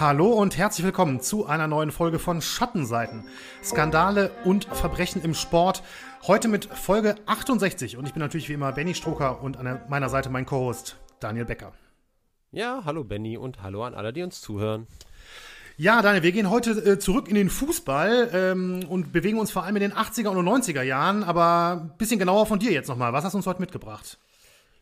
Hallo und herzlich willkommen zu einer neuen Folge von Schattenseiten. Skandale und Verbrechen im Sport. Heute mit Folge 68 und ich bin natürlich wie immer Benny Stroker und an meiner Seite mein Co-Host Daniel Becker. Ja, hallo Benny und hallo an alle, die uns zuhören. Ja, Daniel, wir gehen heute äh, zurück in den Fußball ähm, und bewegen uns vor allem in den 80er und 90er Jahren, aber ein bisschen genauer von dir jetzt nochmal. Was hast du uns heute mitgebracht?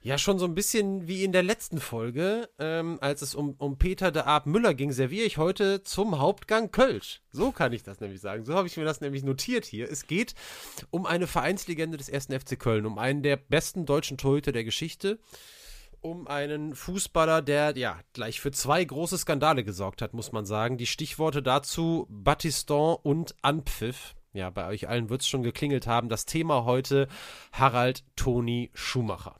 Ja, schon so ein bisschen wie in der letzten Folge, ähm, als es um, um Peter de Aab Müller ging, serviere ich heute zum Hauptgang Kölsch. So kann ich das nämlich sagen. So habe ich mir das nämlich notiert hier. Es geht um eine Vereinslegende des ersten FC Köln, um einen der besten deutschen Torhüter der Geschichte, um einen Fußballer, der ja gleich für zwei große Skandale gesorgt hat, muss man sagen. Die Stichworte dazu Battiston und Anpfiff. Ja, bei euch allen wird es schon geklingelt haben. Das Thema heute Harald Toni Schumacher.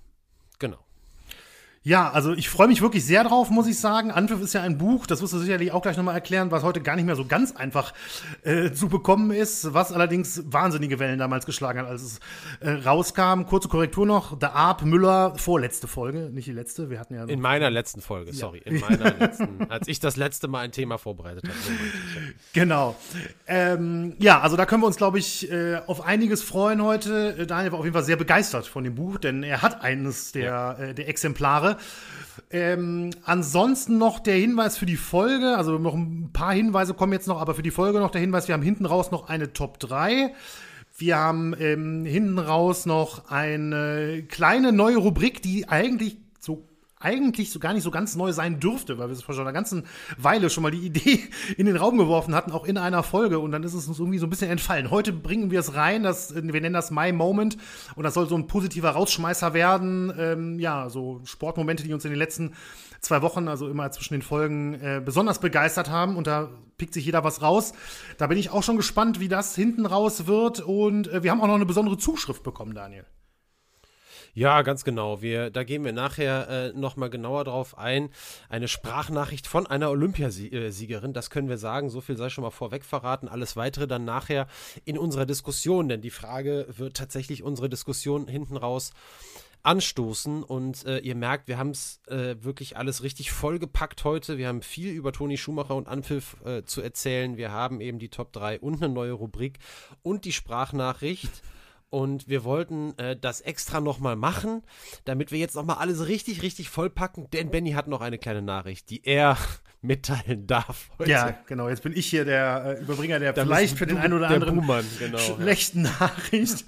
Ja, also ich freue mich wirklich sehr drauf, muss ich sagen. Anpfiff ist ja ein Buch, das wirst du sicherlich auch gleich nochmal erklären, was heute gar nicht mehr so ganz einfach äh, zu bekommen ist, was allerdings wahnsinnige Wellen damals geschlagen hat, als es äh, rauskam. Kurze Korrektur noch, der Arp Müller, vorletzte Folge, nicht die letzte, wir hatten ja... In meiner letzten Folge, sorry, ja. in meiner letzten, als ich das letzte Mal ein Thema vorbereitet habe. genau. Ähm, ja, also da können wir uns, glaube ich, äh, auf einiges freuen heute. Äh, Daniel war auf jeden Fall sehr begeistert von dem Buch, denn er hat eines der, ja. Äh, der Exemplare ähm, ansonsten noch der Hinweis für die Folge, also noch ein paar Hinweise kommen jetzt noch, aber für die Folge noch der Hinweis, wir haben hinten raus noch eine Top 3. Wir haben ähm, hinten raus noch eine kleine neue Rubrik, die eigentlich eigentlich so gar nicht so ganz neu sein dürfte, weil wir es vor schon einer ganzen Weile schon mal die Idee in den Raum geworfen hatten, auch in einer Folge und dann ist es uns irgendwie so ein bisschen entfallen. Heute bringen wir es rein, das, wir nennen das My Moment und das soll so ein positiver Rausschmeißer werden. Ähm, ja, so Sportmomente, die uns in den letzten zwei Wochen, also immer zwischen den Folgen, äh, besonders begeistert haben und da pickt sich jeder was raus. Da bin ich auch schon gespannt, wie das hinten raus wird und äh, wir haben auch noch eine besondere Zuschrift bekommen, Daniel. Ja, ganz genau. Wir, da gehen wir nachher äh, nochmal genauer drauf ein. Eine Sprachnachricht von einer Olympiasiegerin, das können wir sagen. So viel sei schon mal vorweg verraten. Alles weitere dann nachher in unserer Diskussion, denn die Frage wird tatsächlich unsere Diskussion hinten raus anstoßen. Und äh, ihr merkt, wir haben es äh, wirklich alles richtig vollgepackt heute. Wir haben viel über Toni Schumacher und Anpfiff äh, zu erzählen. Wir haben eben die Top 3 und eine neue Rubrik und die Sprachnachricht. Und wir wollten äh, das extra nochmal machen, damit wir jetzt nochmal alles richtig, richtig vollpacken. Denn Benny hat noch eine kleine Nachricht, die er mitteilen darf. Heute. Ja, genau. Jetzt bin ich hier der äh, Überbringer der da vielleicht für den einen oder anderen Buhmann, genau, schlechten ja. Nachricht.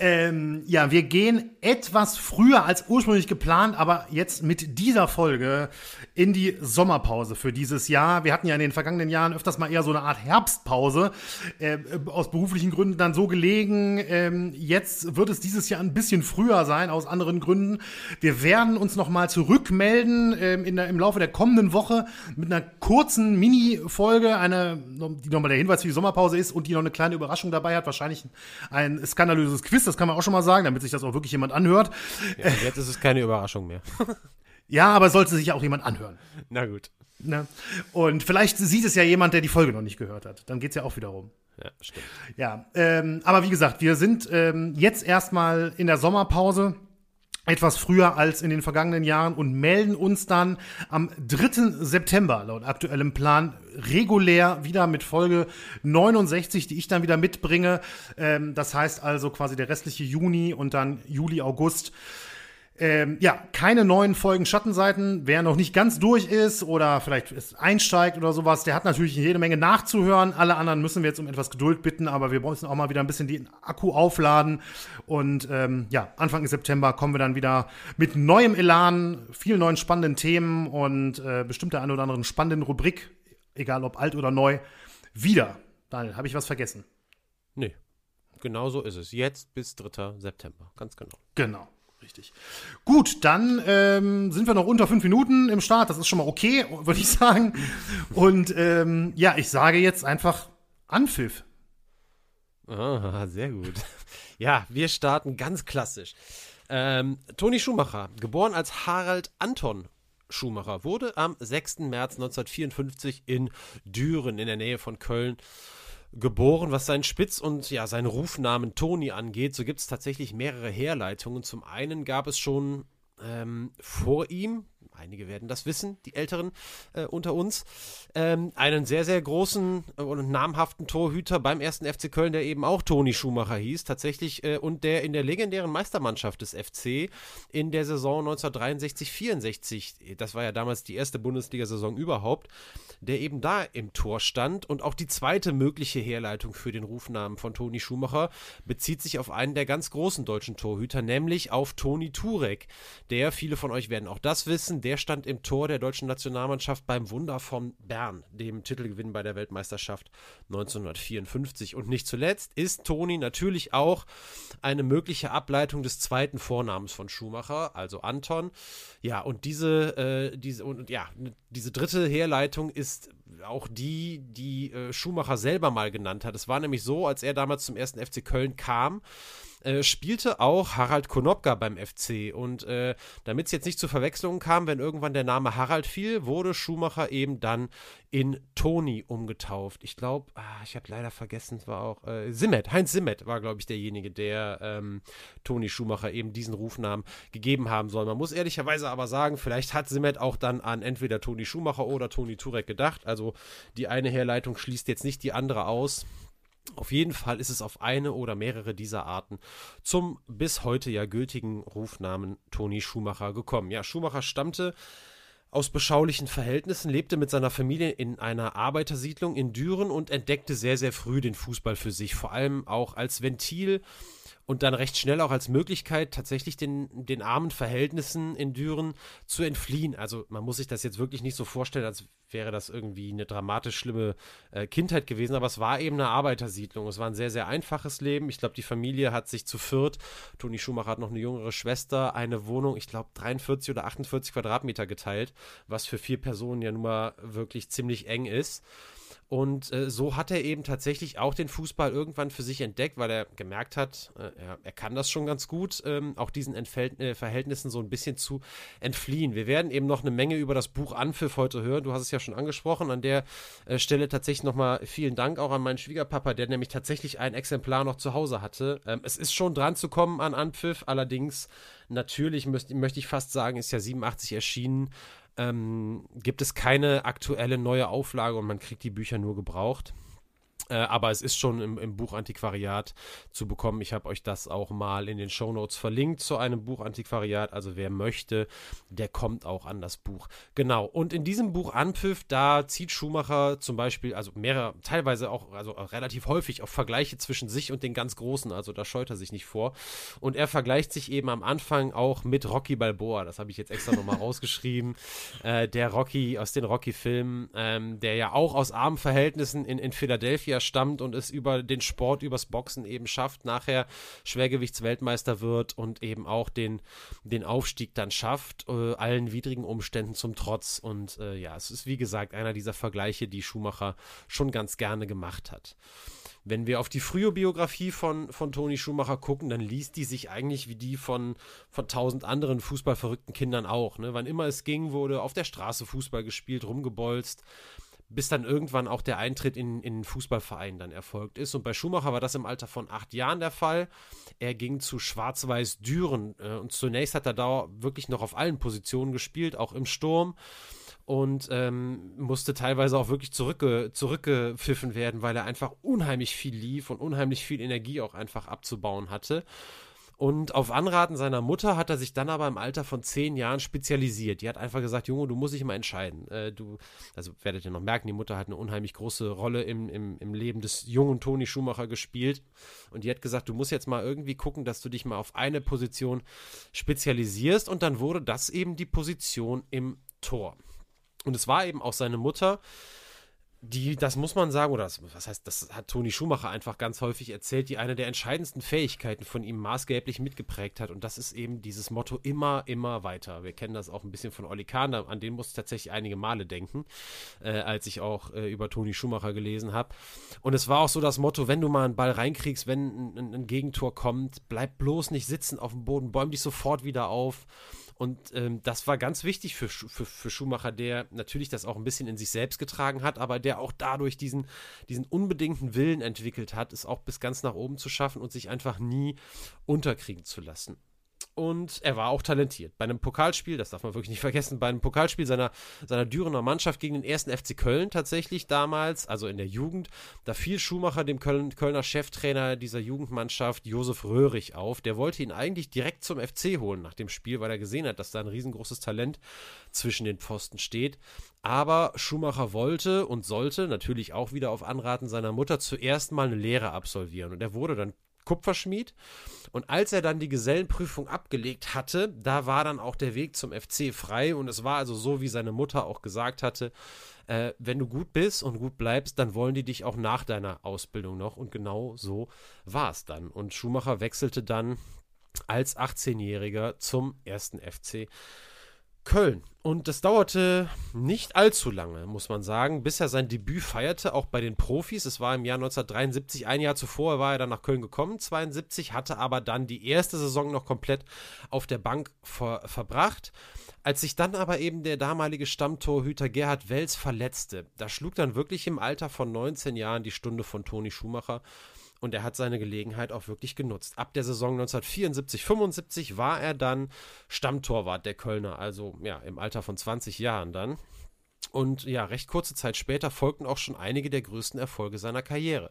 ähm, ja, wir gehen etwas früher als ursprünglich geplant, aber jetzt mit dieser Folge in die Sommerpause für dieses Jahr. Wir hatten ja in den vergangenen Jahren öfters mal eher so eine Art Herbstpause, äh, aus beruflichen Gründen dann so gelegen. Ähm, jetzt wird es dieses Jahr ein bisschen früher sein, aus anderen Gründen. Wir werden uns noch mal zurückmelden ähm, in der, im Laufe der kommenden Woche mit einer kurzen Mini-Folge, eine, die nochmal der Hinweis für die Sommerpause ist und die noch eine kleine Überraschung dabei hat. Wahrscheinlich ein skandalöses Quiz, das kann man auch schon mal sagen, damit sich das auch wirklich jemand anhört. Ja, jetzt ist es keine Überraschung mehr. ja, aber sollte sich ja auch jemand anhören. Na gut. Ne? Und vielleicht sieht es ja jemand, der die Folge noch nicht gehört hat. Dann geht es ja auch wieder rum. Ja, stimmt. Ja, ähm, aber wie gesagt, wir sind ähm, jetzt erstmal in der Sommerpause etwas früher als in den vergangenen Jahren und melden uns dann am 3. September laut aktuellem Plan regulär wieder mit Folge 69, die ich dann wieder mitbringe. Ähm, das heißt also quasi der restliche Juni und dann Juli, August ähm, ja, keine neuen Folgen Schattenseiten. Wer noch nicht ganz durch ist oder vielleicht ist, einsteigt oder sowas, der hat natürlich jede Menge nachzuhören. Alle anderen müssen wir jetzt um etwas Geduld bitten, aber wir müssen auch mal wieder ein bisschen den Akku aufladen. Und ähm, ja, Anfang September kommen wir dann wieder mit neuem Elan, vielen neuen spannenden Themen und äh, bestimmt der einen oder anderen spannenden Rubrik, egal ob alt oder neu, wieder. Daniel, habe ich was vergessen? Nee, genau so ist es. Jetzt bis 3. September, ganz genau. Genau. Richtig. Gut, dann ähm, sind wir noch unter fünf Minuten im Start. Das ist schon mal okay, würde ich sagen. Und ähm, ja, ich sage jetzt einfach Anpfiff. Ah, sehr gut. Ja, wir starten ganz klassisch. Ähm, Toni Schumacher, geboren als Harald Anton Schumacher, wurde am 6. März 1954 in Düren in der Nähe von Köln geboren. Was seinen Spitz- und ja, seinen Rufnamen Toni angeht, so gibt es tatsächlich mehrere Herleitungen. Zum einen gab es schon ähm, vor ihm, einige werden das wissen, die Älteren äh, unter uns, ähm, einen sehr, sehr großen äh, und namhaften Torhüter beim ersten FC Köln, der eben auch Toni Schumacher hieß, tatsächlich, äh, und der in der legendären Meistermannschaft des FC in der Saison 1963-64, das war ja damals die erste Bundesliga-Saison überhaupt, der eben da im Tor stand und auch die zweite mögliche Herleitung für den Rufnamen von Toni Schumacher bezieht sich auf einen der ganz großen deutschen Torhüter, nämlich auf Toni Turek, der, viele von euch werden auch das wissen, der stand im Tor der deutschen Nationalmannschaft beim Wunder von Bern, dem Titelgewinn bei der Weltmeisterschaft 1954. Und nicht zuletzt ist Toni natürlich auch eine mögliche Ableitung des zweiten Vornamens von Schumacher, also Anton. Ja, und diese, äh, diese, und ja, diese dritte Herleitung ist auch die, die äh, Schumacher selber mal genannt hat. Es war nämlich so, als er damals zum ersten FC Köln kam, äh, spielte auch Harald Konopka beim FC. Und äh, damit es jetzt nicht zu Verwechslungen kam, wenn irgendwann der Name Harald fiel, wurde Schumacher eben dann in Toni umgetauft. Ich glaube, ah, ich habe leider vergessen, es war auch äh, Simmet, Heinz Simmet war, glaube ich, derjenige, der ähm, Toni Schumacher eben diesen Rufnamen gegeben haben soll. Man muss ehrlicherweise aber sagen, vielleicht hat Simmet auch dann an entweder Toni Schumacher oder Toni Turek gedacht. Also die eine Herleitung schließt jetzt nicht die andere aus. Auf jeden Fall ist es auf eine oder mehrere dieser Arten zum bis heute ja gültigen Rufnamen Toni Schumacher gekommen. Ja, Schumacher stammte aus beschaulichen Verhältnissen, lebte mit seiner Familie in einer Arbeitersiedlung in Düren und entdeckte sehr, sehr früh den Fußball für sich, vor allem auch als Ventil und dann recht schnell auch als Möglichkeit, tatsächlich den, den armen Verhältnissen in Düren zu entfliehen. Also man muss sich das jetzt wirklich nicht so vorstellen, als wäre das irgendwie eine dramatisch schlimme äh, Kindheit gewesen, aber es war eben eine Arbeitersiedlung. Es war ein sehr, sehr einfaches Leben. Ich glaube, die Familie hat sich zu viert, Toni Schumacher hat noch eine jüngere Schwester, eine Wohnung, ich glaube, 43 oder 48 Quadratmeter geteilt, was für vier Personen ja nun mal wirklich ziemlich eng ist. Und äh, so hat er eben tatsächlich auch den Fußball irgendwann für sich entdeckt, weil er gemerkt hat, äh, er, er, kann das schon ganz gut, ähm, auch diesen Entfeld äh, Verhältnissen so ein bisschen zu entfliehen. Wir werden eben noch eine Menge über das Buch Anpfiff heute hören. Du hast es ja schon angesprochen. An der äh, Stelle tatsächlich nochmal vielen Dank auch an meinen Schwiegerpapa, der nämlich tatsächlich ein Exemplar noch zu Hause hatte. Ähm, es ist schon dran zu kommen an Anpfiff, allerdings natürlich möchte ich fast sagen, ist ja 87 erschienen ähm, gibt es keine aktuelle neue Auflage und man kriegt die Bücher nur gebraucht. Äh, aber es ist schon im, im Buchantiquariat zu bekommen. Ich habe euch das auch mal in den Show Notes verlinkt zu einem Buchantiquariat. Also wer möchte, der kommt auch an das Buch. Genau. Und in diesem Buch Anpfiff, da zieht Schumacher zum Beispiel, also mehrere, teilweise auch, also relativ häufig auf Vergleiche zwischen sich und den ganz Großen. Also da scheut er sich nicht vor. Und er vergleicht sich eben am Anfang auch mit Rocky Balboa. Das habe ich jetzt extra nochmal rausgeschrieben. Äh, der Rocky aus den Rocky-Filmen, ähm, der ja auch aus armen Verhältnissen in, in Philadelphia Olympia stammt und es über den Sport, übers Boxen eben schafft, nachher Schwergewichtsweltmeister wird und eben auch den, den Aufstieg dann schafft, äh, allen widrigen Umständen zum Trotz. Und äh, ja, es ist wie gesagt einer dieser Vergleiche, die Schumacher schon ganz gerne gemacht hat. Wenn wir auf die frühe Biografie von, von Toni Schumacher gucken, dann liest die sich eigentlich wie die von, von tausend anderen fußballverrückten Kindern auch. Ne? Wann immer es ging, wurde auf der Straße Fußball gespielt, rumgebolzt bis dann irgendwann auch der Eintritt in, in den Fußballverein dann erfolgt ist. Und bei Schumacher war das im Alter von acht Jahren der Fall. Er ging zu Schwarz-Weiß Düren äh, und zunächst hat er da wirklich noch auf allen Positionen gespielt, auch im Sturm. Und ähm, musste teilweise auch wirklich zurückge zurückgepfiffen werden, weil er einfach unheimlich viel lief und unheimlich viel Energie auch einfach abzubauen hatte. Und auf Anraten seiner Mutter hat er sich dann aber im Alter von zehn Jahren spezialisiert. Die hat einfach gesagt, Junge, du musst dich mal entscheiden. Äh, du, also werdet ihr noch merken, die Mutter hat eine unheimlich große Rolle im, im, im Leben des jungen Toni Schumacher gespielt. Und die hat gesagt, du musst jetzt mal irgendwie gucken, dass du dich mal auf eine Position spezialisierst. Und dann wurde das eben die Position im Tor. Und es war eben auch seine Mutter, die, das muss man sagen, oder das, was heißt, das hat Toni Schumacher einfach ganz häufig erzählt, die eine der entscheidendsten Fähigkeiten von ihm maßgeblich mitgeprägt hat. Und das ist eben dieses Motto immer, immer weiter. Wir kennen das auch ein bisschen von Olli Kahn, an den muss ich tatsächlich einige Male denken, äh, als ich auch äh, über Toni Schumacher gelesen habe. Und es war auch so das Motto, wenn du mal einen Ball reinkriegst, wenn ein, ein Gegentor kommt, bleib bloß nicht sitzen auf dem Boden, bäum dich sofort wieder auf. Und ähm, das war ganz wichtig für, für, für Schumacher, der natürlich das auch ein bisschen in sich selbst getragen hat, aber der auch dadurch diesen, diesen unbedingten Willen entwickelt hat, es auch bis ganz nach oben zu schaffen und sich einfach nie unterkriegen zu lassen. Und er war auch talentiert. Bei einem Pokalspiel, das darf man wirklich nicht vergessen, bei einem Pokalspiel seiner, seiner Dürener Mannschaft gegen den ersten FC Köln tatsächlich damals, also in der Jugend, da fiel Schumacher dem Köln, Kölner Cheftrainer dieser Jugendmannschaft, Josef Röhrig, auf. Der wollte ihn eigentlich direkt zum FC holen nach dem Spiel, weil er gesehen hat, dass da ein riesengroßes Talent zwischen den Pfosten steht. Aber Schumacher wollte und sollte natürlich auch wieder auf Anraten seiner Mutter zuerst mal eine Lehre absolvieren. Und er wurde dann Kupferschmied. Und als er dann die Gesellenprüfung abgelegt hatte, da war dann auch der Weg zum FC frei. Und es war also so, wie seine Mutter auch gesagt hatte, äh, wenn du gut bist und gut bleibst, dann wollen die dich auch nach deiner Ausbildung noch. Und genau so war es dann. Und Schumacher wechselte dann als 18-Jähriger zum ersten FC Köln. Und das dauerte nicht allzu lange, muss man sagen, bis er sein Debüt feierte, auch bei den Profis. Es war im Jahr 1973, ein Jahr zuvor war er dann nach Köln gekommen, 72, hatte aber dann die erste Saison noch komplett auf der Bank ver verbracht. Als sich dann aber eben der damalige Stammtorhüter Gerhard Wels verletzte, da schlug dann wirklich im Alter von 19 Jahren die Stunde von Toni Schumacher und er hat seine Gelegenheit auch wirklich genutzt. Ab der Saison 1974-75 war er dann Stammtorwart der Kölner, also ja, im Alter von 20 Jahren dann. Und ja, recht kurze Zeit später folgten auch schon einige der größten Erfolge seiner Karriere.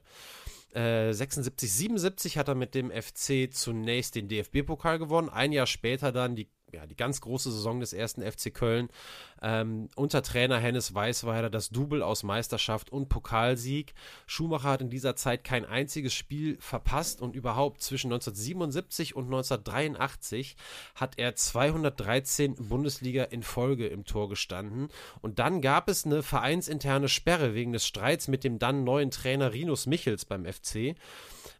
76, äh, 77 hat er mit dem FC zunächst den DFB-Pokal gewonnen, ein Jahr später dann die ja, die ganz große Saison des ersten FC Köln. Ähm, unter Trainer Hennes Weißweiler das Double aus Meisterschaft und Pokalsieg. Schumacher hat in dieser Zeit kein einziges Spiel verpasst und überhaupt zwischen 1977 und 1983 hat er 213 Bundesliga in Folge im Tor gestanden. Und dann gab es eine vereinsinterne Sperre wegen des Streits mit dem dann neuen Trainer Rinus Michels beim FC.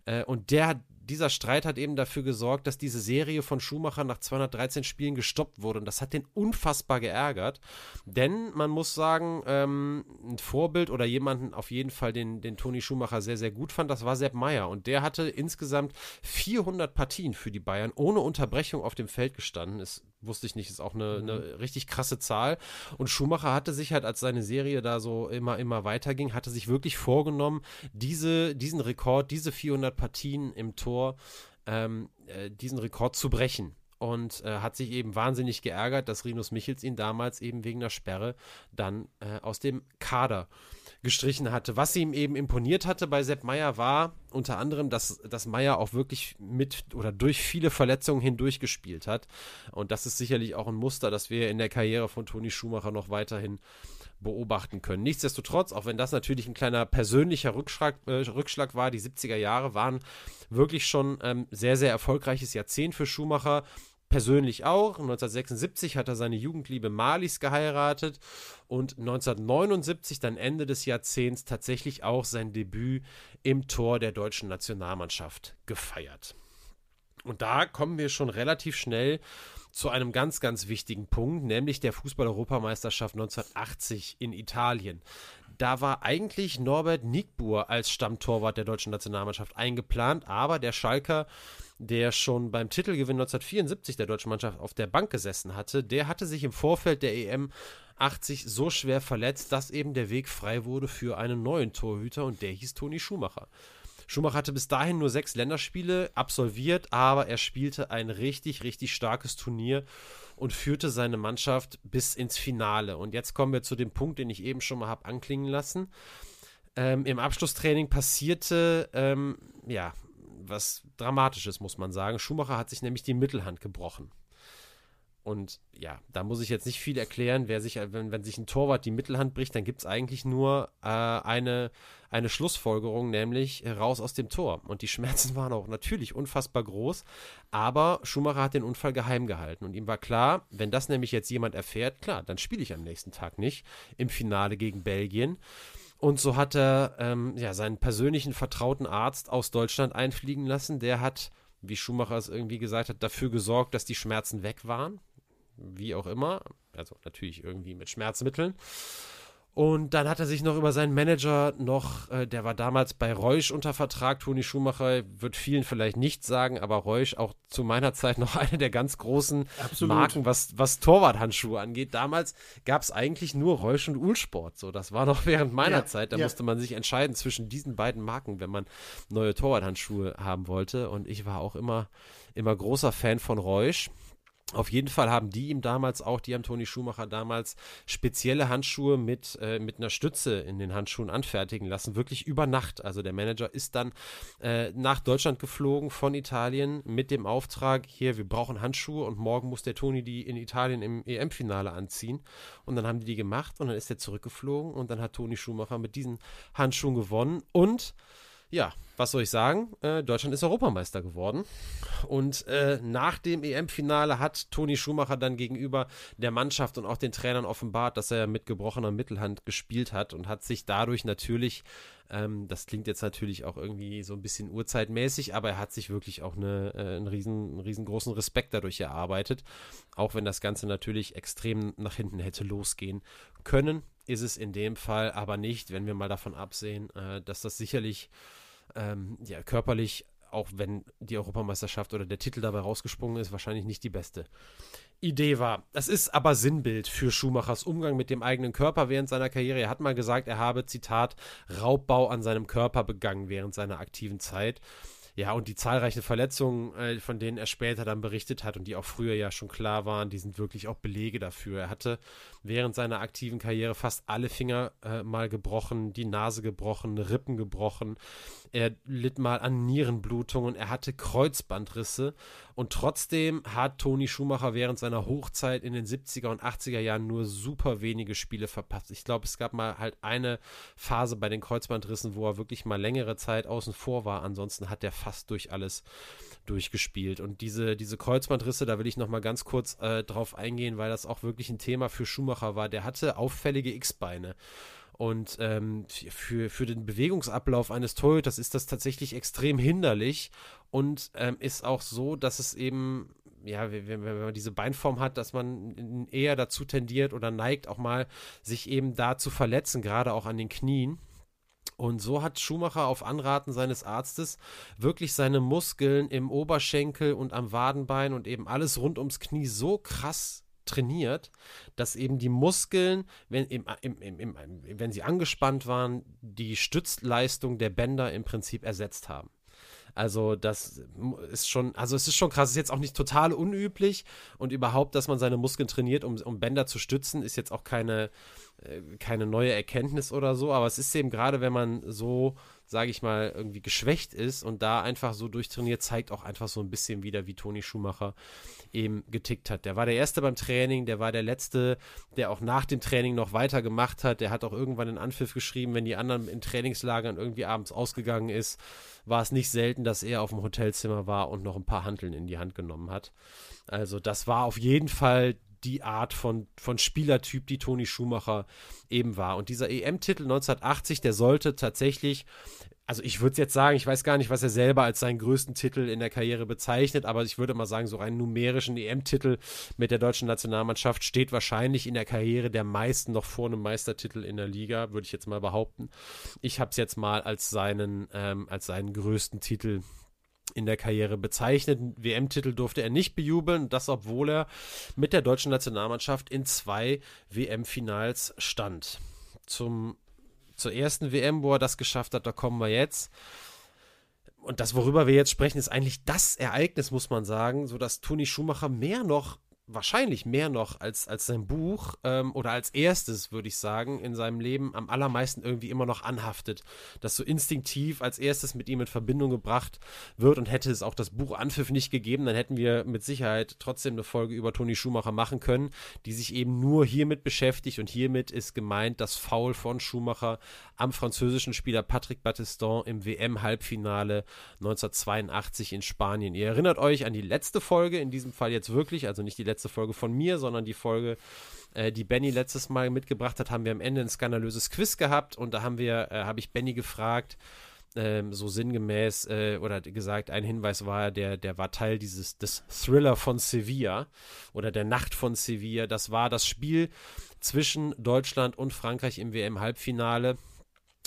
Äh, und der dieser Streit hat eben dafür gesorgt, dass diese Serie von Schumacher nach 213 Spielen gestoppt wurde. Und das hat den unfassbar geärgert. Denn man muss sagen, ähm, ein Vorbild oder jemanden auf jeden Fall, den, den Toni Schumacher sehr, sehr gut fand, das war Sepp Meyer. Und der hatte insgesamt 400 Partien für die Bayern ohne Unterbrechung auf dem Feld gestanden. Ist wusste ich nicht, ist auch eine, eine, mhm. richtig krasse Zahl. Und Schumacher hatte sich halt, als seine Serie da so immer, immer weiterging, hatte sich wirklich vorgenommen, diese, diesen Rekord, diese 400 Partien im Tor, ähm, äh, diesen Rekord zu brechen. Und äh, hat sich eben wahnsinnig geärgert, dass Rinus Michels ihn damals eben wegen der Sperre dann äh, aus dem Kader äh, gestrichen hatte. Was ihm eben imponiert hatte bei Sepp Meyer war unter anderem, dass, dass Meyer auch wirklich mit oder durch viele Verletzungen hindurch gespielt hat. Und das ist sicherlich auch ein Muster, das wir in der Karriere von Toni Schumacher noch weiterhin beobachten können. Nichtsdestotrotz, auch wenn das natürlich ein kleiner persönlicher Rückschlag, äh, Rückschlag war, die 70er Jahre waren wirklich schon ähm, sehr, sehr erfolgreiches Jahrzehnt für Schumacher persönlich auch. 1976 hat er seine Jugendliebe Marlies geheiratet und 1979, dann Ende des Jahrzehnts, tatsächlich auch sein Debüt im Tor der deutschen Nationalmannschaft gefeiert. Und da kommen wir schon relativ schnell zu einem ganz, ganz wichtigen Punkt, nämlich der Fußball-Europameisterschaft 1980 in Italien. Da war eigentlich Norbert Nigbur als Stammtorwart der deutschen Nationalmannschaft eingeplant, aber der Schalker der schon beim Titelgewinn 1974 der deutschen Mannschaft auf der Bank gesessen hatte, der hatte sich im Vorfeld der EM 80 so schwer verletzt, dass eben der Weg frei wurde für einen neuen Torhüter und der hieß Toni Schumacher. Schumacher hatte bis dahin nur sechs Länderspiele absolviert, aber er spielte ein richtig, richtig starkes Turnier und führte seine Mannschaft bis ins Finale. Und jetzt kommen wir zu dem Punkt, den ich eben schon mal habe anklingen lassen. Ähm, Im Abschlusstraining passierte ähm, ja was Dramatisches, muss man sagen. Schumacher hat sich nämlich die Mittelhand gebrochen. Und ja, da muss ich jetzt nicht viel erklären. Wer sich, wenn, wenn sich ein Torwart die Mittelhand bricht, dann gibt es eigentlich nur äh, eine, eine Schlussfolgerung, nämlich raus aus dem Tor. Und die Schmerzen waren auch natürlich unfassbar groß. Aber Schumacher hat den Unfall geheim gehalten. Und ihm war klar, wenn das nämlich jetzt jemand erfährt, klar, dann spiele ich am nächsten Tag nicht im Finale gegen Belgien. Und so hat er ähm, ja, seinen persönlichen vertrauten Arzt aus Deutschland einfliegen lassen. Der hat, wie Schumacher es irgendwie gesagt hat, dafür gesorgt, dass die Schmerzen weg waren. Wie auch immer. Also natürlich irgendwie mit Schmerzmitteln. Und dann hat er sich noch über seinen Manager noch, äh, der war damals bei Reusch unter Vertrag, Toni Schumacher, wird vielen vielleicht nicht sagen, aber Reusch auch zu meiner Zeit noch eine der ganz großen Absolut. Marken, was, was Torwarthandschuhe angeht. Damals gab es eigentlich nur Reusch und Uhlsport. So, das war noch während meiner ja, Zeit. Da ja. musste man sich entscheiden zwischen diesen beiden Marken, wenn man neue Torwarthandschuhe haben wollte. Und ich war auch immer, immer großer Fan von Reusch. Auf jeden Fall haben die ihm damals auch, die haben Toni Schumacher damals spezielle Handschuhe mit, äh, mit einer Stütze in den Handschuhen anfertigen lassen, wirklich über Nacht. Also der Manager ist dann äh, nach Deutschland geflogen von Italien mit dem Auftrag, hier, wir brauchen Handschuhe und morgen muss der Toni die in Italien im EM-Finale anziehen. Und dann haben die die gemacht und dann ist er zurückgeflogen und dann hat Toni Schumacher mit diesen Handschuhen gewonnen und ja, was soll ich sagen? Äh, Deutschland ist Europameister geworden. Und äh, nach dem EM-Finale hat Toni Schumacher dann gegenüber der Mannschaft und auch den Trainern offenbart, dass er mit gebrochener Mittelhand gespielt hat und hat sich dadurch natürlich, ähm, das klingt jetzt natürlich auch irgendwie so ein bisschen urzeitmäßig, aber er hat sich wirklich auch eine, äh, einen, riesen, einen riesengroßen Respekt dadurch erarbeitet. Auch wenn das Ganze natürlich extrem nach hinten hätte losgehen können, ist es in dem Fall aber nicht, wenn wir mal davon absehen, äh, dass das sicherlich ähm, ja, körperlich, auch wenn die Europameisterschaft oder der Titel dabei rausgesprungen ist, wahrscheinlich nicht die beste Idee war. Das ist aber Sinnbild für Schumachers Umgang mit dem eigenen Körper während seiner Karriere. Er hat mal gesagt, er habe, Zitat, Raubbau an seinem Körper begangen während seiner aktiven Zeit. Ja, und die zahlreichen Verletzungen, äh, von denen er später dann berichtet hat und die auch früher ja schon klar waren, die sind wirklich auch Belege dafür. Er hatte während seiner aktiven Karriere fast alle Finger äh, mal gebrochen, die Nase gebrochen, Rippen gebrochen. Er litt mal an Nierenblutungen, er hatte Kreuzbandrisse und trotzdem hat Toni Schumacher während seiner Hochzeit in den 70er und 80er Jahren nur super wenige Spiele verpasst. Ich glaube, es gab mal halt eine Phase bei den Kreuzbandrissen, wo er wirklich mal längere Zeit außen vor war. Ansonsten hat er fast durch alles durchgespielt. Und diese, diese Kreuzbandrisse, da will ich noch mal ganz kurz äh, drauf eingehen, weil das auch wirklich ein Thema für Schumacher war. Der hatte auffällige X-Beine. Und ähm, für, für den Bewegungsablauf eines Torhüters ist das tatsächlich extrem hinderlich und ähm, ist auch so, dass es eben, ja, wenn, wenn man diese Beinform hat, dass man eher dazu tendiert oder neigt, auch mal sich eben da zu verletzen, gerade auch an den Knien. Und so hat Schumacher auf Anraten seines Arztes wirklich seine Muskeln im Oberschenkel und am Wadenbein und eben alles rund ums Knie so krass trainiert, dass eben die Muskeln, wenn, im, im, im, wenn sie angespannt waren, die Stützleistung der Bänder im Prinzip ersetzt haben. Also das ist schon, also es ist schon krass, es ist jetzt auch nicht total unüblich. Und überhaupt, dass man seine Muskeln trainiert, um, um Bänder zu stützen, ist jetzt auch keine, äh, keine neue Erkenntnis oder so, aber es ist eben gerade, wenn man so sage ich mal, irgendwie geschwächt ist und da einfach so durchtrainiert, zeigt auch einfach so ein bisschen wieder, wie Toni Schumacher eben getickt hat. Der war der Erste beim Training, der war der Letzte, der auch nach dem Training noch weitergemacht hat. Der hat auch irgendwann einen Anpfiff geschrieben, wenn die anderen in Trainingslagern irgendwie abends ausgegangen ist, war es nicht selten, dass er auf dem Hotelzimmer war und noch ein paar Hanteln in die Hand genommen hat. Also das war auf jeden Fall die Art von, von Spielertyp, die Toni Schumacher eben war. Und dieser EM-Titel 1980, der sollte tatsächlich also ich würde jetzt sagen, ich weiß gar nicht, was er selber als seinen größten Titel in der Karriere bezeichnet, aber ich würde mal sagen, so einen numerischen EM-Titel mit der deutschen Nationalmannschaft steht wahrscheinlich in der Karriere der meisten noch vor einem Meistertitel in der Liga, würde ich jetzt mal behaupten. Ich habe es jetzt mal als seinen, ähm, als seinen größten Titel in der Karriere bezeichnet. WM-Titel durfte er nicht bejubeln, das obwohl er mit der deutschen Nationalmannschaft in zwei WM-Finals stand. Zum, zur ersten WM, wo er das geschafft hat, da kommen wir jetzt. Und das, worüber wir jetzt sprechen, ist eigentlich das Ereignis, muss man sagen, so dass Toni Schumacher mehr noch wahrscheinlich mehr noch als, als sein Buch ähm, oder als erstes, würde ich sagen, in seinem Leben am allermeisten irgendwie immer noch anhaftet, das so instinktiv als erstes mit ihm in Verbindung gebracht wird und hätte es auch das Buch Anpfiff nicht gegeben, dann hätten wir mit Sicherheit trotzdem eine Folge über Toni Schumacher machen können, die sich eben nur hiermit beschäftigt und hiermit ist gemeint das Foul von Schumacher am französischen Spieler Patrick Battiston im WM-Halbfinale 1982 in Spanien. Ihr erinnert euch an die letzte Folge, in diesem Fall jetzt wirklich, also nicht die letzte letzte Folge von mir, sondern die Folge, äh, die Benny letztes Mal mitgebracht hat, haben wir am Ende ein skandalöses Quiz gehabt und da haben wir, äh, habe ich Benny gefragt, ähm, so sinngemäß äh, oder gesagt, ein Hinweis war, der, der war Teil dieses des Thriller von Sevilla oder der Nacht von Sevilla. Das war das Spiel zwischen Deutschland und Frankreich im WM-Halbfinale.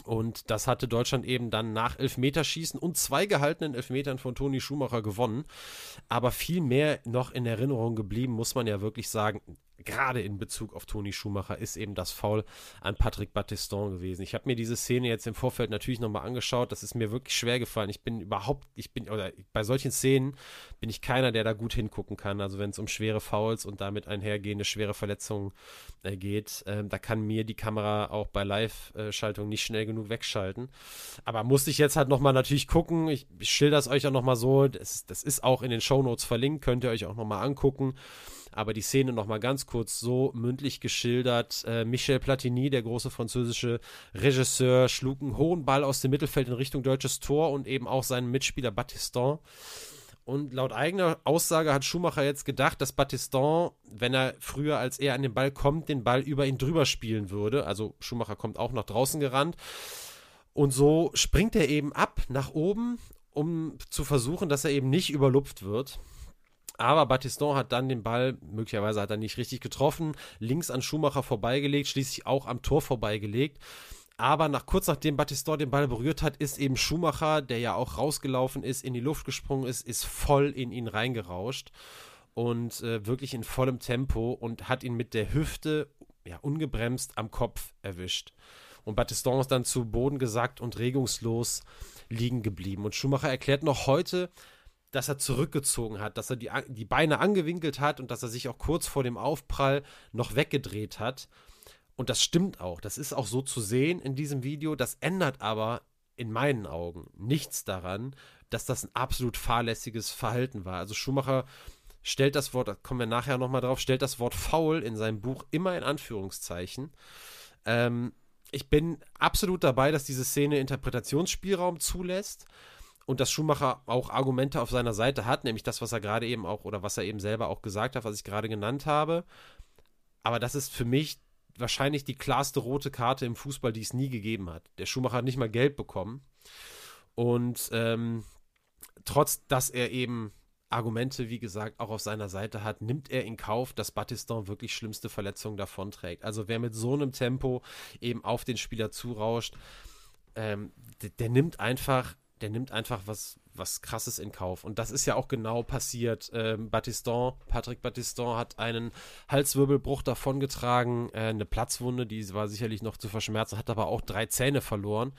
Und das hatte Deutschland eben dann nach Elfmeterschießen und zwei gehaltenen Elfmetern von Toni Schumacher gewonnen. Aber viel mehr noch in Erinnerung geblieben, muss man ja wirklich sagen gerade in Bezug auf Toni Schumacher, ist eben das Foul an Patrick Battiston gewesen. Ich habe mir diese Szene jetzt im Vorfeld natürlich nochmal angeschaut. Das ist mir wirklich schwer gefallen. Ich bin überhaupt, ich bin, oder bei solchen Szenen bin ich keiner, der da gut hingucken kann. Also wenn es um schwere Fouls und damit einhergehende schwere Verletzungen äh, geht, äh, da kann mir die Kamera auch bei Live-Schaltung nicht schnell genug wegschalten. Aber musste ich jetzt halt nochmal natürlich gucken. Ich, ich schilder es euch auch nochmal so. Das, das ist auch in den Shownotes verlinkt, könnt ihr euch auch nochmal angucken aber die Szene nochmal ganz kurz so mündlich geschildert. Äh, Michel Platini, der große französische Regisseur, schlug einen hohen Ball aus dem Mittelfeld in Richtung deutsches Tor und eben auch seinen Mitspieler Battiston. Und laut eigener Aussage hat Schumacher jetzt gedacht, dass Battiston, wenn er früher als er an den Ball kommt, den Ball über ihn drüber spielen würde. Also Schumacher kommt auch nach draußen gerannt. Und so springt er eben ab nach oben, um zu versuchen, dass er eben nicht überlupft wird. Aber Battiston hat dann den Ball, möglicherweise hat er nicht richtig getroffen, links an Schumacher vorbeigelegt, schließlich auch am Tor vorbeigelegt. Aber nach, kurz nachdem Battiston den Ball berührt hat, ist eben Schumacher, der ja auch rausgelaufen ist, in die Luft gesprungen ist, ist voll in ihn reingerauscht und äh, wirklich in vollem Tempo und hat ihn mit der Hüfte ja, ungebremst am Kopf erwischt. Und Battiston ist dann zu Boden gesackt und regungslos liegen geblieben. Und Schumacher erklärt noch heute, dass er zurückgezogen hat, dass er die, die Beine angewinkelt hat und dass er sich auch kurz vor dem Aufprall noch weggedreht hat. Und das stimmt auch. Das ist auch so zu sehen in diesem Video. Das ändert aber in meinen Augen nichts daran, dass das ein absolut fahrlässiges Verhalten war. Also Schumacher stellt das Wort, da kommen wir nachher nochmal drauf, stellt das Wort faul in seinem Buch immer in Anführungszeichen. Ähm, ich bin absolut dabei, dass diese Szene Interpretationsspielraum zulässt und dass Schumacher auch Argumente auf seiner Seite hat, nämlich das, was er gerade eben auch oder was er eben selber auch gesagt hat, was ich gerade genannt habe. Aber das ist für mich wahrscheinlich die klarste rote Karte im Fußball, die es nie gegeben hat. Der Schumacher hat nicht mal Geld bekommen. Und ähm, trotz, dass er eben Argumente, wie gesagt, auch auf seiner Seite hat, nimmt er in Kauf, dass Battiston wirklich schlimmste Verletzungen davonträgt. Also wer mit so einem Tempo eben auf den Spieler zurauscht, ähm, der, der nimmt einfach der nimmt einfach was, was krasses in Kauf. Und das ist ja auch genau passiert. Ähm, Battiston, Patrick Battiston hat einen Halswirbelbruch davongetragen, äh, eine Platzwunde, die war sicherlich noch zu verschmerzen, hat aber auch drei Zähne verloren.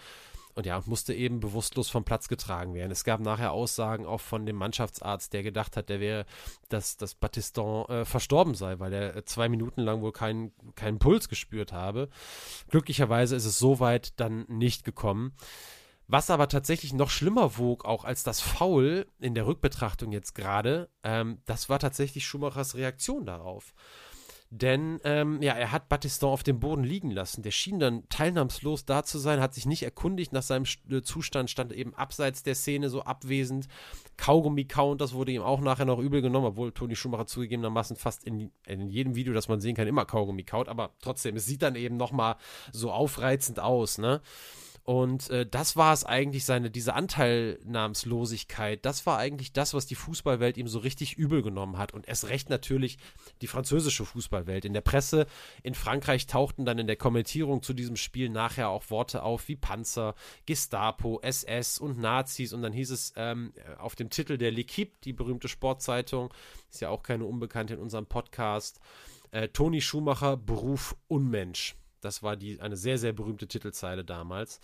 Und ja, musste eben bewusstlos vom Platz getragen werden. Es gab nachher Aussagen auch von dem Mannschaftsarzt, der gedacht hat, der wäre, dass, dass Battiston äh, verstorben sei, weil er zwei Minuten lang wohl keinen, keinen Puls gespürt habe. Glücklicherweise ist es so weit dann nicht gekommen. Was aber tatsächlich noch schlimmer wog, auch als das Foul in der Rückbetrachtung jetzt gerade, ähm, das war tatsächlich Schumachers Reaktion darauf. Denn ähm, ja, er hat Battiston auf dem Boden liegen lassen. Der schien dann teilnahmslos da zu sein, hat sich nicht erkundigt nach seinem äh, Zustand, stand eben abseits der Szene so abwesend. Kaugummi-Count, das wurde ihm auch nachher noch übel genommen, obwohl Toni Schumacher zugegebenermaßen fast in, in jedem Video, das man sehen kann, immer Kaugummi kaut. Aber trotzdem, es sieht dann eben nochmal so aufreizend aus, ne? Und äh, das war es eigentlich, seine, diese Anteilnahmslosigkeit, das war eigentlich das, was die Fußballwelt ihm so richtig übel genommen hat. Und erst recht natürlich die französische Fußballwelt. In der Presse in Frankreich tauchten dann in der Kommentierung zu diesem Spiel nachher auch Worte auf wie Panzer, Gestapo, SS und Nazis. Und dann hieß es ähm, auf dem Titel der L'Equipe, die berühmte Sportzeitung, ist ja auch keine Unbekannte in unserem Podcast, äh, Toni Schumacher, Beruf Unmensch. Das war die, eine sehr, sehr berühmte Titelzeile damals.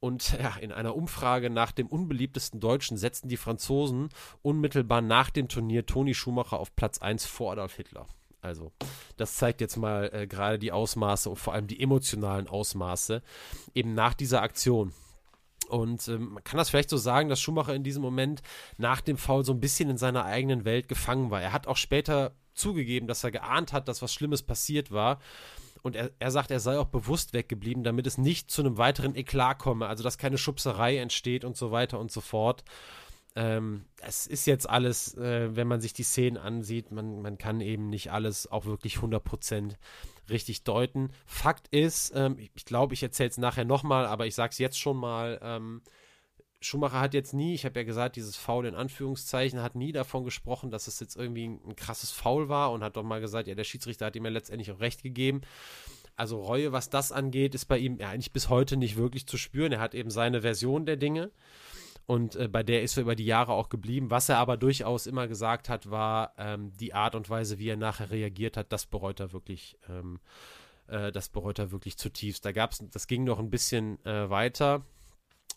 Und ja, in einer Umfrage nach dem unbeliebtesten Deutschen setzten die Franzosen unmittelbar nach dem Turnier Toni Schumacher auf Platz 1 vor Adolf Hitler. Also, das zeigt jetzt mal äh, gerade die Ausmaße und vor allem die emotionalen Ausmaße eben nach dieser Aktion. Und ähm, man kann das vielleicht so sagen, dass Schumacher in diesem Moment nach dem Foul so ein bisschen in seiner eigenen Welt gefangen war. Er hat auch später zugegeben, dass er geahnt hat, dass was Schlimmes passiert war. Und er, er sagt, er sei auch bewusst weggeblieben, damit es nicht zu einem weiteren Eklat komme, also dass keine Schubserei entsteht und so weiter und so fort. Ähm, es ist jetzt alles, äh, wenn man sich die Szenen ansieht, man, man kann eben nicht alles auch wirklich 100% richtig deuten. Fakt ist, ähm, ich glaube, ich erzähle es nachher nochmal, aber ich sage es jetzt schon mal, ähm, Schumacher hat jetzt nie, ich habe ja gesagt, dieses Foul in Anführungszeichen, hat nie davon gesprochen, dass es jetzt irgendwie ein, ein krasses Foul war und hat doch mal gesagt, ja, der Schiedsrichter hat ihm ja letztendlich auch recht gegeben. Also Reue, was das angeht, ist bei ihm ja eigentlich bis heute nicht wirklich zu spüren. Er hat eben seine Version der Dinge und äh, bei der ist er über die Jahre auch geblieben. Was er aber durchaus immer gesagt hat, war ähm, die Art und Weise, wie er nachher reagiert hat, das bereut er wirklich. Ähm, äh, das bereut er wirklich zutiefst. Da gab's, das ging noch ein bisschen äh, weiter.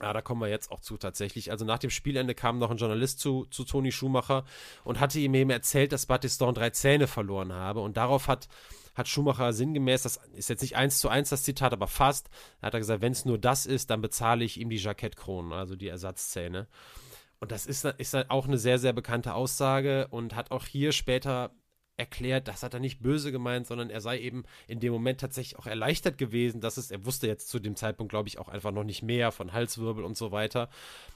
Ja, da kommen wir jetzt auch zu tatsächlich. Also nach dem Spielende kam noch ein Journalist zu, zu Toni Schumacher und hatte ihm eben erzählt, dass Battiston drei Zähne verloren habe. Und darauf hat, hat Schumacher sinngemäß, das ist jetzt nicht eins zu eins das Zitat, aber fast, hat er gesagt, wenn es nur das ist, dann bezahle ich ihm die Jackettkronen, also die Ersatzzähne. Und das ist, ist auch eine sehr, sehr bekannte Aussage und hat auch hier später erklärt, das hat er nicht böse gemeint, sondern er sei eben in dem Moment tatsächlich auch erleichtert gewesen, dass es, er wusste jetzt zu dem Zeitpunkt, glaube ich, auch einfach noch nicht mehr von Halswirbel und so weiter,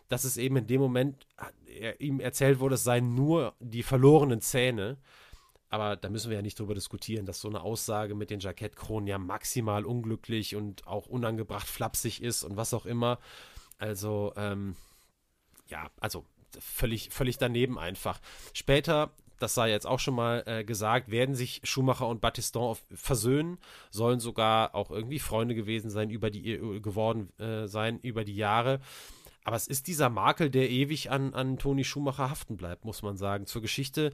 dass es eben in dem Moment er, ihm erzählt wurde, es seien nur die verlorenen Zähne. Aber da müssen wir ja nicht drüber diskutieren, dass so eine Aussage mit den Jackettkronen ja maximal unglücklich und auch unangebracht flapsig ist und was auch immer. Also, ähm, ja, also völlig, völlig daneben einfach. Später das sei jetzt auch schon mal äh, gesagt, werden sich Schumacher und Battiston versöhnen, sollen sogar auch irgendwie Freunde gewesen sein, über die äh, geworden äh, sein über die Jahre. Aber es ist dieser Makel, der ewig an, an Toni Schumacher haften bleibt, muss man sagen. Zur Geschichte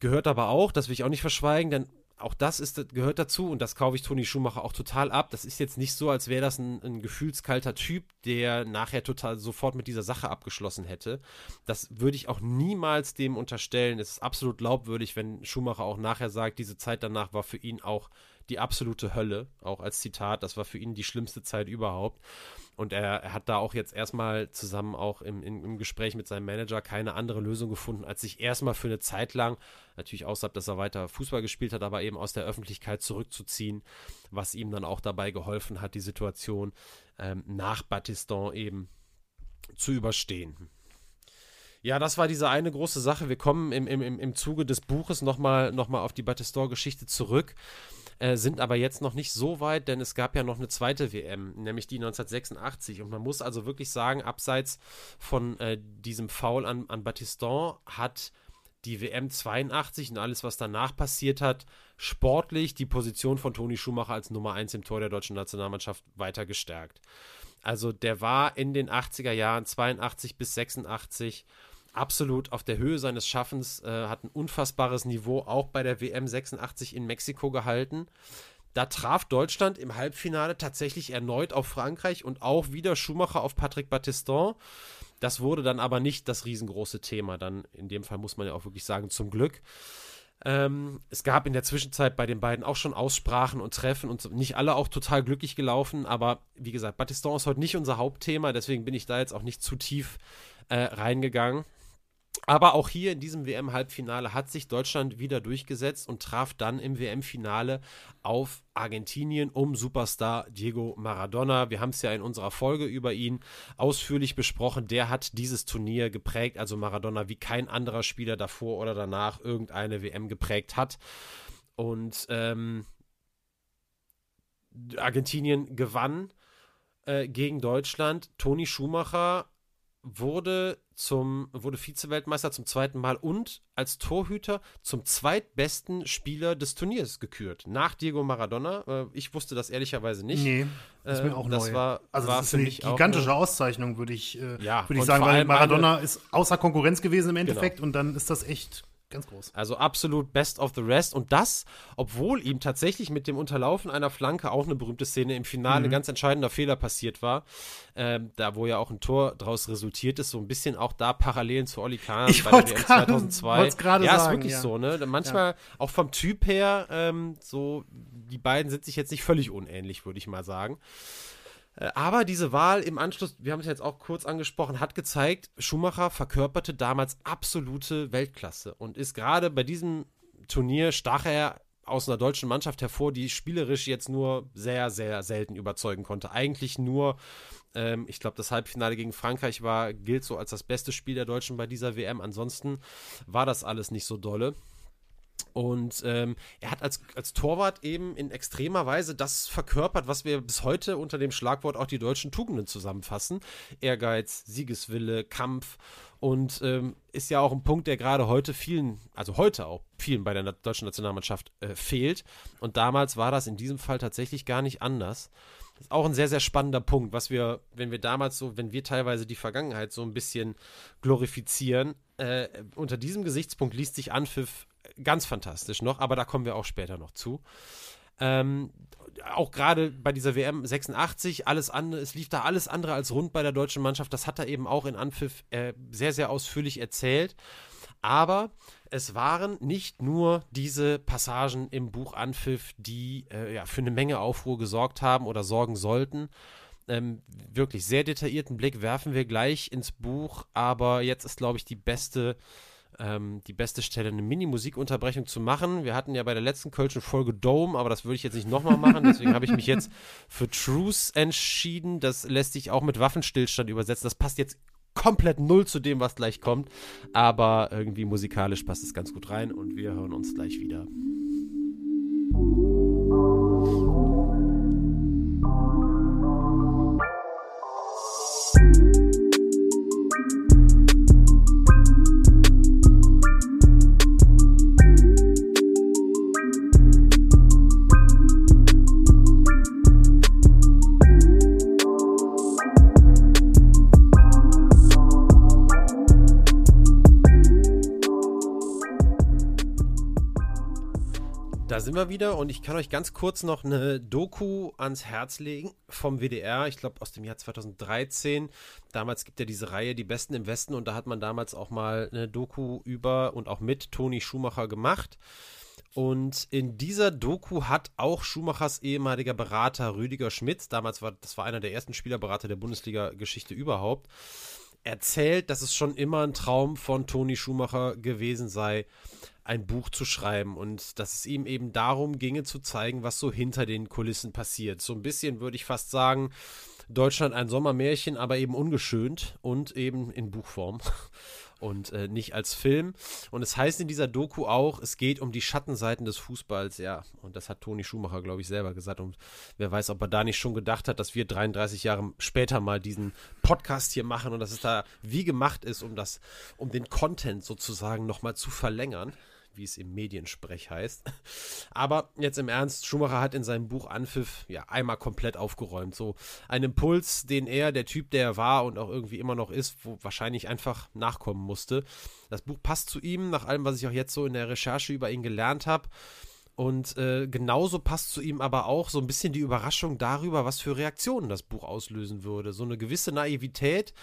gehört aber auch, das will ich auch nicht verschweigen, denn auch das ist, gehört dazu und das kaufe ich Toni Schumacher auch total ab. Das ist jetzt nicht so, als wäre das ein, ein, gefühlskalter Typ, der nachher total sofort mit dieser Sache abgeschlossen hätte. Das würde ich auch niemals dem unterstellen. Es ist absolut glaubwürdig, wenn Schumacher auch nachher sagt, diese Zeit danach war für ihn auch die absolute Hölle, auch als Zitat. Das war für ihn die schlimmste Zeit überhaupt. Und er, er, hat da auch jetzt erstmal zusammen auch im, im, im, Gespräch mit seinem Manager keine andere Lösung gefunden, als sich erstmal für eine Zeit lang, natürlich außerhalb, dass er weiter Fußball gespielt hat, aber eben aus der Öffentlichkeit zurückzuziehen, was ihm dann auch dabei geholfen hat, die Situation ähm, nach Battiston eben zu überstehen. Ja, das war diese eine große Sache. Wir kommen im, im, im Zuge des Buches nochmal noch mal auf die Battiston-Geschichte zurück. Äh, sind aber jetzt noch nicht so weit, denn es gab ja noch eine zweite WM, nämlich die 1986. Und man muss also wirklich sagen, abseits von äh, diesem Foul an, an Battiston hat die WM 82 und alles, was danach passiert hat, sportlich die Position von Toni Schumacher als Nummer 1 im Tor der deutschen Nationalmannschaft weiter gestärkt. Also der war in den 80er Jahren, 82 bis 86, absolut auf der Höhe seines Schaffens, äh, hat ein unfassbares Niveau auch bei der WM 86 in Mexiko gehalten. Da traf Deutschland im Halbfinale tatsächlich erneut auf Frankreich und auch wieder Schumacher auf Patrick Battiston. Das wurde dann aber nicht das riesengroße Thema. Dann in dem Fall muss man ja auch wirklich sagen, zum Glück. Ähm, es gab in der Zwischenzeit bei den beiden auch schon Aussprachen und Treffen und nicht alle auch total glücklich gelaufen. Aber wie gesagt, Battiston ist heute nicht unser Hauptthema, deswegen bin ich da jetzt auch nicht zu tief äh, reingegangen. Aber auch hier in diesem WM-Halbfinale hat sich Deutschland wieder durchgesetzt und traf dann im WM-Finale auf Argentinien um Superstar Diego Maradona. Wir haben es ja in unserer Folge über ihn ausführlich besprochen. Der hat dieses Turnier geprägt, also Maradona wie kein anderer Spieler davor oder danach irgendeine WM geprägt hat. Und ähm, Argentinien gewann äh, gegen Deutschland. Toni Schumacher wurde zum wurde Vize-Weltmeister zum zweiten Mal und als Torhüter zum zweitbesten Spieler des Turniers gekürt. Nach Diego Maradona. Äh, ich wusste das ehrlicherweise nicht. Nee, das ist mir äh, auch das neu. War, also war das ist für eine mich gigantische auch Auszeichnung, würde ich, äh, Ja, würde ich sagen, weil Maradona ist außer Konkurrenz gewesen im Endeffekt Genau. und dann ist das echt ganz groß. Also absolut best of the rest. Und das, obwohl ihm tatsächlich mit dem Unterlaufen einer Flanke auch eine berühmte Szene im Finale Mhm. ein ganz entscheidender Fehler passiert war. Ähm, da, wo ja auch ein Tor draus resultiert ist, so ein bisschen auch da Parallelen zu Olli Kahn Ich bei der WM grade- 2002. wollt's grade ja, ist sagen, wirklich ja. so, ne? Manchmal auch vom Typ her, ähm, so, die beiden sind sich jetzt nicht völlig unähnlich, würde ich mal sagen. Äh, Aber diese Wahl im Anschluss, wir haben es jetzt auch kurz angesprochen, hat gezeigt, Schumacher verkörperte damals absolute Weltklasse und ist gerade bei diesem Turnier stach er aus einer deutschen Mannschaft hervor, die spielerisch jetzt nur sehr, sehr selten überzeugen konnte. Eigentlich nur, ähm, ich glaube, das Halbfinale gegen Frankreich war, gilt so als das beste Spiel der Deutschen bei dieser WM. Ansonsten war das alles nicht so dolle. Und ähm, er hat als, als Torwart eben in extremer Weise das verkörpert, was wir bis heute unter dem Schlagwort auch die deutschen Tugenden zusammenfassen. Ehrgeiz, Siegeswille, Kampf und ähm, ist ja auch ein Punkt, der gerade heute vielen, also heute auch vielen bei der deutschen Nationalmannschaft äh, fehlt. Und damals war das in diesem Fall tatsächlich gar nicht anders. Das ist auch ein sehr, sehr spannender Punkt, was wir, wenn wir damals so, wenn wir teilweise die Vergangenheit so ein bisschen glorifizieren, äh, unter diesem Gesichtspunkt liest sich Anpfiff ganz fantastisch noch, aber da kommen wir auch später noch zu. Ähm, auch gerade bei dieser WM 86, alles andere, es lief da alles andere als rund bei der deutschen Mannschaft. Das hat er eben auch in Anpfiff äh, sehr, sehr ausführlich erzählt. Aber es waren nicht nur diese Passagen im Buch Anpfiff, die äh, ja, für eine Menge Aufruhr gesorgt haben oder sorgen sollten. Ähm, wirklich sehr detaillierten Blick werfen wir gleich ins Buch, aber jetzt ist, glaube ich, die beste ähm, die beste Stelle, eine Mini-Musikunterbrechung zu machen. Wir hatten ja bei der letzten Kölschen Folge Dome, aber das würde ich jetzt nicht nochmal machen. Deswegen habe ich mich jetzt für Truce entschieden. Das lässt sich auch mit Waffenstillstand übersetzen. Das passt jetzt komplett null zu dem, was gleich kommt. Aber irgendwie musikalisch passt es ganz gut rein und wir hören uns gleich wieder. Sind wir wieder und ich kann euch ganz kurz noch eine Doku ans Herz legen vom WDR, ich glaube aus dem Jahr 2013. Damals gibt ja diese Reihe Die Besten im Westen und da hat man damals auch mal eine Doku über und auch mit Toni Schumacher gemacht. Und in dieser Doku hat auch Schumachers ehemaliger Berater Rüdiger Schmidt, damals war das war einer der ersten Spielerberater der Bundesliga-Geschichte überhaupt, erzählt, dass es schon immer ein Traum von Toni Schumacher gewesen sei, ein Buch zu schreiben und dass es ihm eben darum ginge zu zeigen, was so hinter den Kulissen passiert. So ein bisschen würde ich fast sagen, Deutschland ein Sommermärchen, aber eben ungeschönt und eben in Buchform und äh, nicht als Film. Und es heißt in dieser Doku auch, es geht um die Schattenseiten des Fußballs, ja. Und das hat Toni Schumacher, glaube ich, selber gesagt. Und wer weiß, ob er da nicht schon gedacht hat, dass wir 33 Jahre später mal diesen Podcast hier machen und dass es da wie gemacht ist, um das, um den Content sozusagen nochmal zu verlängern wie es im Mediensprech heißt. Aber jetzt im Ernst, Schumacher hat in seinem Buch Anpfiff ja einmal komplett aufgeräumt. So ein Impuls, den er, der Typ, der er war und auch irgendwie immer noch ist, wo wahrscheinlich einfach nachkommen musste. Das Buch passt zu ihm, nach allem, was ich auch jetzt so in der Recherche über ihn gelernt habe. Und äh, genauso passt zu ihm aber auch so ein bisschen die Überraschung darüber, was für Reaktionen das Buch auslösen würde. So eine gewisse Naivität,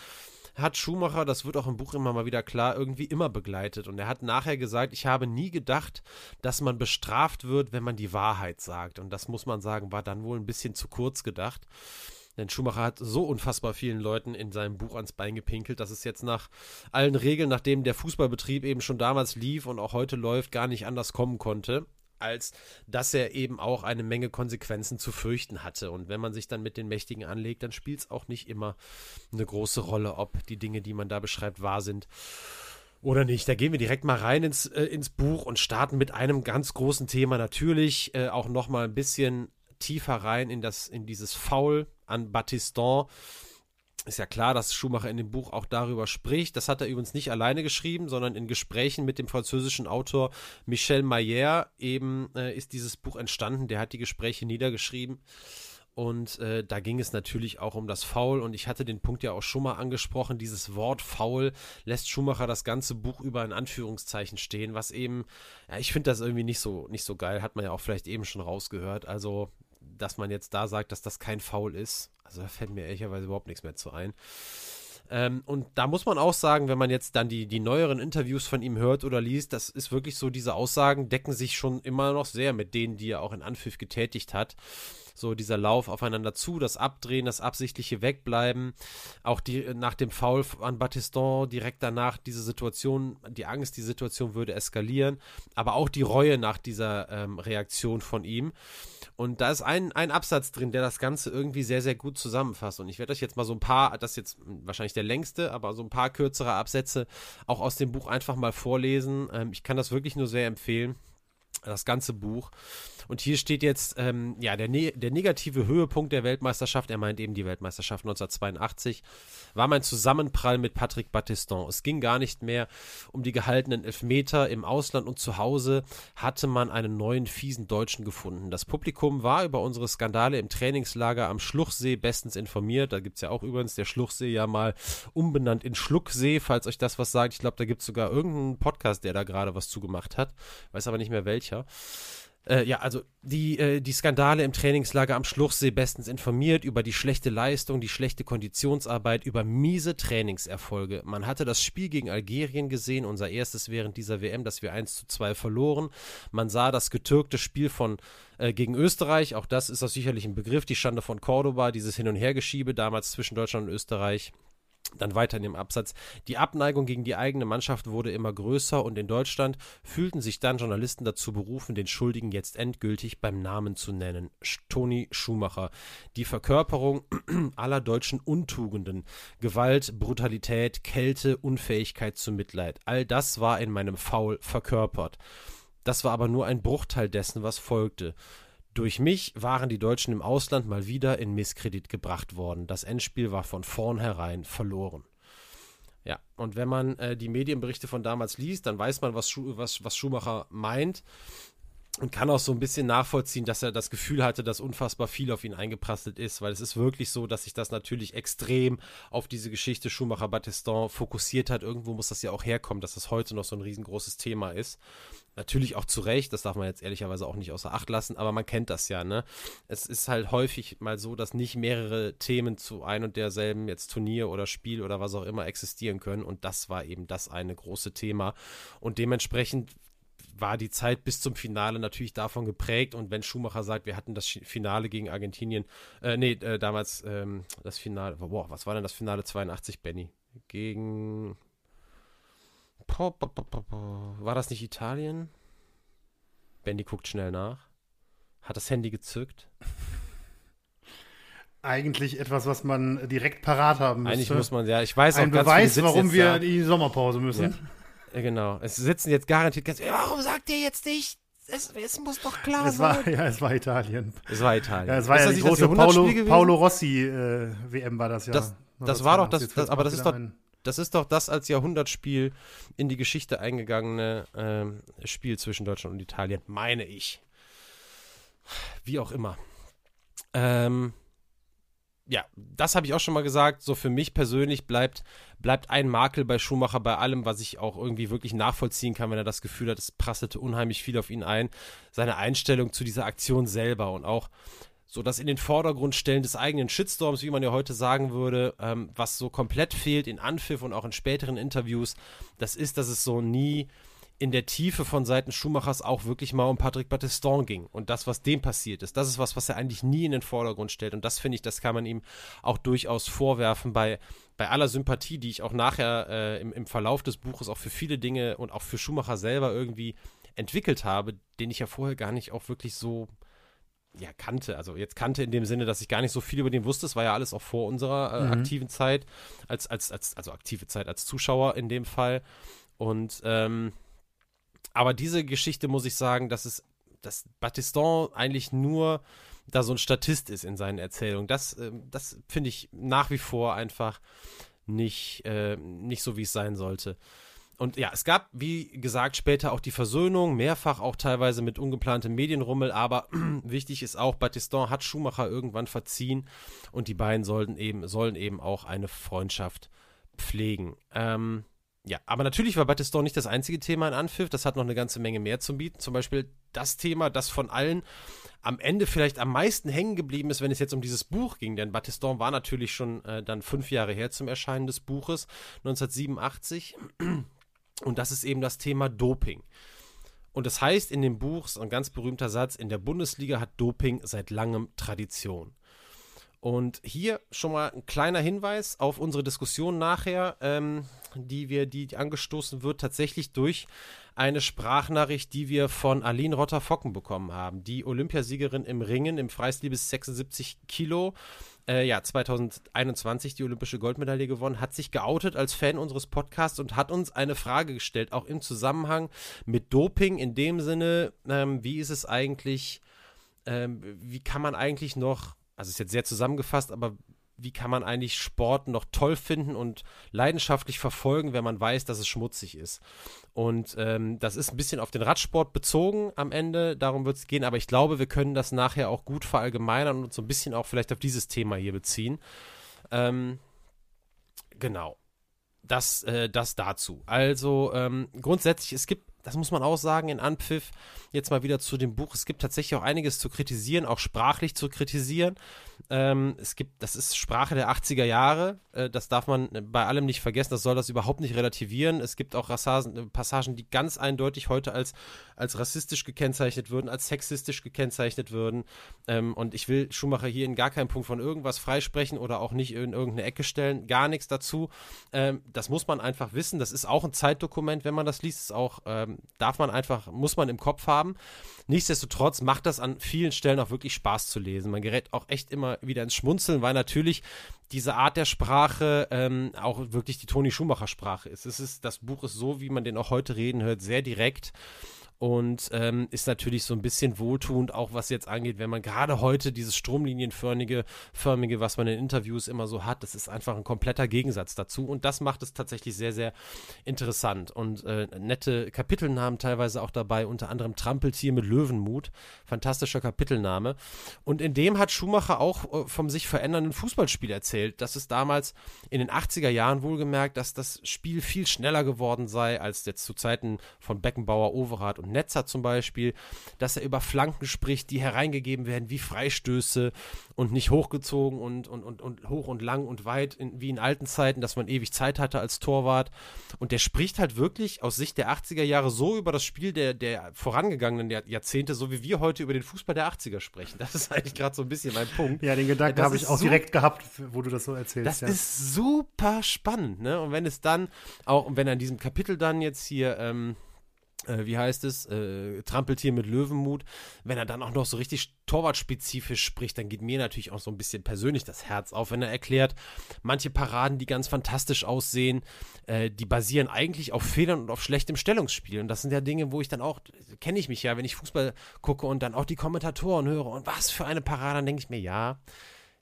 hat Schumacher, das wird auch im Buch immer mal wieder klar, irgendwie immer begleitet. Und er hat nachher gesagt, ich habe nie gedacht, dass man bestraft wird, wenn man die Wahrheit sagt. Und das muss man sagen, war dann wohl ein bisschen zu kurz gedacht. Denn Schumacher hat so unfassbar vielen Leuten in seinem Buch ans Bein gepinkelt, dass es jetzt nach allen Regeln, nachdem der Fußballbetrieb eben schon damals lief und auch heute läuft, gar nicht anders kommen konnte als dass er eben auch eine Menge Konsequenzen zu fürchten hatte. Und wenn man sich dann mit den Mächtigen anlegt, dann spielt es auch nicht immer eine große Rolle, ob die Dinge, die man da beschreibt, wahr sind oder nicht. Da gehen wir direkt mal rein ins, äh, ins Buch und starten mit einem ganz großen Thema. Natürlich äh, auch noch mal ein bisschen tiefer rein in, das, in dieses Foul an Battiston ist ja klar, dass Schumacher in dem Buch auch darüber spricht. Das hat er übrigens nicht alleine geschrieben, sondern in Gesprächen mit dem französischen Autor Michel Mayer eben äh, ist dieses Buch entstanden. Der hat die Gespräche niedergeschrieben. Und äh, da ging es natürlich auch um das Foul. Und ich hatte den Punkt ja auch schon mal angesprochen. Dieses Wort Foul lässt Schumacher das ganze Buch über in Anführungszeichen stehen, was eben, ja, ich finde das irgendwie nicht so, nicht so geil. Hat man ja auch vielleicht eben schon rausgehört. Also, dass man jetzt da sagt, dass das kein Foul ist, also da fällt mir ehrlicherweise überhaupt nichts mehr zu ein. Ähm, und da muss man auch sagen, wenn man jetzt dann die, die neueren Interviews von ihm hört oder liest, das ist wirklich so, diese Aussagen decken sich schon immer noch sehr mit denen, die er auch in Anpfiff getätigt hat. So dieser Lauf aufeinander zu, das Abdrehen, das absichtliche Wegbleiben, auch die nach dem Foul an Battiston direkt danach diese Situation, die Angst, die Situation würde eskalieren, aber auch die Reue nach dieser ähm, Reaktion von ihm. Und da ist ein, ein Absatz drin, der das Ganze irgendwie sehr, sehr gut zusammenfasst. Und ich werde euch jetzt mal so ein paar, das ist jetzt wahrscheinlich der längste, aber so ein paar kürzere Absätze auch aus dem Buch einfach mal vorlesen. Ähm, ich kann das wirklich nur sehr empfehlen. Das ganze Buch. Und hier steht jetzt, ähm, ja, der, ne der negative Höhepunkt der Weltmeisterschaft, er meint eben die Weltmeisterschaft 1982, war mein Zusammenprall mit Patrick Battiston. Es ging gar nicht mehr um die gehaltenen Elfmeter. Im Ausland und zu Hause hatte man einen neuen fiesen Deutschen gefunden. Das Publikum war über unsere Skandale im Trainingslager am Schluchsee bestens informiert. Da gibt es ja auch übrigens der Schluchsee ja mal umbenannt in Schlucksee, falls euch das was sagt. Ich glaube, da gibt es sogar irgendeinen Podcast, der da gerade was zugemacht hat. Weiß aber nicht mehr welcher. Äh, ja, also die, äh, die Skandale im Trainingslager am Schluchsee bestens informiert über die schlechte Leistung, die schlechte Konditionsarbeit, über miese Trainingserfolge. Man hatte das Spiel gegen Algerien gesehen, unser erstes während dieser WM, das wir 1 zu 2 verloren. Man sah das getürkte Spiel von äh, gegen Österreich, auch das ist das sicherlich ein Begriff, die Schande von Cordoba, dieses Hin- und Hergeschiebe damals zwischen Deutschland und Österreich. Dann weiter in dem Absatz. Die Abneigung gegen die eigene Mannschaft wurde immer größer und in Deutschland fühlten sich dann Journalisten dazu berufen, den Schuldigen jetzt endgültig beim Namen zu nennen. Toni Schumacher. Die Verkörperung aller deutschen Untugenden. Gewalt, Brutalität, Kälte, Unfähigkeit zu Mitleid. All das war in meinem Faul verkörpert. Das war aber nur ein Bruchteil dessen, was folgte. Durch mich waren die Deutschen im Ausland mal wieder in Misskredit gebracht worden. Das Endspiel war von vornherein verloren. Ja, und wenn man äh, die Medienberichte von damals liest, dann weiß man, was, Schu was, was Schumacher meint und kann auch so ein bisschen nachvollziehen, dass er das Gefühl hatte, dass unfassbar viel auf ihn eingeprasselt ist, weil es ist wirklich so, dass sich das natürlich extrem auf diese Geschichte Schumacher-Battiston fokussiert hat. Irgendwo muss das ja auch herkommen, dass das heute noch so ein riesengroßes Thema ist. Natürlich auch zu Recht, das darf man jetzt ehrlicherweise auch nicht außer Acht lassen, aber man kennt das ja, ne? Es ist halt häufig mal so, dass nicht mehrere Themen zu ein und derselben jetzt Turnier oder Spiel oder was auch immer existieren können und das war eben das eine große Thema und dementsprechend war die Zeit bis zum Finale natürlich davon geprägt. Und wenn Schumacher sagt, wir hatten das Finale gegen Argentinien, äh, nee, äh, damals ähm, das Finale, boah, was war denn das Finale 82, Benny? Gegen. War das nicht Italien? Benny guckt schnell nach. Hat das Handy gezückt. Eigentlich etwas, was man direkt parat haben müsste. Eigentlich muss man, ja, ich weiß auch Ein Beweis, warum wir in die Sommerpause müssen. Ja. Genau. Es sitzen jetzt garantiert ganz. Warum sagt ihr jetzt nicht? Es, es muss doch klar es sein. War, ja, es war Italien. Es war Italien. Ja, es war ist ja die große Paolo, Paolo Rossi äh, WM war das ja. Das, das war doch das, das aber das ist doch, das ist doch das als Jahrhundertspiel in die Geschichte eingegangene äh, Spiel zwischen Deutschland und Italien, meine ich. Wie auch immer. Ähm, ja, das habe ich auch schon mal gesagt. So für mich persönlich bleibt, bleibt ein Makel bei Schumacher bei allem, was ich auch irgendwie wirklich nachvollziehen kann, wenn er das Gefühl hat, es prasselte unheimlich viel auf ihn ein. Seine Einstellung zu dieser Aktion selber und auch so das in den Vordergrund stellen des eigenen Shitstorms, wie man ja heute sagen würde, ähm, was so komplett fehlt in Anpfiff und auch in späteren Interviews, das ist, dass es so nie in der Tiefe von Seiten Schumachers auch wirklich mal um Patrick Battiston ging und das, was dem passiert ist. Das ist was, was er eigentlich nie in den Vordergrund stellt. Und das finde ich, das kann man ihm auch durchaus vorwerfen bei, bei aller Sympathie, die ich auch nachher äh, im, im Verlauf des Buches auch für viele Dinge und auch für Schumacher selber irgendwie entwickelt habe, den ich ja vorher gar nicht auch wirklich so ja, kannte. Also jetzt kannte in dem Sinne, dass ich gar nicht so viel über den wusste. Es war ja alles auch vor unserer äh, mhm. aktiven Zeit, als, als, als, also aktive Zeit als Zuschauer in dem Fall. Und ähm, aber diese Geschichte muss ich sagen, dass es, dass Battiston eigentlich nur da so ein Statist ist in seinen Erzählungen. Das, äh, das finde ich nach wie vor einfach nicht, äh, nicht so, wie es sein sollte. Und ja, es gab, wie gesagt, später auch die Versöhnung, mehrfach auch teilweise mit ungeplantem Medienrummel, aber wichtig ist auch, Battiston hat Schumacher irgendwann verziehen und die beiden sollten eben, sollen eben auch eine Freundschaft pflegen. Ähm, ja, aber natürlich war Battiston nicht das einzige Thema in Anpfiff. Das hat noch eine ganze Menge mehr zu bieten. Zum Beispiel das Thema, das von allen am Ende vielleicht am meisten hängen geblieben ist, wenn es jetzt um dieses Buch ging. Denn Battiston war natürlich schon äh, dann fünf Jahre her zum Erscheinen des Buches, 1987. Und das ist eben das Thema Doping. Und das heißt in dem Buch, so ein ganz berühmter Satz, in der Bundesliga hat Doping seit langem Tradition. Und hier schon mal ein kleiner Hinweis auf unsere Diskussion nachher, ähm, die wir, die angestoßen wird, tatsächlich durch eine Sprachnachricht, die wir von Aline Rotter-Focken bekommen haben. Die Olympiasiegerin im Ringen im Freistil bis 76 Kilo. Äh, ja, 2021 die olympische Goldmedaille gewonnen, hat sich geoutet als Fan unseres Podcasts und hat uns eine Frage gestellt, auch im Zusammenhang mit Doping, in dem Sinne, ähm, wie ist es eigentlich, ähm, wie kann man eigentlich noch also ist jetzt sehr zusammengefasst, aber wie kann man eigentlich Sport noch toll finden und leidenschaftlich verfolgen, wenn man weiß, dass es schmutzig ist. Und ähm, das ist ein bisschen auf den Radsport bezogen am Ende, darum wird es gehen, aber ich glaube, wir können das nachher auch gut verallgemeinern und so ein bisschen auch vielleicht auf dieses Thema hier beziehen. Ähm, genau. Das, äh, das dazu. Also ähm, grundsätzlich, es gibt das muss man auch sagen, in Anpfiff, jetzt mal wieder zu dem Buch. Es gibt tatsächlich auch einiges zu kritisieren, auch sprachlich zu kritisieren. Ähm, es gibt, das ist Sprache der 80er Jahre, äh, das darf man bei allem nicht vergessen, das soll das überhaupt nicht relativieren. Es gibt auch Rassagen, Passagen, die ganz eindeutig heute als, als rassistisch gekennzeichnet würden, als sexistisch gekennzeichnet würden. Ähm, und ich will Schumacher hier in gar keinem Punkt von irgendwas freisprechen oder auch nicht in irgendeine Ecke stellen, gar nichts dazu. Ähm, das muss man einfach wissen, das ist auch ein Zeitdokument, wenn man das liest, ist auch, ähm, darf man einfach, muss man im Kopf haben. Nichtsdestotrotz macht das an vielen Stellen auch wirklich Spaß zu lesen. Man gerät auch echt immer wieder ins Schmunzeln, weil natürlich diese Art der Sprache ähm, auch wirklich die Toni Schumacher Sprache ist. Es ist. Das Buch ist so, wie man den auch heute reden hört, sehr direkt und ähm, ist natürlich so ein bisschen wohltuend, auch was jetzt angeht, wenn man gerade heute dieses stromlinienförmige, förmige, was man in Interviews immer so hat, das ist einfach ein kompletter Gegensatz dazu. Und das macht es tatsächlich sehr, sehr interessant. Und äh, nette Kapitelnamen teilweise auch dabei, unter anderem Trampeltier mit Löwenmut, fantastischer Kapitelname. Und in dem hat Schumacher auch äh, vom sich verändernden Fußballspiel erzählt, dass es damals in den 80er Jahren wohlgemerkt, dass das Spiel viel schneller geworden sei als jetzt zu Zeiten von Beckenbauer, Overath und Netzer zum Beispiel, dass er über Flanken spricht, die hereingegeben werden wie Freistöße und nicht hochgezogen und, und, und, und hoch und lang und weit, in, wie in alten Zeiten, dass man ewig Zeit hatte als Torwart. Und der spricht halt wirklich aus Sicht der 80er Jahre so über das Spiel der, der vorangegangenen Jahrzehnte, so wie wir heute über den Fußball der 80er sprechen. Das ist eigentlich gerade so ein bisschen mein Punkt. Ja, den Gedanken habe ich auch so, direkt gehabt, wo du das so erzählst. Das ja. ist super spannend, ne? Und wenn es dann auch, wenn er in diesem Kapitel dann jetzt hier, ähm, äh, wie heißt es, äh, Trampeltier mit Löwenmut, wenn er dann auch noch so richtig torwartspezifisch spricht, dann geht mir natürlich auch so ein bisschen persönlich das Herz auf, wenn er erklärt, manche Paraden, die ganz fantastisch aussehen, äh, die basieren eigentlich auf Fehlern und auf schlechtem Stellungsspiel. Und das sind ja Dinge, wo ich dann auch, kenne ich mich ja, wenn ich Fußball gucke und dann auch die Kommentatoren höre und was für eine Parade, dann denke ich mir, ja,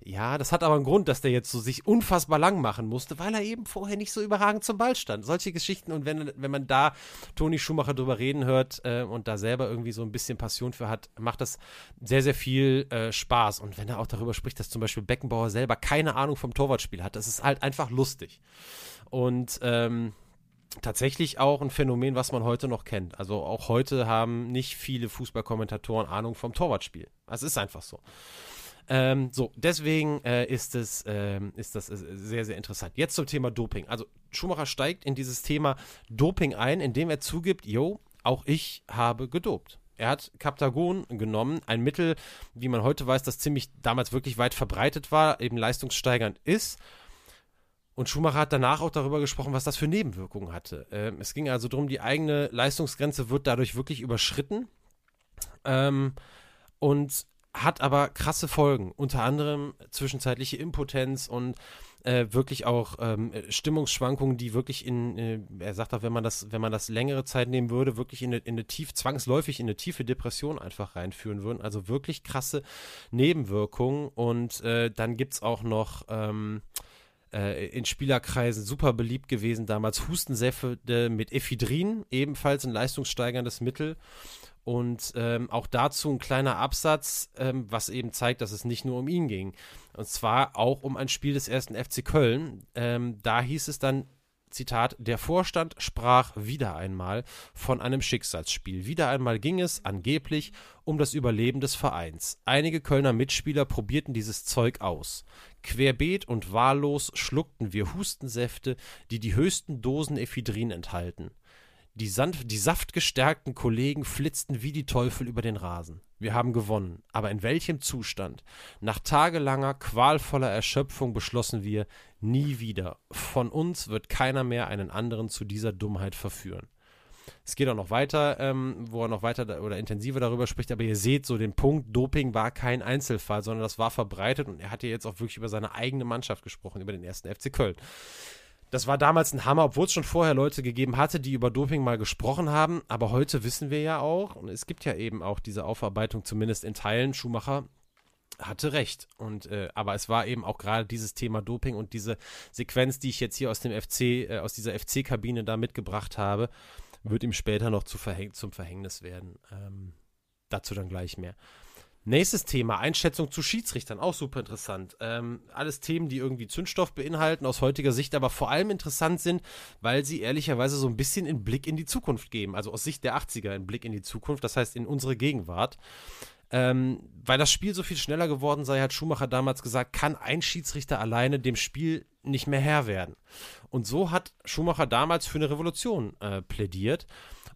ja, das hat aber einen Grund, dass der jetzt so sich unfassbar lang machen musste, weil er eben vorher nicht so überragend zum Ball stand. Solche Geschichten und wenn, wenn man da Toni Schumacher drüber reden hört äh, und da selber irgendwie so ein bisschen Passion für hat, macht das sehr, sehr viel äh, Spaß. Und wenn er auch darüber spricht, dass zum Beispiel Beckenbauer selber keine Ahnung vom Torwartspiel hat, das ist halt einfach lustig. Und ähm, tatsächlich auch ein Phänomen, was man heute noch kennt. Also auch heute haben nicht viele Fußballkommentatoren Ahnung vom Torwartspiel. Es ist einfach so. Ähm, so, deswegen äh, ist, es, ähm, ist das äh, sehr, sehr interessant. Jetzt zum Thema Doping. Also Schumacher steigt in dieses Thema Doping ein, indem er zugibt, yo, auch ich habe gedopt. Er hat Captagon genommen, ein Mittel, wie man heute weiß, das ziemlich damals wirklich weit verbreitet war, eben leistungssteigernd ist. Und Schumacher hat danach auch darüber gesprochen, was das für Nebenwirkungen hatte. Ähm, es ging also darum, die eigene Leistungsgrenze wird dadurch wirklich überschritten. Ähm, und hat aber krasse Folgen, unter anderem zwischenzeitliche Impotenz und äh, wirklich auch ähm, Stimmungsschwankungen, die wirklich in, äh, er sagt auch, wenn man das, wenn man das längere Zeit nehmen würde, wirklich in eine, in eine tief, zwangsläufig in eine tiefe Depression einfach reinführen würden. Also wirklich krasse Nebenwirkungen. Und äh, dann gibt es auch noch ähm, äh, in Spielerkreisen super beliebt gewesen, damals Hustensäfte mit Ephedrin, ebenfalls ein leistungssteigerndes Mittel. Und ähm, auch dazu ein kleiner Absatz, ähm, was eben zeigt, dass es nicht nur um ihn ging. Und zwar auch um ein Spiel des ersten FC Köln. Ähm, da hieß es dann, Zitat, der Vorstand sprach wieder einmal von einem Schicksalsspiel. Wieder einmal ging es angeblich um das Überleben des Vereins. Einige Kölner Mitspieler probierten dieses Zeug aus. Querbeet und wahllos schluckten wir Hustensäfte, die die höchsten Dosen Ephedrin enthalten. Die, sanft, die saftgestärkten Kollegen flitzten wie die Teufel über den Rasen. Wir haben gewonnen. Aber in welchem Zustand? Nach tagelanger, qualvoller Erschöpfung beschlossen wir, nie wieder. Von uns wird keiner mehr einen anderen zu dieser Dummheit verführen. Es geht auch noch weiter, ähm, wo er noch weiter oder intensiver darüber spricht, aber ihr seht so den Punkt, Doping war kein Einzelfall, sondern das war verbreitet und er hat ja jetzt auch wirklich über seine eigene Mannschaft gesprochen, über den ersten FC Köln. Das war damals ein Hammer, obwohl es schon vorher Leute gegeben hatte, die über Doping mal gesprochen haben. Aber heute wissen wir ja auch, und es gibt ja eben auch diese Aufarbeitung, zumindest in Teilen, Schumacher hatte recht. Und äh, aber es war eben auch gerade dieses Thema Doping und diese Sequenz, die ich jetzt hier aus dem FC, äh, aus dieser FC-Kabine da mitgebracht habe, wird ihm später noch zu Verhäng zum Verhängnis werden. Ähm, dazu dann gleich mehr. Nächstes Thema, Einschätzung zu Schiedsrichtern, auch super interessant. Ähm, alles Themen, die irgendwie Zündstoff beinhalten, aus heutiger Sicht aber vor allem interessant sind, weil sie ehrlicherweise so ein bisschen einen Blick in die Zukunft geben. Also aus Sicht der 80er einen Blick in die Zukunft, das heißt in unsere Gegenwart. Ähm, weil das Spiel so viel schneller geworden sei, hat Schumacher damals gesagt, kann ein Schiedsrichter alleine dem Spiel nicht mehr Herr werden. Und so hat Schumacher damals für eine Revolution äh, plädiert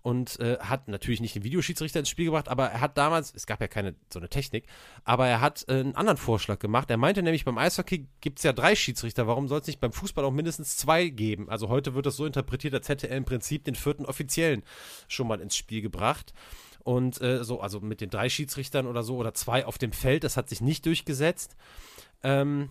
und äh, hat natürlich nicht den Videoschiedsrichter ins Spiel gebracht, aber er hat damals, es gab ja keine so eine Technik, aber er hat äh, einen anderen Vorschlag gemacht. Er meinte nämlich, beim Eishockey gibt es ja drei Schiedsrichter, warum soll es nicht beim Fußball auch mindestens zwei geben? Also heute wird das so interpretiert, als hätte er im Prinzip den vierten Offiziellen schon mal ins Spiel gebracht. Und äh, so, also mit den drei Schiedsrichtern oder so oder zwei auf dem Feld, das hat sich nicht durchgesetzt. Ähm,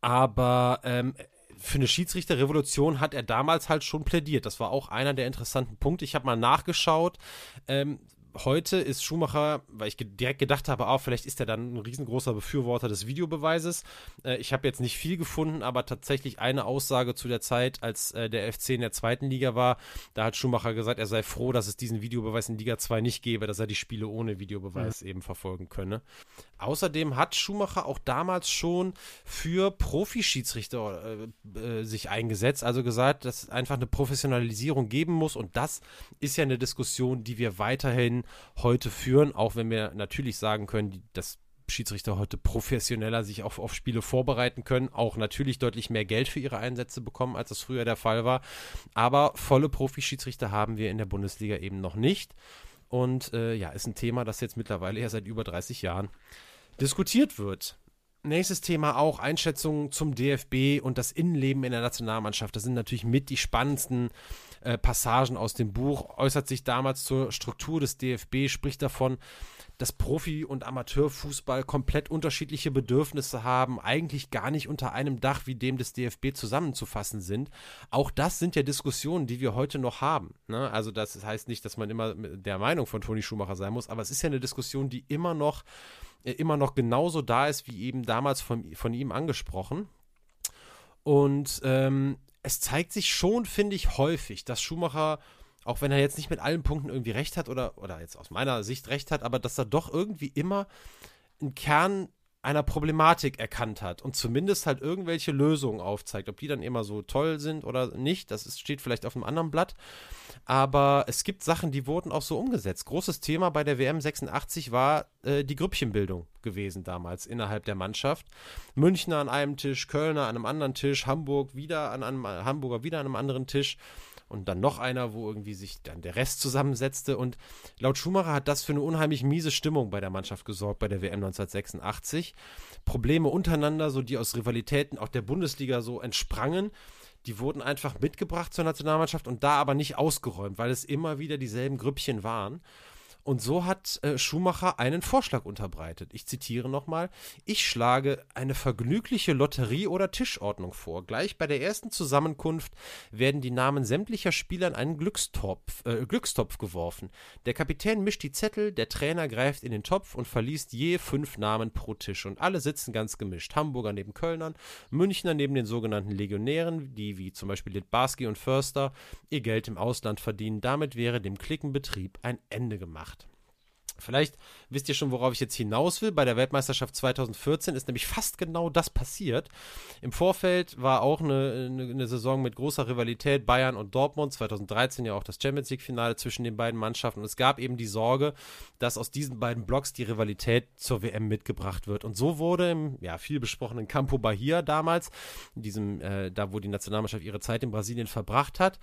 aber ähm, für eine Schiedsrichterrevolution hat er damals halt schon plädiert. Das war auch einer der interessanten Punkte. Ich habe mal nachgeschaut. Ähm, heute ist Schumacher, weil ich direkt gedacht habe, auch vielleicht ist er dann ein riesengroßer Befürworter des Videobeweises. Äh, ich habe jetzt nicht viel gefunden, aber tatsächlich eine Aussage zu der Zeit, als äh, der FC in der zweiten Liga war, da hat Schumacher gesagt, er sei froh, dass es diesen Videobeweis in Liga 2 nicht gäbe, dass er die Spiele ohne Videobeweis ja. eben verfolgen könne. Außerdem hat Schumacher auch damals schon für Profischiedsrichter äh, äh, sich eingesetzt, also gesagt, dass es einfach eine Professionalisierung geben muss und das ist ja eine Diskussion, die wir weiterhin heute führen, auch wenn wir natürlich sagen können, dass Schiedsrichter heute professioneller sich auf, auf Spiele vorbereiten können, auch natürlich deutlich mehr Geld für ihre Einsätze bekommen, als das früher der Fall war. Aber volle Profischiedsrichter haben wir in der Bundesliga eben noch nicht. Und äh, ja, ist ein Thema, das jetzt mittlerweile ja seit über 30 Jahren diskutiert wird. Nächstes Thema auch Einschätzungen zum DFB und das Innenleben in der Nationalmannschaft. Das sind natürlich mit die spannendsten äh, Passagen aus dem Buch. Äußert sich damals zur Struktur des DFB, spricht davon, dass Profi- und Amateurfußball komplett unterschiedliche Bedürfnisse haben, eigentlich gar nicht unter einem Dach wie dem des DFB zusammenzufassen sind. Auch das sind ja Diskussionen, die wir heute noch haben. Ne? Also das heißt nicht, dass man immer der Meinung von Toni Schumacher sein muss, aber es ist ja eine Diskussion, die immer noch immer noch genauso da ist, wie eben damals von, von ihm angesprochen. Und ähm, es zeigt sich schon, finde ich, häufig, dass Schumacher, auch wenn er jetzt nicht mit allen Punkten irgendwie recht hat oder, oder jetzt aus meiner Sicht recht hat, aber dass er doch irgendwie immer einen Kern einer Problematik erkannt hat und zumindest halt irgendwelche Lösungen aufzeigt. Ob die dann immer so toll sind oder nicht, das ist, steht vielleicht auf einem anderen Blatt. Aber es gibt Sachen, die wurden auch so umgesetzt. Großes Thema bei der WM 86 war äh, die Grüppchenbildung gewesen damals innerhalb der Mannschaft. Münchner an einem Tisch, Kölner an einem anderen Tisch, Hamburg wieder an einem Hamburger wieder an einem anderen Tisch und dann noch einer, wo irgendwie sich dann der Rest zusammensetzte. Und laut Schumacher hat das für eine unheimlich miese Stimmung bei der Mannschaft gesorgt, bei der WM 1986. Probleme untereinander, so die aus Rivalitäten auch der Bundesliga so entsprangen, die wurden einfach mitgebracht zur Nationalmannschaft und da aber nicht ausgeräumt, weil es immer wieder dieselben Grüppchen waren. Und so hat äh, Schumacher einen Vorschlag unterbreitet. Ich zitiere nochmal. Ich schlage eine vergnügliche Lotterie- oder Tischordnung vor. Gleich bei der ersten Zusammenkunft werden die Namen sämtlicher Spieler in einen Glückstopf, äh, Glückstopf geworfen. Der Kapitän mischt die Zettel, der Trainer greift in den Topf und verliest je fünf Namen pro Tisch. Und alle sitzen ganz gemischt. Hamburger neben Kölnern, Münchner neben den sogenannten Legionären, die wie zum Beispiel Litbarski und Förster ihr Geld im Ausland verdienen. Damit wäre dem Klickenbetrieb ein Ende gemacht. Vielleicht wisst ihr schon, worauf ich jetzt hinaus will. Bei der Weltmeisterschaft 2014 ist nämlich fast genau das passiert. Im Vorfeld war auch eine, eine, eine, Saison mit großer Rivalität Bayern und Dortmund. 2013 ja auch das Champions League-Finale zwischen den beiden Mannschaften. Und es gab eben die Sorge, dass aus diesen beiden Blocks die Rivalität zur WM mitgebracht wird. Und so wurde im ja, viel besprochenen Campo Bahia damals, diesem, äh, da wo die Nationalmannschaft ihre Zeit in Brasilien verbracht hat,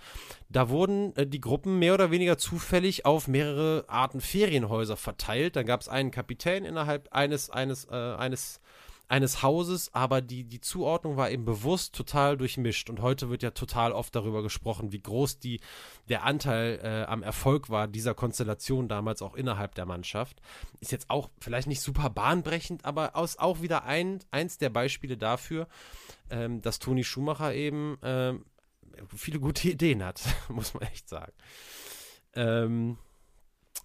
da wurden äh, die Gruppen mehr oder weniger zufällig auf mehrere Arten Ferienhäuser verteilt. Dann gab es einen Kapitän innerhalb eines, eines, äh, eines, eines Hauses, aber die, die Zuordnung war eben bewusst total durchmischt. Und heute wird ja total oft darüber gesprochen, wie groß die, der Anteil äh, am Erfolg war dieser Konstellation damals auch innerhalb der Mannschaft. Ist jetzt auch vielleicht nicht super bahnbrechend, aber aus, auch wieder ein, eins der Beispiele dafür, ähm, dass Toni Schumacher eben ähm, viele gute Ideen hat, muss man echt sagen. Ähm,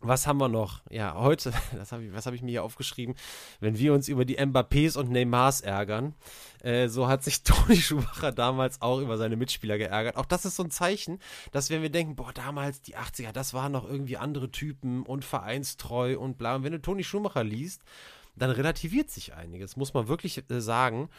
was haben wir noch? Ja, heute, das hab ich, was habe ich mir hier aufgeschrieben? Wenn wir uns über die Mbappés und Neymars ärgern, äh, so hat sich Toni Schumacher damals auch über seine Mitspieler geärgert. Auch das ist so ein Zeichen, dass wenn wir denken, boah, damals die 80er, das waren noch irgendwie andere Typen und vereinstreu und bla. Und wenn du Toni Schumacher liest, dann relativiert sich einiges, muss man wirklich äh, sagen.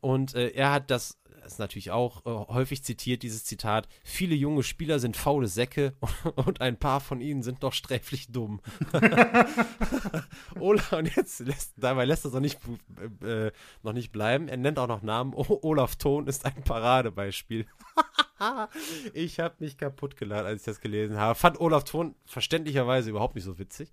Und äh, er hat das ist natürlich auch äh, häufig zitiert, dieses Zitat, viele junge Spieler sind faule Säcke und ein paar von ihnen sind doch sträflich dumm. Ola, und jetzt lässt, dabei lässt er es noch nicht, äh, noch nicht bleiben. Er nennt auch noch Namen. O Olaf Thon ist ein Paradebeispiel. ich habe mich kaputt geladen, als ich das gelesen habe. Fand Olaf Thon verständlicherweise überhaupt nicht so witzig.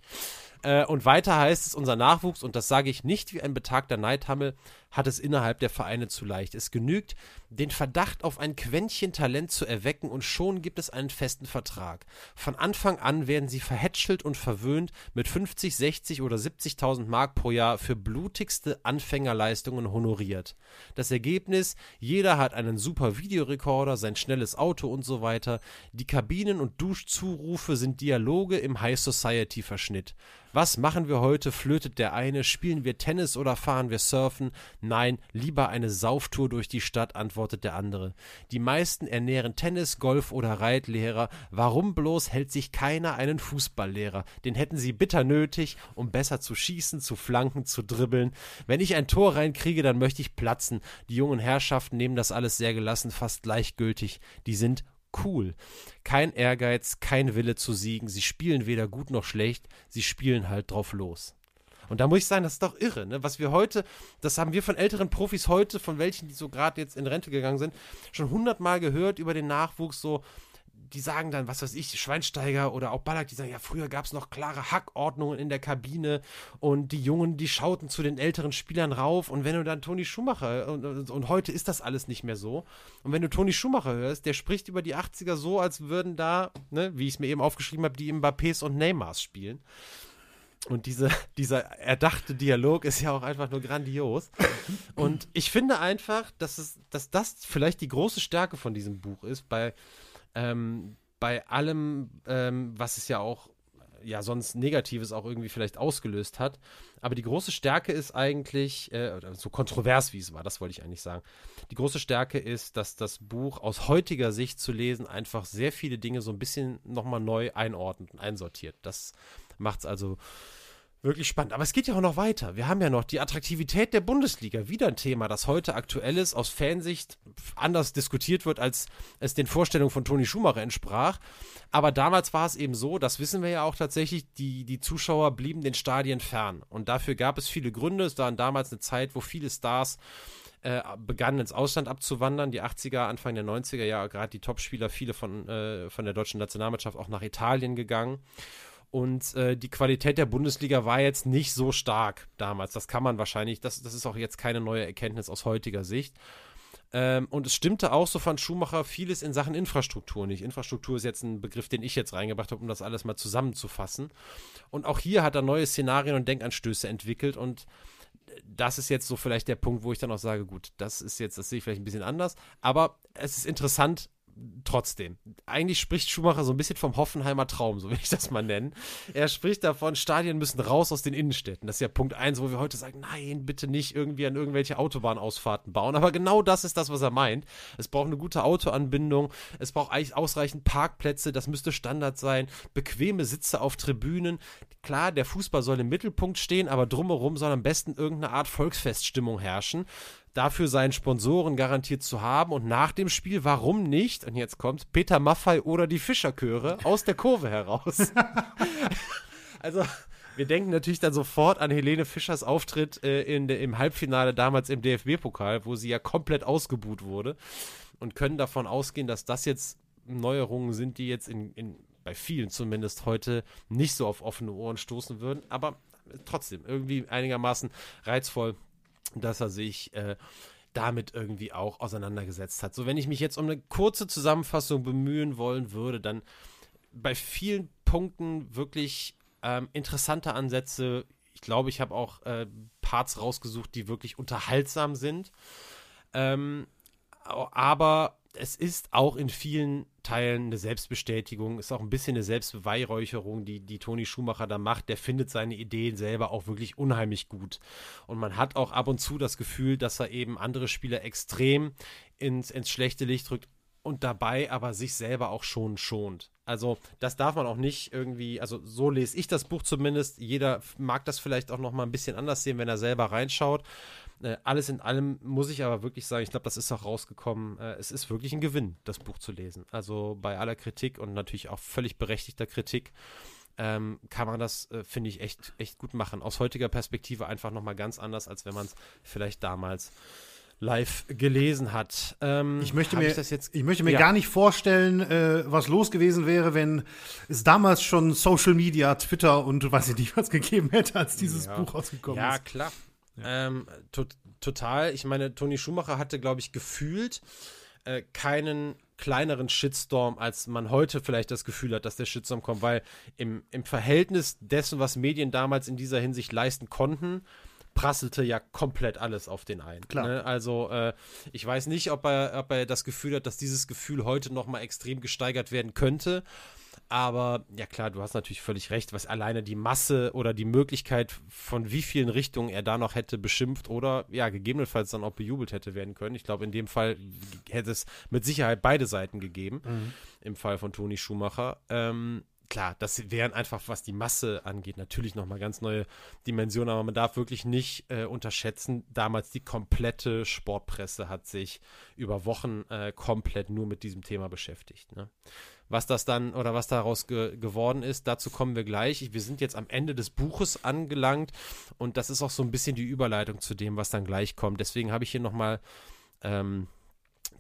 Äh, und weiter heißt es, unser Nachwuchs, und das sage ich nicht wie ein betagter Neidhammel, hat es innerhalb der Vereine zu leicht. Es genügt, den Verdacht auf ein Quäntchen Talent zu erwecken und schon gibt es einen festen Vertrag. Von Anfang an werden sie verhätschelt und verwöhnt mit 50, 60 oder 70.000 Mark pro Jahr für blutigste Anfängerleistungen honoriert. Das Ergebnis, jeder hat einen super Videorekorder, sein schnelles Auto und so weiter. Die Kabinen und Duschzurufe sind Dialoge im High Society Verschnitt. Was machen wir heute? Flötet der eine? Spielen wir Tennis oder fahren wir surfen? Nein, lieber eine Sauftour durch die Stadt, antwortet der andere. Die meisten ernähren Tennis, Golf oder Reitlehrer. Warum bloß hält sich keiner einen Fußballlehrer? Den hätten sie bitter nötig, um besser zu schießen, zu flanken, zu dribbeln. Wenn ich ein Tor reinkriege, dann möchte ich platzen. Die jungen Herrschaften nehmen das alles sehr gelassen, fast gleichgültig. Die sind cool. Kein Ehrgeiz, kein Wille zu siegen. Sie spielen weder gut noch schlecht. Sie spielen halt drauf los. Und da muss ich sagen, das ist doch irre, ne? Was wir heute, das haben wir von älteren Profis heute, von welchen, die so gerade jetzt in Rente gegangen sind, schon hundertmal gehört über den Nachwuchs, so, die sagen dann, was weiß ich, Schweinsteiger oder auch Ballack, die sagen, ja, früher gab es noch klare Hackordnungen in der Kabine und die Jungen, die schauten zu den älteren Spielern rauf und wenn du dann Toni Schumacher, und, und, heute ist das alles nicht mehr so, und wenn du Toni Schumacher hörst, der spricht über die 80er so, als würden da, ne, wie ich es mir eben aufgeschrieben habe, die Mbappés und Neymars spielen. Und diese, dieser erdachte Dialog ist ja auch einfach nur grandios. Und ich finde einfach, dass, es, dass das vielleicht die große Stärke von diesem Buch ist, bei, ähm, bei allem, ähm, was es ja auch ja sonst Negatives auch irgendwie vielleicht ausgelöst hat. Aber die große Stärke ist eigentlich, äh, so kontrovers wie es war, das wollte ich eigentlich sagen. Die große Stärke ist, dass das Buch aus heutiger Sicht zu lesen einfach sehr viele Dinge so ein bisschen nochmal neu einordnet und einsortiert. Das macht es also Wirklich spannend. Aber es geht ja auch noch weiter. Wir haben ja noch die Attraktivität der Bundesliga. Wieder ein Thema, das heute aktuell ist, aus Fansicht anders diskutiert wird, als es den Vorstellungen von Toni Schumacher entsprach. Aber damals war es eben so, das wissen wir ja auch tatsächlich, die, die Zuschauer blieben den Stadien fern. Und dafür gab es viele Gründe. Es war damals eine Zeit, wo viele Stars äh, begannen ins Ausland abzuwandern. Die 80er, Anfang der 90er Jahre, gerade die Topspieler, viele von, äh, von der deutschen Nationalmannschaft auch nach Italien gegangen. Und äh, die Qualität der Bundesliga war jetzt nicht so stark damals. Das kann man wahrscheinlich, das, das ist auch jetzt keine neue Erkenntnis aus heutiger Sicht. Ähm, und es stimmte auch, so fand Schumacher, vieles in Sachen Infrastruktur nicht. Infrastruktur ist jetzt ein Begriff, den ich jetzt reingebracht habe, um das alles mal zusammenzufassen. Und auch hier hat er neue Szenarien und Denkanstöße entwickelt und das ist jetzt so vielleicht der Punkt, wo ich dann auch sage, gut, das ist jetzt, das sehe ich vielleicht ein bisschen anders, aber es ist interessant, trotzdem. Eigentlich spricht Schumacher so ein bisschen vom Hoffenheimer Traum, so will ich das mal nennen. Er spricht davon, Stadien müssen raus aus den Innenstädten. Das ist ja Punkt eins, wo wir heute sagen, nein, bitte nicht irgendwie an irgendwelche Autobahnausfahrten bauen. Aber genau das ist das, was er meint. Es braucht eine gute Autoanbindung, es braucht ausreichend Parkplätze, das müsste Standard sein, bequeme Sitze auf Tribünen. Klar, der Fußball soll im Mittelpunkt stehen, aber drumherum soll am besten irgendeine Art Volksfeststimmung herrschen dafür seinen Sponsoren garantiert zu haben. Und nach dem Spiel, warum nicht, und jetzt kommt Peter Maffei oder die Fischerchöre aus der Kurve heraus. also, wir denken natürlich dann sofort an Helene Fischers Auftritt äh, in im Halbfinale damals im DFB-Pokal, wo sie ja komplett ausgebuht wurde. Und können davon ausgehen, dass das jetzt Neuerungen sind, die jetzt in, in, bei vielen zumindest heute nicht so auf offene Ohren stoßen würden, aber trotzdem irgendwie einigermaßen reizvoll dass er sich äh, damit irgendwie auch auseinandergesetzt hat. So, wenn ich mich jetzt um eine kurze Zusammenfassung bemühen wollen würde, dann bei vielen Punkten wirklich ähm, interessante Ansätze. Ich glaube, ich habe auch äh, Parts rausgesucht, die wirklich unterhaltsam sind. Ähm, aber es ist auch in vielen Teilen eine Selbstbestätigung, ist auch ein bisschen eine Selbstbeweihräucherung, die, die Toni Schumacher da macht. Der findet seine Ideen selber auch wirklich unheimlich gut. Und man hat auch ab und zu das Gefühl, dass er eben andere Spieler extrem ins, ins schlechte Licht drückt und dabei aber sich selber auch schon schont. Also das darf man auch nicht irgendwie, also so lese ich das Buch zumindest. Jeder mag das vielleicht auch noch mal ein bisschen anders sehen, wenn er selber reinschaut. Äh, alles in allem muss ich aber wirklich sagen, ich glaube, das ist auch rausgekommen. Äh, es ist wirklich ein Gewinn, das Buch zu lesen. Also bei aller Kritik und natürlich auch völlig berechtigter Kritik ähm, kann man das, äh, finde ich, echt, echt gut machen. Aus heutiger Perspektive einfach nochmal ganz anders, als wenn man es vielleicht damals live gelesen hat. Ähm, ich möchte mir, ich, jetzt, ich möchte mir ja. gar nicht vorstellen, äh, was los gewesen wäre, wenn es damals schon Social Media, Twitter und weiß ich nicht was gegeben hätte, als dieses ja. Buch rausgekommen ja, ist. Ja, klar. Ähm, to total. Ich meine, Toni Schumacher hatte, glaube ich, gefühlt äh, keinen kleineren Shitstorm, als man heute vielleicht das Gefühl hat, dass der Shitstorm kommt, weil im, im Verhältnis dessen, was Medien damals in dieser Hinsicht leisten konnten, prasselte ja komplett alles auf den ein. Klar. Ne? Also äh, ich weiß nicht, ob er, ob er das Gefühl hat, dass dieses Gefühl heute nochmal extrem gesteigert werden könnte. Aber ja klar, du hast natürlich völlig recht, was alleine die Masse oder die Möglichkeit, von wie vielen Richtungen er da noch hätte beschimpft oder ja, gegebenenfalls dann auch bejubelt hätte werden können. Ich glaube, in dem Fall hätte es mit Sicherheit beide Seiten gegeben, mhm. im Fall von Toni Schumacher. Ähm, klar, das wären einfach, was die Masse angeht, natürlich nochmal ganz neue Dimensionen, aber man darf wirklich nicht äh, unterschätzen, damals die komplette Sportpresse hat sich über Wochen äh, komplett nur mit diesem Thema beschäftigt. Ne? Was das dann oder was daraus ge geworden ist, dazu kommen wir gleich. Wir sind jetzt am Ende des Buches angelangt und das ist auch so ein bisschen die Überleitung zu dem, was dann gleich kommt. Deswegen habe ich hier nochmal ähm,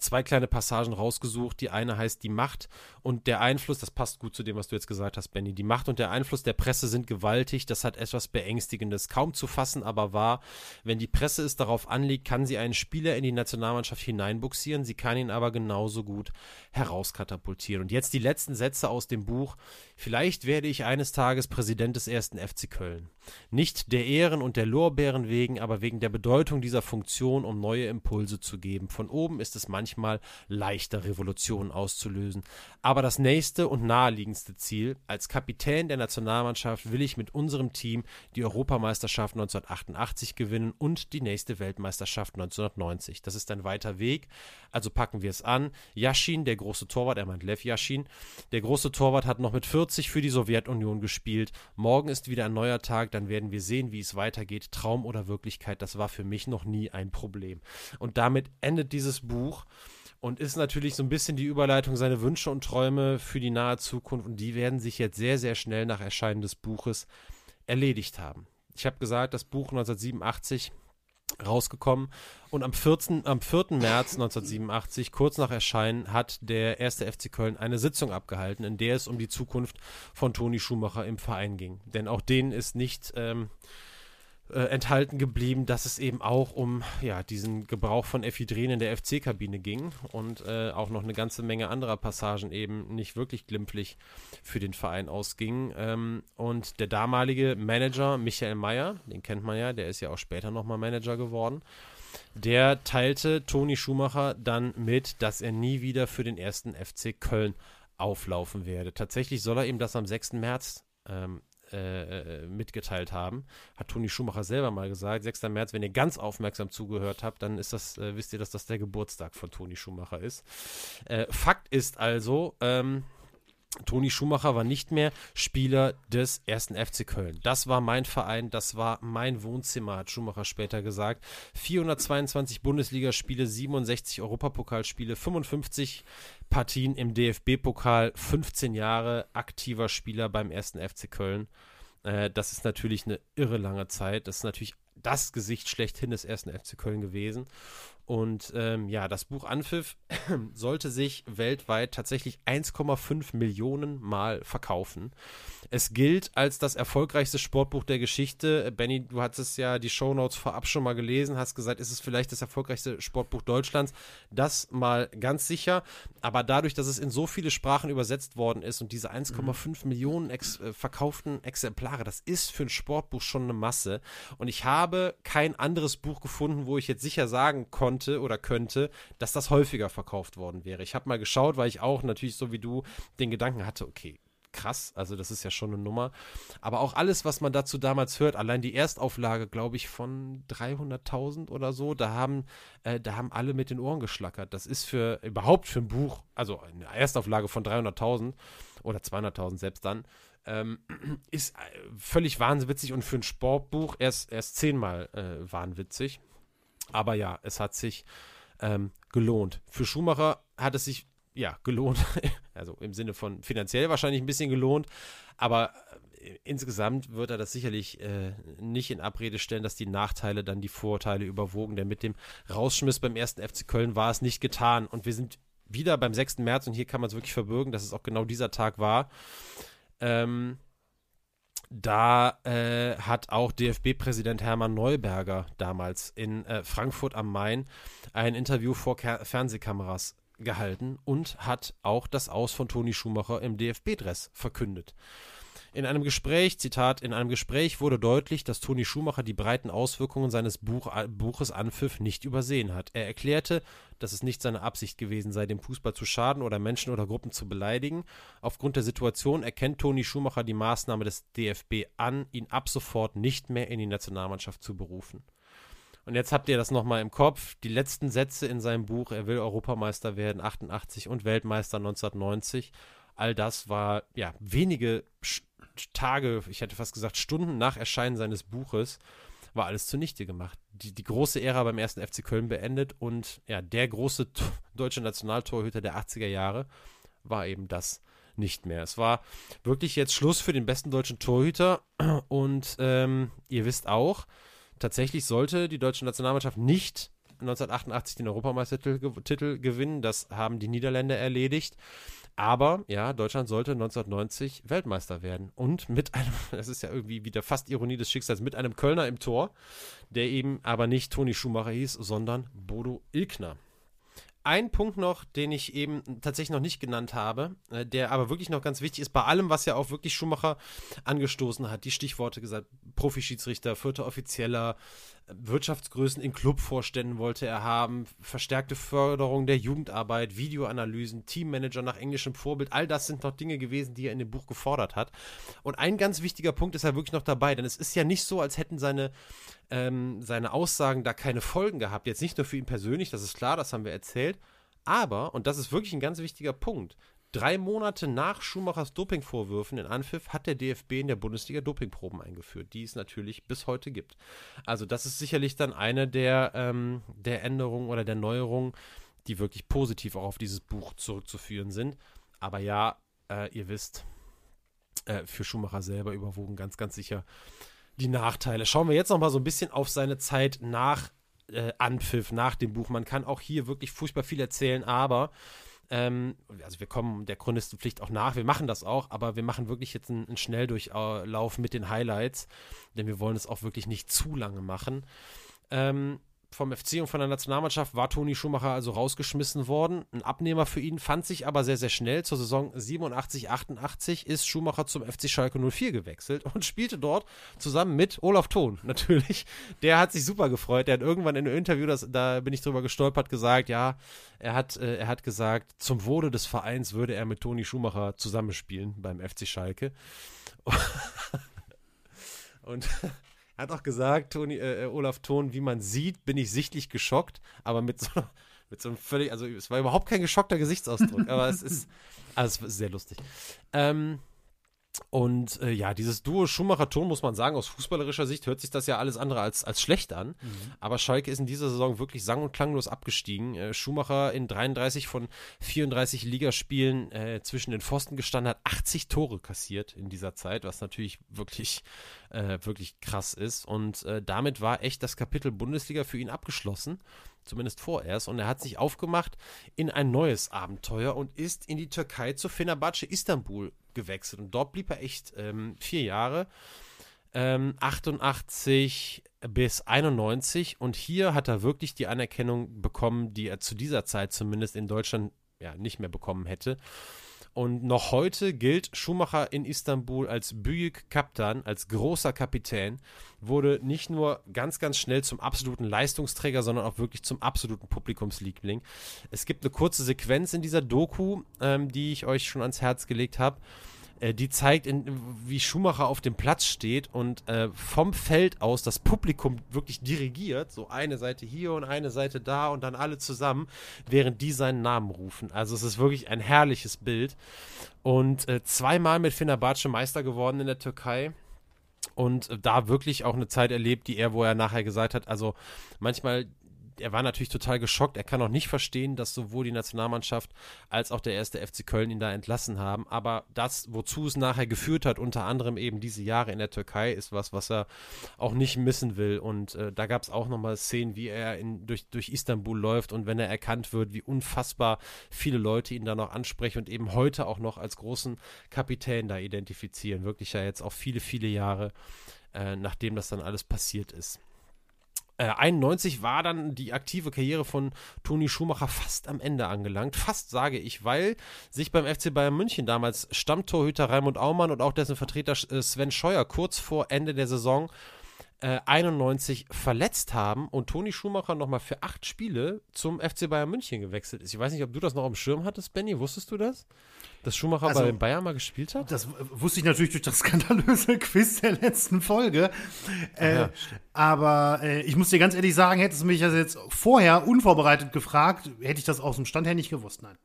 zwei kleine Passagen rausgesucht. Die eine heißt die Macht und der Einfluss, das passt gut zu dem, was du jetzt gesagt hast, Benny. Die Macht und der Einfluss der Presse sind gewaltig. Das hat etwas Beängstigendes. Kaum zu fassen, aber wahr. Wenn die Presse es darauf anlegt, kann sie einen Spieler in die Nationalmannschaft hineinbuxieren. Sie kann ihn aber genauso gut herauskatapultieren. Und jetzt die letzten Sätze aus dem Buch. Vielleicht werde ich eines Tages Präsident des ersten FC Köln. Nicht der Ehren und der Lorbeeren wegen, aber wegen der Bedeutung dieser Funktion, um neue Impulse zu geben. Von oben ist es manchmal leichter, Revolutionen auszulösen. Aber das nächste und naheliegendste Ziel, als Kapitän der Nationalmannschaft will ich mit unserem Team die Europameisterschaft 1988 gewinnen und die nächste Weltmeisterschaft 1990. Das ist ein weiter Weg, also packen wir es an. Yashin, der große Torwart, er meint Lev Yashin, der große Torwart hat noch mit 40 für die Sowjetunion gespielt. Morgen ist wieder ein neuer Tag, dann werden wir sehen, wie es weitergeht. Traum oder Wirklichkeit, das war für mich noch nie ein Problem. Und damit endet dieses Buch und ist natürlich so ein bisschen die Überleitung seine Wünsche und Träume für die nahe Zukunft und die werden sich jetzt sehr, sehr schnell nach Erscheinen des Buches erledigt haben. Ich habe gesagt, das Buch 1987 rausgekommen und am 14, am 4. März 1987, kurz nach Erscheinen, hat der erste FC Köln eine Sitzung abgehalten, in der es um die Zukunft von Toni Schumacher im Verein ging. Denn auch denen ist nicht ähm, äh, enthalten geblieben, dass es eben auch um ja, diesen Gebrauch von Ephedrin in der FC-Kabine ging und äh, auch noch eine ganze Menge anderer Passagen eben nicht wirklich glimpflich für den Verein ausging. Ähm, und der damalige Manager Michael Mayer, den kennt man ja, der ist ja auch später nochmal Manager geworden, der teilte Toni Schumacher dann mit, dass er nie wieder für den ersten FC Köln auflaufen werde. Tatsächlich soll er ihm das am 6. März ähm, äh, äh, mitgeteilt haben. Hat Toni Schumacher selber mal gesagt. 6. März, wenn ihr ganz aufmerksam zugehört habt, dann ist das, äh, wisst ihr, dass das der Geburtstag von Toni Schumacher ist. Äh, Fakt ist also, ähm, Toni Schumacher war nicht mehr Spieler des ersten FC Köln. Das war mein Verein, das war mein Wohnzimmer, hat Schumacher später gesagt. 422 Bundesligaspiele, 67 Europapokalspiele, 55 Partien im DFB-Pokal, 15 Jahre aktiver Spieler beim ersten FC Köln. Äh, das ist natürlich eine irre lange Zeit. Das ist natürlich das Gesicht schlechthin des ersten FC Köln gewesen. Und ähm, ja, das Buch Anpfiff sollte sich weltweit tatsächlich 1,5 Millionen Mal verkaufen. Es gilt als das erfolgreichste Sportbuch der Geschichte. Benny, du hattest ja die Shownotes vorab schon mal gelesen, hast gesagt, ist es vielleicht das erfolgreichste Sportbuch Deutschlands. Das mal ganz sicher. Aber dadurch, dass es in so viele Sprachen übersetzt worden ist und diese 1,5 mhm. Millionen ex äh, verkauften Exemplare, das ist für ein Sportbuch schon eine Masse. Und ich habe kein anderes Buch gefunden, wo ich jetzt sicher sagen konnte oder könnte, dass das häufiger verkauft worden wäre. Ich habe mal geschaut, weil ich auch natürlich so wie du den Gedanken hatte, okay, krass. Also das ist ja schon eine Nummer. Aber auch alles, was man dazu damals hört, allein die Erstauflage, glaube ich, von 300.000 oder so, da haben, äh, da haben alle mit den Ohren geschlackert. Das ist für überhaupt für ein Buch, also eine Erstauflage von 300.000 oder 200.000 selbst dann, ähm, ist äh, völlig wahnwitzig und für ein Sportbuch erst, erst zehnmal äh, wahnwitzig. Aber ja, es hat sich ähm, gelohnt. Für Schumacher hat es sich ja, gelohnt. Also im Sinne von finanziell wahrscheinlich ein bisschen gelohnt. Aber äh, insgesamt wird er das sicherlich äh, nicht in Abrede stellen, dass die Nachteile dann die Vorteile überwogen. Denn mit dem Rausschmiss beim ersten FC Köln war es nicht getan. Und wir sind wieder beim 6. März und hier kann man es wirklich verbürgen, dass es auch genau dieser Tag war. Ähm, da äh, hat auch DFB-Präsident Hermann Neuberger damals in äh, Frankfurt am Main ein Interview vor Ker Fernsehkameras gehalten und hat auch das Aus von Toni Schumacher im DFB-Dress verkündet. In einem Gespräch, Zitat, in einem Gespräch wurde deutlich, dass Toni Schumacher die breiten Auswirkungen seines Buch, Buches Anpfiff nicht übersehen hat. Er erklärte, dass es nicht seine Absicht gewesen sei, dem Fußball zu schaden oder Menschen oder Gruppen zu beleidigen. Aufgrund der Situation erkennt Toni Schumacher die Maßnahme des DFB an, ihn ab sofort nicht mehr in die Nationalmannschaft zu berufen. Und jetzt habt ihr das nochmal im Kopf. Die letzten Sätze in seinem Buch, er will Europameister werden, 88 und Weltmeister 1990. All das war ja wenige Tage, ich hätte fast gesagt Stunden nach Erscheinen seines Buches, war alles zunichte gemacht. Die, die große Ära beim ersten FC Köln beendet und ja, der große deutsche Nationaltorhüter der 80er Jahre war eben das nicht mehr. Es war wirklich jetzt Schluss für den besten deutschen Torhüter und ähm, ihr wisst auch, tatsächlich sollte die deutsche Nationalmannschaft nicht 1988 den Europameistertitel gewinnen. Das haben die Niederländer erledigt. Aber ja, Deutschland sollte 1990 Weltmeister werden. Und mit einem, das ist ja irgendwie wieder fast Ironie des Schicksals, mit einem Kölner im Tor, der eben aber nicht Toni Schumacher hieß, sondern Bodo Ilkner ein Punkt noch, den ich eben tatsächlich noch nicht genannt habe, äh, der aber wirklich noch ganz wichtig ist, bei allem, was ja auch wirklich Schumacher angestoßen hat, die Stichworte gesagt, Profischiedsrichter, vierter Offizieller, Wirtschaftsgrößen in Clubvorständen wollte er haben, verstärkte Förderung der Jugendarbeit, Videoanalysen, Teammanager nach englischem Vorbild, all das sind noch Dinge gewesen, die er in dem Buch gefordert hat. Und ein ganz wichtiger Punkt ist ja wirklich noch dabei, denn es ist ja nicht so, als hätten seine, ähm, seine Aussagen da keine Folgen gehabt. Jetzt nicht nur für ihn persönlich, das ist klar, das haben wir erzählt, aber, und das ist wirklich ein ganz wichtiger Punkt, Drei Monate nach Schumachers Dopingvorwürfen in Anpfiff hat der DFB in der Bundesliga Dopingproben eingeführt, die es natürlich bis heute gibt. Also das ist sicherlich dann eine der, ähm, der Änderungen oder der Neuerungen, die wirklich positiv auch auf dieses Buch zurückzuführen sind. Aber ja, äh, ihr wisst, äh, für Schumacher selber überwogen ganz, ganz sicher die Nachteile. Schauen wir jetzt noch mal so ein bisschen auf seine Zeit nach äh, Anpfiff, nach dem Buch. Man kann auch hier wirklich furchtbar viel erzählen, aber ähm, also wir kommen der Chronistenpflicht auch nach, wir machen das auch, aber wir machen wirklich jetzt einen, einen Schnelldurchlauf mit den Highlights, denn wir wollen es auch wirklich nicht zu lange machen. Ähm, vom FC und von der Nationalmannschaft war Toni Schumacher also rausgeschmissen worden. Ein Abnehmer für ihn fand sich aber sehr, sehr schnell. Zur Saison 87, 88 ist Schumacher zum FC Schalke 04 gewechselt und spielte dort zusammen mit Olaf Thon natürlich. Der hat sich super gefreut. Der hat irgendwann in einem Interview, das, da bin ich drüber gestolpert, gesagt, ja, er hat, äh, er hat gesagt, zum Wohle des Vereins würde er mit Toni Schumacher zusammenspielen beim FC Schalke. und er hat auch gesagt, Toni, äh, äh, Olaf Thon, wie man sieht, bin ich sichtlich geschockt, aber mit so, mit so einem völlig, also es war überhaupt kein geschockter Gesichtsausdruck, aber es ist, also es ist sehr lustig. Ähm, und äh, ja, dieses Duo Schumacher-Ton, muss man sagen, aus fußballerischer Sicht hört sich das ja alles andere als, als schlecht an. Mhm. Aber Schalke ist in dieser Saison wirklich sang- und klanglos abgestiegen. Äh, Schumacher in 33 von 34 Ligaspielen äh, zwischen den Pfosten gestanden hat, 80 Tore kassiert in dieser Zeit, was natürlich wirklich, äh, wirklich krass ist. Und äh, damit war echt das Kapitel Bundesliga für ihn abgeschlossen zumindest vorerst. Und er hat sich aufgemacht in ein neues Abenteuer und ist in die Türkei zu Fenerbahce Istanbul gewechselt. Und dort blieb er echt ähm, vier Jahre. Ähm, 88 bis 91 und hier hat er wirklich die Anerkennung bekommen, die er zu dieser Zeit zumindest in Deutschland ja nicht mehr bekommen hätte. Und noch heute gilt Schumacher in Istanbul als Büyük Kaptan, als großer Kapitän, wurde nicht nur ganz, ganz schnell zum absoluten Leistungsträger, sondern auch wirklich zum absoluten Publikumsliebling. Es gibt eine kurze Sequenz in dieser Doku, ähm, die ich euch schon ans Herz gelegt habe. Äh, die zeigt, in, wie Schumacher auf dem Platz steht und äh, vom Feld aus das Publikum wirklich dirigiert. So eine Seite hier und eine Seite da und dann alle zusammen, während die seinen Namen rufen. Also es ist wirklich ein herrliches Bild. Und äh, zweimal mit Fenerbahce Meister geworden in der Türkei und da wirklich auch eine Zeit erlebt, die er, wo er nachher gesagt hat, also manchmal er war natürlich total geschockt. Er kann auch nicht verstehen, dass sowohl die Nationalmannschaft als auch der erste FC Köln ihn da entlassen haben. Aber das, wozu es nachher geführt hat, unter anderem eben diese Jahre in der Türkei, ist was, was er auch nicht missen will. Und äh, da gab es auch nochmal Szenen, wie er in, durch, durch Istanbul läuft und wenn er erkannt wird, wie unfassbar viele Leute ihn da noch ansprechen und eben heute auch noch als großen Kapitän da identifizieren. Wirklich ja jetzt auch viele, viele Jahre, äh, nachdem das dann alles passiert ist. 91 äh, war dann die aktive Karriere von Toni Schumacher fast am Ende angelangt. Fast sage ich, weil sich beim FC Bayern München damals Stammtorhüter Raimund Aumann und auch dessen Vertreter äh, Sven Scheuer kurz vor Ende der Saison äh, 91 verletzt haben und Toni Schumacher nochmal für acht Spiele zum FC Bayern München gewechselt ist. Ich weiß nicht, ob du das noch am Schirm hattest, Benny. Wusstest du das? Dass Schumacher also, bei Bayern mal gespielt hat? Das wusste ich natürlich durch das skandalöse Quiz der letzten Folge. Äh, ja, aber äh, ich muss dir ganz ehrlich sagen, hättest du mich das jetzt vorher unvorbereitet gefragt, hätte ich das aus dem Stand her nicht gewusst, nein.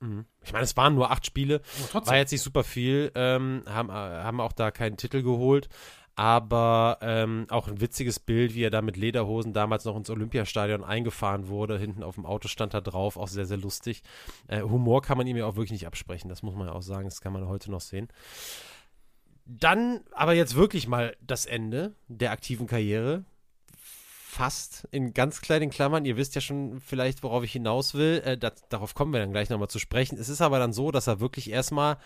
Mhm. Ich meine, es waren nur acht Spiele, war jetzt nicht super viel, ähm, haben, äh, haben auch da keinen Titel geholt aber ähm, auch ein witziges Bild, wie er da mit Lederhosen damals noch ins Olympiastadion eingefahren wurde. Hinten auf dem Auto stand er drauf, auch sehr, sehr lustig. Äh, Humor kann man ihm ja auch wirklich nicht absprechen, das muss man ja auch sagen, das kann man heute noch sehen. Dann aber jetzt wirklich mal das Ende der aktiven Karriere fast in ganz kleinen Klammern. Ihr wisst ja schon vielleicht, worauf ich hinaus will. Äh, das, darauf kommen wir dann gleich nochmal zu sprechen. Es ist aber dann so, dass er wirklich erstmal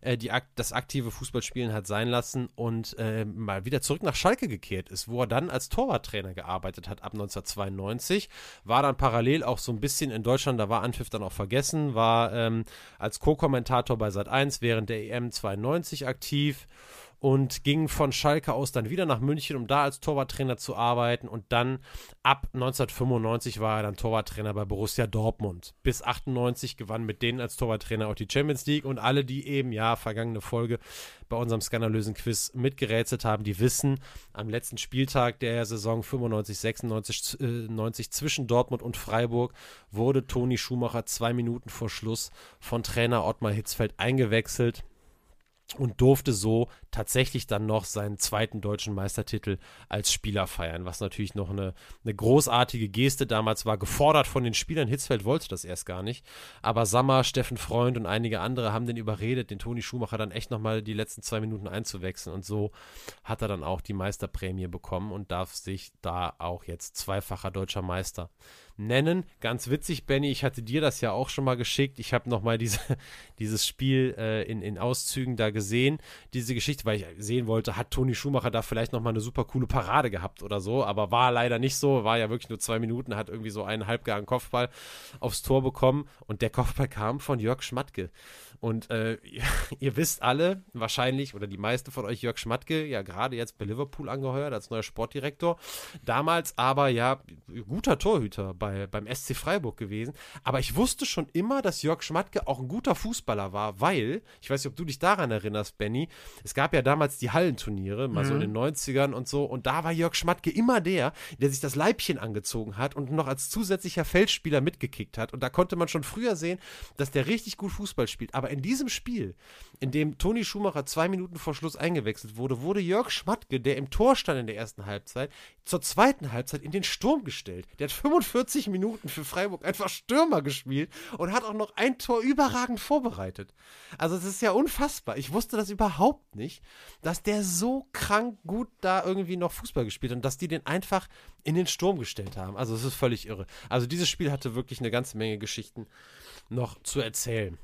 äh, die, das aktive Fußballspielen hat sein lassen und äh, mal wieder zurück nach Schalke gekehrt ist, wo er dann als Torwarttrainer gearbeitet hat ab 1992. War dann parallel auch so ein bisschen in Deutschland, da war Anpfiff dann auch vergessen, war ähm, als Co-Kommentator bei Sat 1 während der EM 92 aktiv und ging von Schalke aus dann wieder nach München, um da als Torwarttrainer zu arbeiten. Und dann ab 1995 war er dann Torwarttrainer bei Borussia Dortmund. Bis 98 gewann mit denen als Torwarttrainer auch die Champions League. Und alle, die eben, ja, vergangene Folge bei unserem skandalösen Quiz mitgerätselt haben, die wissen, am letzten Spieltag der Saison 95, 96 äh, 90 zwischen Dortmund und Freiburg wurde Toni Schumacher zwei Minuten vor Schluss von Trainer Ottmar Hitzfeld eingewechselt und durfte so tatsächlich dann noch seinen zweiten deutschen Meistertitel als Spieler feiern, was natürlich noch eine, eine großartige Geste damals war, gefordert von den Spielern. Hitzfeld wollte das erst gar nicht, aber Sammer, Steffen Freund und einige andere haben den überredet, den Toni Schumacher dann echt nochmal die letzten zwei Minuten einzuwechseln. Und so hat er dann auch die Meisterprämie bekommen und darf sich da auch jetzt zweifacher deutscher Meister nennen. Ganz witzig, Benny, ich hatte dir das ja auch schon mal geschickt. Ich habe nochmal diese, dieses Spiel äh, in, in Auszügen da gesehen, diese Geschichte, weil ich sehen wollte, hat Toni Schumacher da vielleicht nochmal eine super coole Parade gehabt oder so, aber war leider nicht so, war ja wirklich nur zwei Minuten, hat irgendwie so einen halbgaren Kopfball aufs Tor bekommen und der Kopfball kam von Jörg Schmatke. Und äh, ihr wisst alle, wahrscheinlich, oder die meisten von euch, Jörg Schmatke, ja gerade jetzt bei Liverpool angeheuert als neuer Sportdirektor. Damals aber ja guter Torhüter bei, beim SC Freiburg gewesen. Aber ich wusste schon immer, dass Jörg Schmatke auch ein guter Fußballer war, weil, ich weiß nicht, ob du dich daran erinnerst, Benny, es gab ja damals die Hallenturniere, mal mhm. so in den 90ern und so. Und da war Jörg Schmatke immer der, der sich das Leibchen angezogen hat und noch als zusätzlicher Feldspieler mitgekickt hat. Und da konnte man schon früher sehen, dass der richtig gut Fußball spielt. Aber in diesem Spiel, in dem Toni Schumacher zwei Minuten vor Schluss eingewechselt wurde, wurde Jörg Schmatke, der im Tor stand in der ersten Halbzeit, zur zweiten Halbzeit in den Sturm gestellt. Der hat 45 Minuten für Freiburg einfach Stürmer gespielt und hat auch noch ein Tor überragend vorbereitet. Also es ist ja unfassbar. Ich wusste das überhaupt nicht, dass der so krank gut da irgendwie noch Fußball gespielt hat und dass die den einfach in den Sturm gestellt haben. Also es ist völlig irre. Also dieses Spiel hatte wirklich eine ganze Menge Geschichten noch zu erzählen.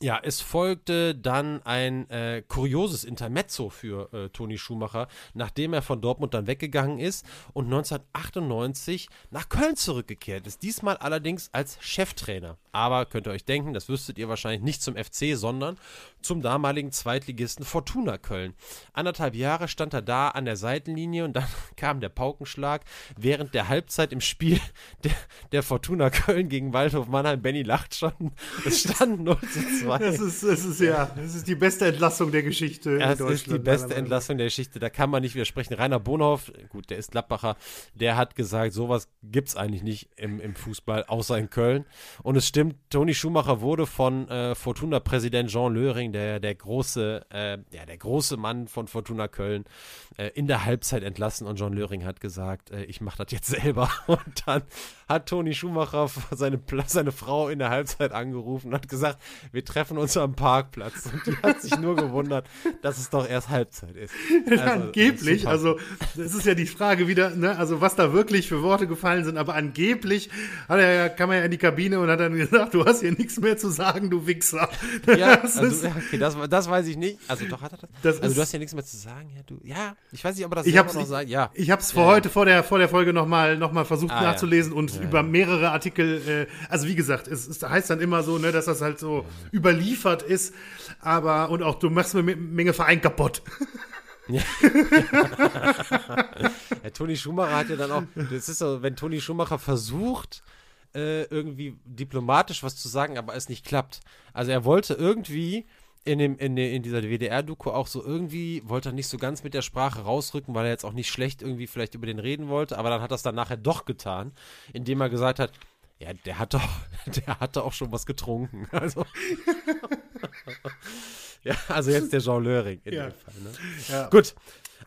Ja, es folgte dann ein äh, kurioses Intermezzo für äh, Toni Schumacher, nachdem er von Dortmund dann weggegangen ist und 1998 nach Köln zurückgekehrt ist. Diesmal allerdings als Cheftrainer. Aber könnt ihr euch denken, das wüsstet ihr wahrscheinlich nicht zum FC, sondern zum damaligen Zweitligisten Fortuna Köln. Anderthalb Jahre stand er da an der Seitenlinie und dann kam der Paukenschlag während der Halbzeit im Spiel der, der Fortuna Köln gegen Waldhof Mannheim. Benny lacht schon. Es stand 0 zu 2. Das ist, das ist ja, das ist die beste Entlassung der Geschichte. Das ist die beste Entlassung der Geschichte. Da kann man nicht widersprechen. Rainer Bonhoff, gut, der ist Gladbacher, der hat gesagt, sowas gibt es eigentlich nicht im, im Fußball, außer in Köln. Und es stimmt, Toni Schumacher wurde von äh, Fortuna-Präsident Jean Löring, der, der große, äh, ja, der große Mann von Fortuna Köln, äh, in der Halbzeit entlassen und John Löring hat gesagt, äh, ich mache das jetzt selber. Und dann hat Toni Schumacher seine, seine Frau in der Halbzeit angerufen und hat gesagt, wir treffen uns am Parkplatz. Und die hat sich nur gewundert, dass es doch erst Halbzeit ist. Also, angeblich, super. also es ist ja die Frage wieder, ne, also was da wirklich für Worte gefallen sind, aber angeblich hat er, kam er ja in die Kabine und hat dann gesagt, du hast hier nichts mehr zu sagen, du Wichser. Ja, das, also, okay, das, das weiß ich nicht. Also doch hat er das. das also du hast ja nichts mehr zu sagen, ja, du, ja, ich weiß nicht, ob er das ich hab's, noch sagt. Ja. Ich habe es vor ja, heute, vor der, vor der Folge nochmal noch mal versucht ah, nachzulesen und ja, über mehrere Artikel, äh, also wie gesagt, es, es, heißt dann immer so, ne, dass das halt so überliefert ist, aber, und auch du machst eine Menge Verein kaputt. Ja. ja, Toni Schumacher hat ja dann auch, das ist so, wenn Toni Schumacher versucht, äh, irgendwie diplomatisch was zu sagen, aber es nicht klappt. Also er wollte irgendwie in, dem, in, in dieser WDR-Doku auch so irgendwie, wollte er nicht so ganz mit der Sprache rausrücken, weil er jetzt auch nicht schlecht irgendwie vielleicht über den reden wollte, aber dann hat er es dann nachher doch getan, indem er gesagt hat, ja, der hat doch, der hatte auch schon was getrunken. Also. ja, also jetzt der Jean Löring in ja. dem Fall. Ne? Ja. Gut,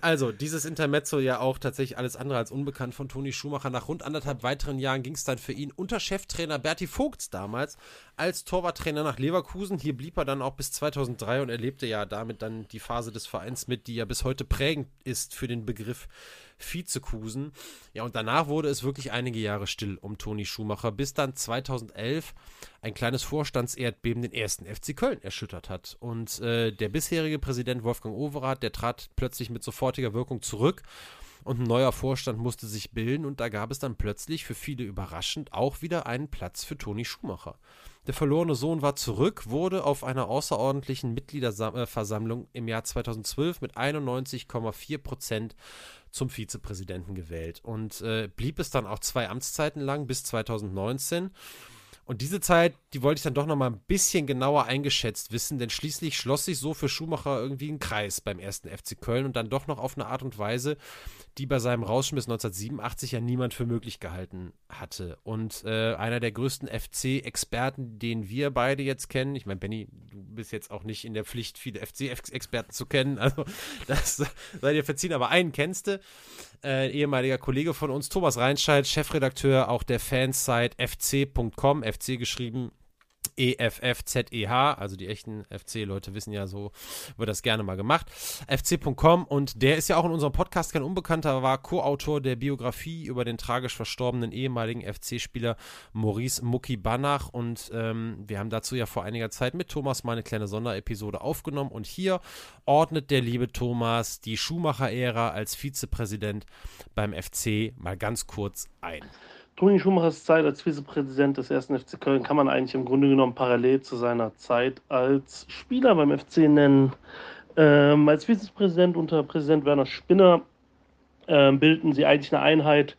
also, dieses Intermezzo ja auch tatsächlich alles andere als unbekannt von Toni Schumacher. Nach rund anderthalb weiteren Jahren ging es dann für ihn unter Cheftrainer Berti Vogts damals als Torwarttrainer nach Leverkusen. Hier blieb er dann auch bis 2003 und erlebte ja damit dann die Phase des Vereins mit, die ja bis heute prägend ist für den Begriff Vizekusen. Ja, und danach wurde es wirklich einige Jahre still um Toni Schumacher, bis dann 2011 ein kleines Vorstandserdbeben den ersten FC Köln erschüttert hat. Und äh, der bisherige Präsident Wolfgang Overath, der trat plötzlich mit sofortiger Wirkung zurück und ein neuer Vorstand musste sich bilden und da gab es dann plötzlich für viele überraschend auch wieder einen Platz für Toni Schumacher. Der verlorene Sohn war zurück, wurde auf einer außerordentlichen Mitgliederversammlung im Jahr 2012 mit 91,4 Prozent zum Vizepräsidenten gewählt und äh, blieb es dann auch zwei Amtszeiten lang bis 2019. Und diese Zeit, die wollte ich dann doch noch mal ein bisschen genauer eingeschätzt wissen, denn schließlich schloss sich so für Schumacher irgendwie ein Kreis beim ersten FC Köln und dann doch noch auf eine Art und Weise, die bei seinem Rausschmiss 1987 ja niemand für möglich gehalten hatte. Und äh, einer der größten FC-Experten, den wir beide jetzt kennen, ich meine, Benny, du bist jetzt auch nicht in der Pflicht, viele FC-Experten zu kennen, also das sei dir verziehen, aber einen kennst du, äh, ehemaliger Kollege von uns, Thomas Reinscheid, Chefredakteur auch der Fansite fc.com, FC geschrieben E-F-F-Z-E-H, also die echten FC-Leute wissen ja, so wird das gerne mal gemacht. FC.com und der ist ja auch in unserem Podcast kein Unbekannter, war Co-Autor der Biografie über den tragisch verstorbenen ehemaligen FC-Spieler Maurice Mucki Banach und ähm, wir haben dazu ja vor einiger Zeit mit Thomas mal eine kleine Sonderepisode aufgenommen und hier ordnet der liebe Thomas die Schumacher-Ära als Vizepräsident beim FC mal ganz kurz ein. Toni Schumachers Zeit als Vizepräsident des 1. FC Köln kann man eigentlich im Grunde genommen parallel zu seiner Zeit als Spieler beim FC nennen. Ähm, als Vizepräsident unter Präsident Werner Spinner ähm, bildeten sie eigentlich eine Einheit,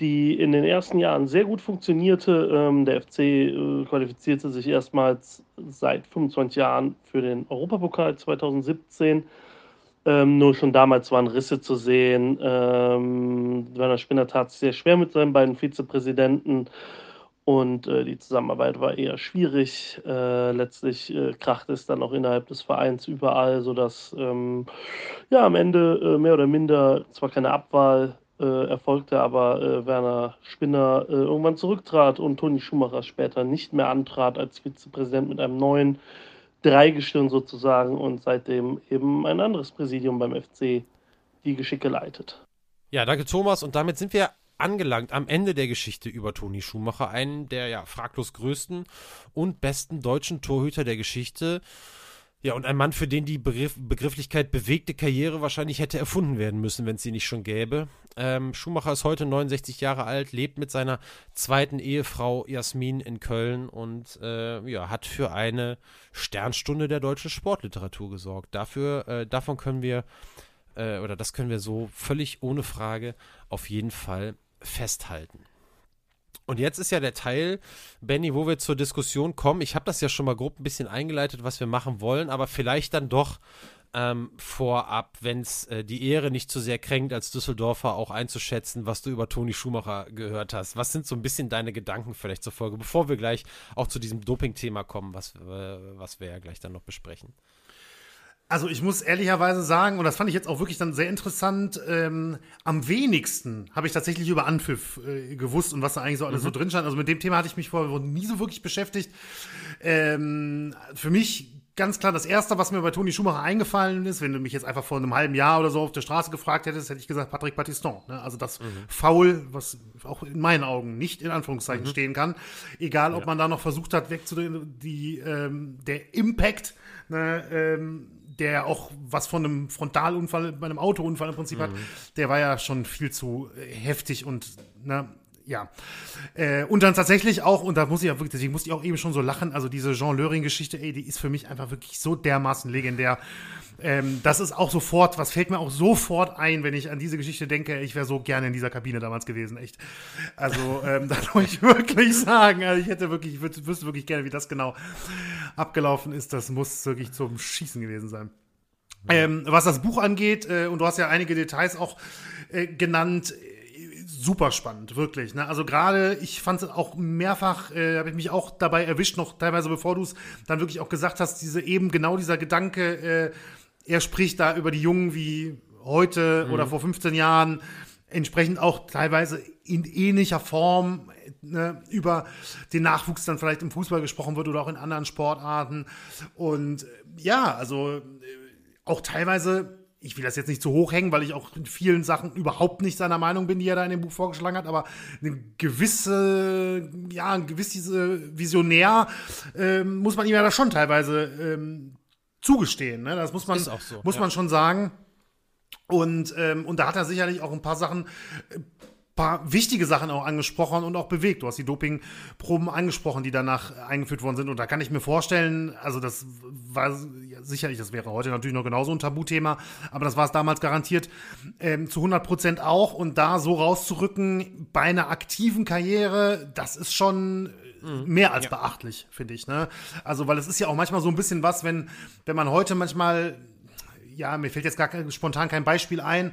die in den ersten Jahren sehr gut funktionierte. Ähm, der FC äh, qualifizierte sich erstmals seit 25 Jahren für den Europapokal 2017 ähm, nur schon damals waren Risse zu sehen. Ähm, Werner Spinner tat sich sehr schwer mit seinen beiden Vizepräsidenten und äh, die Zusammenarbeit war eher schwierig. Äh, letztlich äh, krachte es dann auch innerhalb des Vereins überall, sodass ähm, ja, am Ende äh, mehr oder minder zwar keine Abwahl äh, erfolgte, aber äh, Werner Spinner irgendwann zurücktrat und Toni Schumacher später nicht mehr antrat als Vizepräsident mit einem neuen Dreigestirn sozusagen und seitdem eben ein anderes Präsidium beim FC die Geschicke leitet. Ja, danke Thomas und damit sind wir angelangt am Ende der Geschichte über Toni Schumacher, einen der ja fraglos größten und besten deutschen Torhüter der Geschichte. Ja, und ein Mann, für den die Begriff, Begrifflichkeit bewegte Karriere wahrscheinlich hätte erfunden werden müssen, wenn es sie nicht schon gäbe. Ähm, Schumacher ist heute 69 Jahre alt, lebt mit seiner zweiten Ehefrau Jasmin in Köln und äh, ja, hat für eine Sternstunde der deutschen Sportliteratur gesorgt. Dafür, äh, davon können wir, äh, oder das können wir so völlig ohne Frage auf jeden Fall festhalten. Und jetzt ist ja der Teil, Benny, wo wir zur Diskussion kommen. Ich habe das ja schon mal grob ein bisschen eingeleitet, was wir machen wollen, aber vielleicht dann doch ähm, vorab, wenn es äh, die Ehre nicht zu sehr kränkt, als Düsseldorfer auch einzuschätzen, was du über Toni Schumacher gehört hast. Was sind so ein bisschen deine Gedanken vielleicht zur Folge, bevor wir gleich auch zu diesem Doping-Thema kommen, was, äh, was wir ja gleich dann noch besprechen? Also ich muss ehrlicherweise sagen, und das fand ich jetzt auch wirklich dann sehr interessant, ähm, am wenigsten habe ich tatsächlich über Anpfiff äh, gewusst und was da eigentlich so alles mhm. so drin stand. Also mit dem Thema hatte ich mich vorher nie so wirklich beschäftigt. Ähm, für mich ganz klar das Erste, was mir bei Toni Schumacher eingefallen ist, wenn du mich jetzt einfach vor einem halben Jahr oder so auf der Straße gefragt hättest, hätte ich gesagt Patrick Battiston. Ne? Also das mhm. Foul, was auch in meinen Augen nicht in Anführungszeichen mhm. stehen kann. Egal, ob ja. man da noch versucht hat, wegzudrehen, die, ähm, der Impact, ne, ähm, der auch was von einem Frontalunfall, bei einem Autounfall im Prinzip mhm. hat, der war ja schon viel zu äh, heftig und, ne, ja. Äh, und dann tatsächlich auch, und da muss ich ja wirklich, deswegen musste ich auch eben schon so lachen, also diese Jean Löring-Geschichte, ey, die ist für mich einfach wirklich so dermaßen legendär. Ähm, das ist auch sofort, was fällt mir auch sofort ein, wenn ich an diese Geschichte denke, ich wäre so gerne in dieser Kabine damals gewesen, echt. Also, ähm, da muss ich wirklich sagen, also ich hätte wirklich, ich wüsste wirklich gerne, wie das genau abgelaufen ist. Das muss wirklich zum Schießen gewesen sein. Ähm, was das Buch angeht, äh, und du hast ja einige Details auch äh, genannt, super spannend, wirklich. Ne? Also gerade, ich fand es auch mehrfach, äh, habe ich mich auch dabei erwischt, noch teilweise bevor du es dann wirklich auch gesagt hast, diese eben genau dieser Gedanke, äh, er spricht da über die Jungen wie heute mhm. oder vor 15 Jahren, entsprechend auch teilweise in ähnlicher Form ne, über den Nachwuchs dann vielleicht im Fußball gesprochen wird oder auch in anderen Sportarten. Und äh, ja, also äh, auch teilweise ich will das jetzt nicht zu hoch hängen, weil ich auch in vielen Sachen überhaupt nicht seiner Meinung bin, die er da in dem Buch vorgeschlagen hat, aber eine gewisse, ja, ein gewisse Visionär ähm, muss man ihm ja da schon teilweise ähm, zugestehen. Ne? Das muss man, so, muss ja. man schon sagen. Und, ähm, und da hat er sicherlich auch ein paar Sachen, äh, paar wichtige Sachen auch angesprochen und auch bewegt. Du hast die Dopingproben angesprochen, die danach eingeführt worden sind. Und da kann ich mir vorstellen, also das war ja, sicherlich, das wäre heute natürlich noch genauso ein Tabuthema, aber das war es damals garantiert ähm, zu 100 Prozent auch. Und da so rauszurücken bei einer aktiven Karriere, das ist schon mhm. mehr als ja. beachtlich, finde ich. Ne? Also, weil es ist ja auch manchmal so ein bisschen was, wenn, wenn man heute manchmal ja, mir fällt jetzt gar spontan kein Beispiel ein,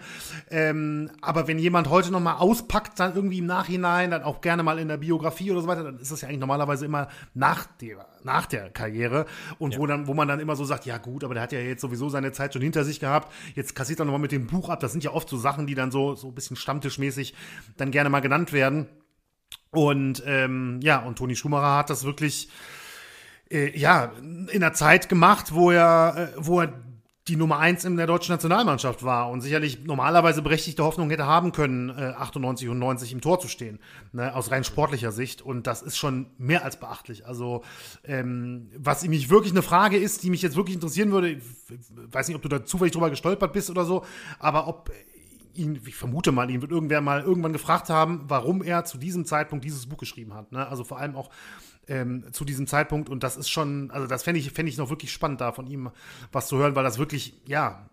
ähm, aber wenn jemand heute noch mal auspackt, dann irgendwie im Nachhinein, dann auch gerne mal in der Biografie oder so weiter, dann ist das ja eigentlich normalerweise immer nach der, nach der Karriere und ja. wo, dann, wo man dann immer so sagt, ja gut, aber der hat ja jetzt sowieso seine Zeit schon hinter sich gehabt, jetzt kassiert er noch mal mit dem Buch ab, das sind ja oft so Sachen, die dann so, so ein bisschen stammtischmäßig dann gerne mal genannt werden und ähm, ja, und Toni Schumacher hat das wirklich äh, ja, in einer Zeit gemacht, wo er, äh, wo er die Nummer eins in der deutschen Nationalmannschaft war und sicherlich normalerweise berechtigte Hoffnung hätte haben können, äh, 98 und 90 im Tor zu stehen, ne, aus rein sportlicher Sicht. Und das ist schon mehr als beachtlich. Also, ähm, was mich wirklich eine Frage ist, die mich jetzt wirklich interessieren würde, ich weiß nicht, ob du da zufällig drüber gestolpert bist oder so, aber ob ihn, ich vermute mal, ihn wird irgendwer mal irgendwann gefragt haben, warum er zu diesem Zeitpunkt dieses Buch geschrieben hat. Ne? Also vor allem auch ähm, zu diesem Zeitpunkt. Und das ist schon, also das fände ich, fänd ich noch wirklich spannend, da von ihm was zu hören, weil das wirklich, ja.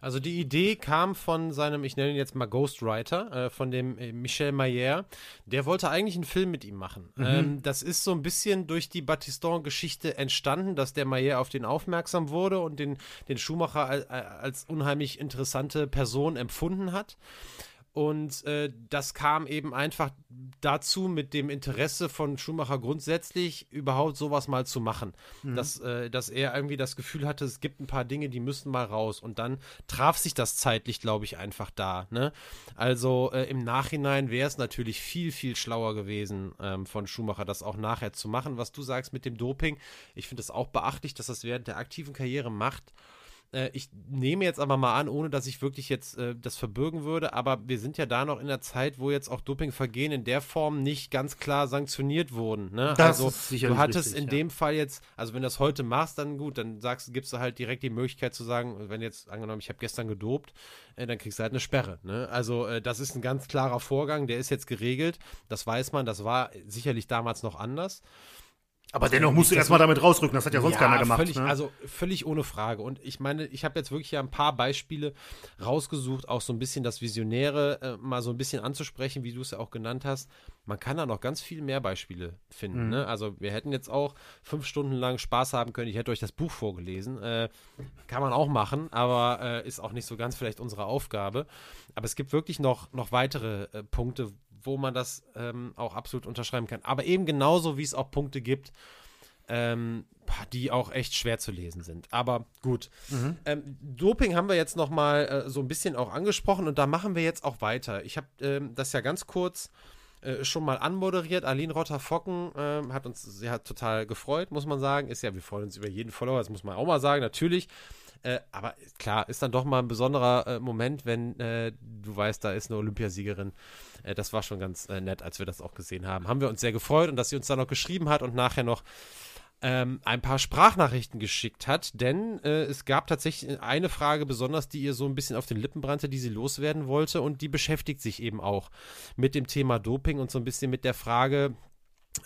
Also die Idee kam von seinem, ich nenne ihn jetzt mal Ghostwriter, äh, von dem äh, Michel Mayer. Der wollte eigentlich einen Film mit ihm machen. Mhm. Ähm, das ist so ein bisschen durch die Battiston-Geschichte entstanden, dass der Mayer auf den aufmerksam wurde und den, den Schumacher als, als unheimlich interessante Person empfunden hat. Und äh, das kam eben einfach dazu, mit dem Interesse von Schumacher grundsätzlich überhaupt sowas mal zu machen. Mhm. Dass, äh, dass er irgendwie das Gefühl hatte, es gibt ein paar Dinge, die müssen mal raus. Und dann traf sich das zeitlich, glaube ich, einfach da. Ne? Also äh, im Nachhinein wäre es natürlich viel, viel schlauer gewesen ähm, von Schumacher, das auch nachher zu machen. Was du sagst mit dem Doping, ich finde es auch beachtlich, dass das während der aktiven Karriere macht. Äh, ich nehme jetzt aber mal an, ohne dass ich wirklich jetzt äh, das verbürgen würde, aber wir sind ja da noch in der Zeit, wo jetzt auch Dopingvergehen in der Form nicht ganz klar sanktioniert wurden. Ne? Das also ist sicherlich du hattest richtig, in ja. dem Fall jetzt, also wenn du das heute machst, dann gut, dann sagst, gibst du halt direkt die Möglichkeit zu sagen, wenn jetzt angenommen, ich habe gestern gedopt, äh, dann kriegst du halt eine Sperre. Ne? Also äh, das ist ein ganz klarer Vorgang, der ist jetzt geregelt, das weiß man, das war sicherlich damals noch anders. Aber dennoch musst du erstmal damit rausrücken, das hat ja sonst keiner gemacht. Völlig, ne? Also völlig ohne Frage. Und ich meine, ich habe jetzt wirklich ja ein paar Beispiele rausgesucht, auch so ein bisschen das Visionäre äh, mal so ein bisschen anzusprechen, wie du es ja auch genannt hast. Man kann da noch ganz viel mehr Beispiele finden. Mhm. Ne? Also wir hätten jetzt auch fünf Stunden lang Spaß haben können. Ich hätte euch das Buch vorgelesen. Äh, kann man auch machen, aber äh, ist auch nicht so ganz vielleicht unsere Aufgabe. Aber es gibt wirklich noch, noch weitere äh, Punkte, wo man das ähm, auch absolut unterschreiben kann. Aber eben genauso, wie es auch Punkte gibt, ähm, die auch echt schwer zu lesen sind. Aber gut. Mhm. Ähm, Doping haben wir jetzt noch mal äh, so ein bisschen auch angesprochen und da machen wir jetzt auch weiter. Ich habe ähm, das ja ganz kurz äh, schon mal anmoderiert. Aline Rotter-Focken ähm, hat uns sie hat total gefreut, muss man sagen. Ist ja, wir freuen uns über jeden Follower, das muss man auch mal sagen, natürlich. Äh, aber klar, ist dann doch mal ein besonderer äh, Moment, wenn äh, du weißt, da ist eine Olympiasiegerin. Äh, das war schon ganz äh, nett, als wir das auch gesehen haben. Haben wir uns sehr gefreut und dass sie uns dann noch geschrieben hat und nachher noch ähm, ein paar Sprachnachrichten geschickt hat, denn äh, es gab tatsächlich eine Frage besonders, die ihr so ein bisschen auf den Lippen brannte, die sie loswerden wollte und die beschäftigt sich eben auch mit dem Thema Doping und so ein bisschen mit der Frage,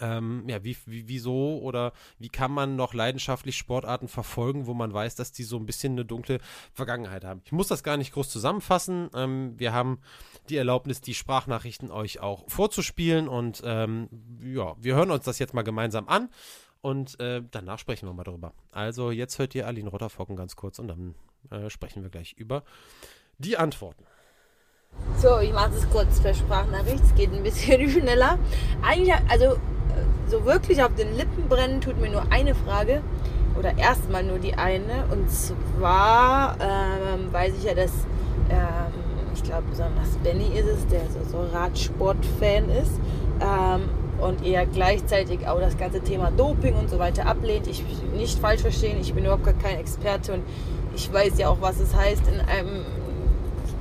ähm, ja, wie, wie, wieso oder wie kann man noch leidenschaftlich Sportarten verfolgen, wo man weiß, dass die so ein bisschen eine dunkle Vergangenheit haben. Ich muss das gar nicht groß zusammenfassen. Ähm, wir haben die Erlaubnis, die Sprachnachrichten euch auch vorzuspielen und ähm, ja, wir hören uns das jetzt mal gemeinsam an und äh, danach sprechen wir mal drüber. Also jetzt hört ihr Aline Rotterfocken ganz kurz und dann äh, sprechen wir gleich über die Antworten. So, ich mache es kurz per Sprachnachricht. Es geht ein bisschen schneller. Eigentlich, also so wirklich auf den Lippen brennen tut mir nur eine Frage. Oder erstmal nur die eine. Und zwar ähm, weiß ich ja, dass, ähm, ich glaube, besonders Benny ist es, der so, so Radsport-Fan ist. Ähm, und er gleichzeitig auch das ganze Thema Doping und so weiter ablehnt. Ich nicht falsch verstehen, ich bin überhaupt gar kein Experte und ich weiß ja auch, was es heißt, in einem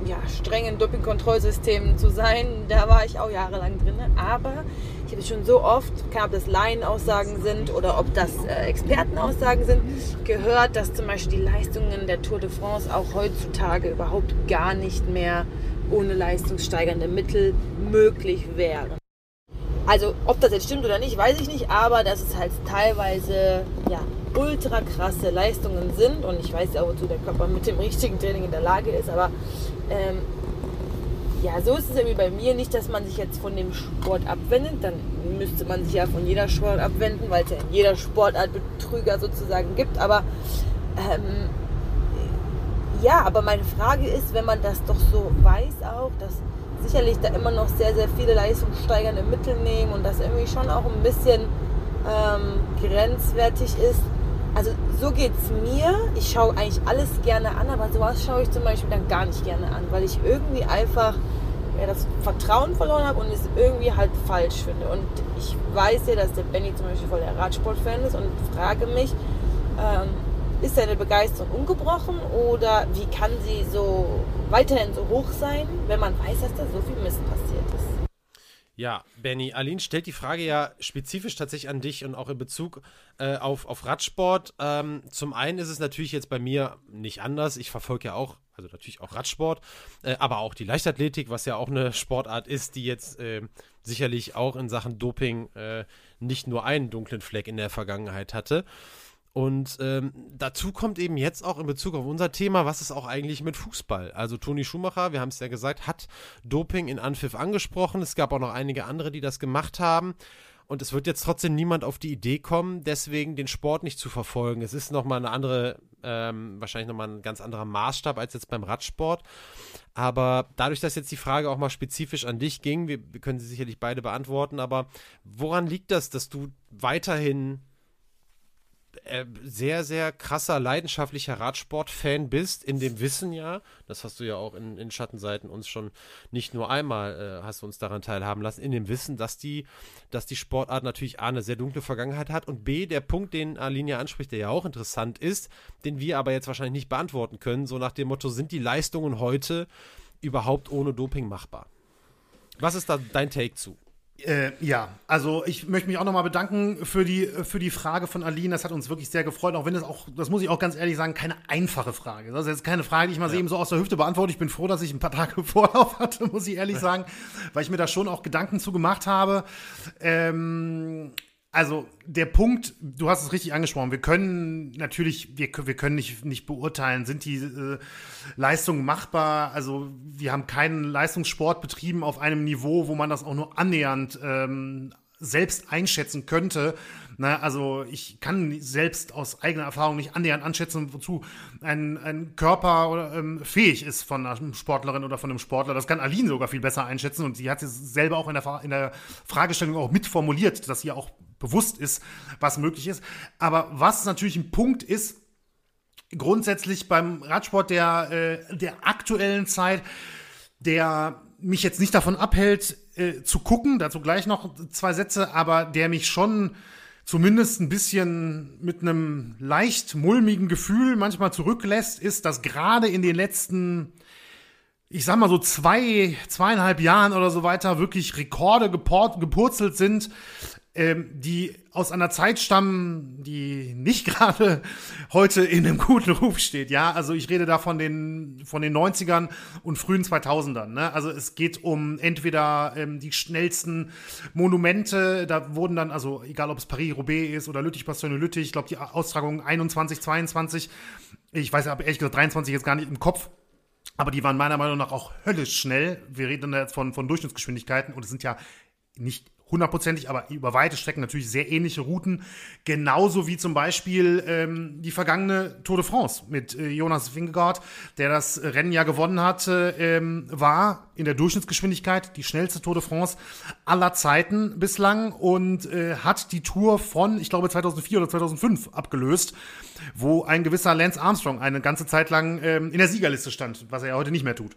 ja, strengen Dopingkontrollsystemen zu sein. Da war ich auch jahrelang drin. Aber ich habe schon so oft, ob das Laienaussagen sind oder ob das äh, Expertenaussagen sind, gehört, dass zum Beispiel die Leistungen der Tour de France auch heutzutage überhaupt gar nicht mehr ohne leistungssteigernde Mittel möglich wären. Also ob das jetzt stimmt oder nicht, weiß ich nicht, aber dass es halt teilweise ja, ultra krasse Leistungen sind und ich weiß ja, wozu der Körper mit dem richtigen Training in der Lage ist, aber ähm, ja, so ist es irgendwie bei mir nicht, dass man sich jetzt von dem Sport abwendet, dann müsste man sich ja von jeder Sport abwenden, weil es ja in jeder Sportart Betrüger sozusagen gibt, aber ähm, ja, aber meine Frage ist, wenn man das doch so weiß auch, dass sicherlich da immer noch sehr, sehr viele leistungssteigernde Mittel nehmen und das irgendwie schon auch ein bisschen ähm, grenzwertig ist. Also so geht es mir. Ich schaue eigentlich alles gerne an, aber sowas schaue ich zum Beispiel dann gar nicht gerne an, weil ich irgendwie einfach ja, das Vertrauen verloren habe und es irgendwie halt falsch finde. Und ich weiß ja, dass der Benny zum Beispiel voll der Radsportfan ist und frage mich, ähm, ist seine Begeisterung ungebrochen oder wie kann sie so weiterhin so hoch sein, wenn man weiß, dass da so viel Mist passiert ist? Ja, Benny, Aline stellt die Frage ja spezifisch tatsächlich an dich und auch in Bezug äh, auf, auf Radsport. Ähm, zum einen ist es natürlich jetzt bei mir nicht anders. Ich verfolge ja auch, also natürlich auch Radsport, äh, aber auch die Leichtathletik, was ja auch eine Sportart ist, die jetzt äh, sicherlich auch in Sachen Doping äh, nicht nur einen dunklen Fleck in der Vergangenheit hatte. Und ähm, dazu kommt eben jetzt auch in Bezug auf unser Thema, was ist auch eigentlich mit Fußball? Also Toni Schumacher, wir haben es ja gesagt, hat Doping in Anpfiff angesprochen. Es gab auch noch einige andere, die das gemacht haben. Und es wird jetzt trotzdem niemand auf die Idee kommen, deswegen den Sport nicht zu verfolgen. Es ist nochmal eine andere, ähm, wahrscheinlich nochmal ein ganz anderer Maßstab als jetzt beim Radsport. Aber dadurch, dass jetzt die Frage auch mal spezifisch an dich ging, wir, wir können sie sicherlich beide beantworten, aber woran liegt das, dass du weiterhin sehr, sehr krasser, leidenschaftlicher Radsport-Fan bist, in dem Wissen ja, das hast du ja auch in, in Schattenseiten uns schon nicht nur einmal, äh, hast du uns daran teilhaben lassen, in dem Wissen, dass die, dass die Sportart natürlich A, eine sehr dunkle Vergangenheit hat und B, der Punkt, den Aline anspricht, der ja auch interessant ist, den wir aber jetzt wahrscheinlich nicht beantworten können, so nach dem Motto, sind die Leistungen heute überhaupt ohne Doping machbar? Was ist da dein Take zu? Äh, ja, also ich möchte mich auch nochmal bedanken für die, für die Frage von Aline. Das hat uns wirklich sehr gefreut, auch wenn es auch, das muss ich auch ganz ehrlich sagen, keine einfache Frage. Das ist jetzt keine Frage, die ich mal ja. eben so aus der Hüfte beantworte. Ich bin froh, dass ich ein paar Tage Vorlauf hatte, muss ich ehrlich sagen, weil ich mir da schon auch Gedanken zu gemacht habe. Ähm, also der Punkt, du hast es richtig angesprochen, wir können natürlich, wir, wir können nicht, nicht beurteilen, sind die äh, Leistungen machbar. Also wir haben keinen Leistungssport betrieben auf einem Niveau, wo man das auch nur annähernd ähm, selbst einschätzen könnte. Na, also ich kann selbst aus eigener Erfahrung nicht annähernd anschätzen, wozu ein, ein Körper oder, ähm, fähig ist von einer Sportlerin oder von einem Sportler. Das kann Aline sogar viel besser einschätzen und sie hat es selber auch in der, in der Fragestellung auch mitformuliert, dass sie auch bewusst ist, was möglich ist. Aber was natürlich ein Punkt ist, grundsätzlich beim Radsport der, äh, der aktuellen Zeit, der mich jetzt nicht davon abhält, äh, zu gucken, dazu gleich noch zwei Sätze, aber der mich schon zumindest ein bisschen mit einem leicht mulmigen Gefühl manchmal zurücklässt, ist, dass gerade in den letzten, ich sag mal so zwei, zweieinhalb Jahren oder so weiter wirklich Rekorde gepurzelt sind, ähm, die aus einer Zeit stammen, die nicht gerade heute in einem guten Ruf steht. Ja, also ich rede da von den, von den 90ern und frühen 2000ern. Ne? Also es geht um entweder ähm, die schnellsten Monumente, da wurden dann, also egal ob es Paris-Roubaix ist oder Lüttich-Bastogne-Lüttich, ich glaube die Austragung 21, 22, ich weiß aber ehrlich gesagt 23 jetzt gar nicht im Kopf, aber die waren meiner Meinung nach auch höllisch schnell. Wir reden jetzt von, von Durchschnittsgeschwindigkeiten und es sind ja nicht hundertprozentig, aber über weite Strecken natürlich sehr ähnliche Routen. Genauso wie zum Beispiel ähm, die vergangene Tour de France mit äh, Jonas Vingegaard, der das Rennen ja gewonnen hatte, ähm, war in der Durchschnittsgeschwindigkeit die schnellste Tour de France aller Zeiten bislang und äh, hat die Tour von, ich glaube, 2004 oder 2005 abgelöst, wo ein gewisser Lance Armstrong eine ganze Zeit lang ähm, in der Siegerliste stand, was er ja heute nicht mehr tut.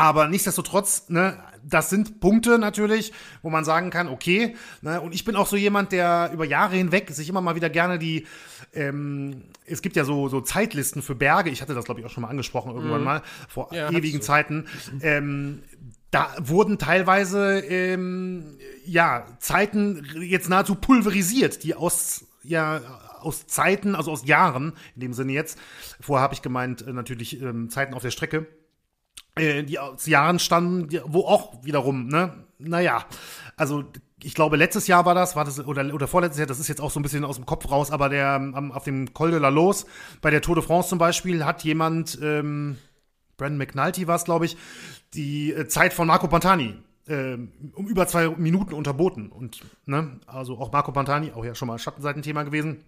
Aber nichtsdestotrotz, ne, das sind Punkte natürlich, wo man sagen kann, okay, ne, und ich bin auch so jemand, der über Jahre hinweg sich immer mal wieder gerne die, ähm, es gibt ja so, so Zeitlisten für Berge, ich hatte das glaube ich auch schon mal angesprochen irgendwann mhm. mal, vor ja, ewigen Zeiten, ähm, da wurden teilweise, ähm, ja, Zeiten jetzt nahezu pulverisiert, die aus, ja, aus Zeiten, also aus Jahren, in dem Sinne jetzt, vorher habe ich gemeint, äh, natürlich ähm, Zeiten auf der Strecke, die aus Jahren standen, wo auch wiederum, ne, naja, also ich glaube, letztes Jahr war das, war das, oder, oder vorletztes Jahr, das ist jetzt auch so ein bisschen aus dem Kopf raus, aber der am, auf dem Col de la Los, bei der Tour de France zum Beispiel, hat jemand, ähm, Brandon McNulty war es, glaube ich, die äh, Zeit von Marco Pantani äh, um über zwei Minuten unterboten. Und, ne, also auch Marco Pantani, auch ja schon mal Schattenseitenthema gewesen,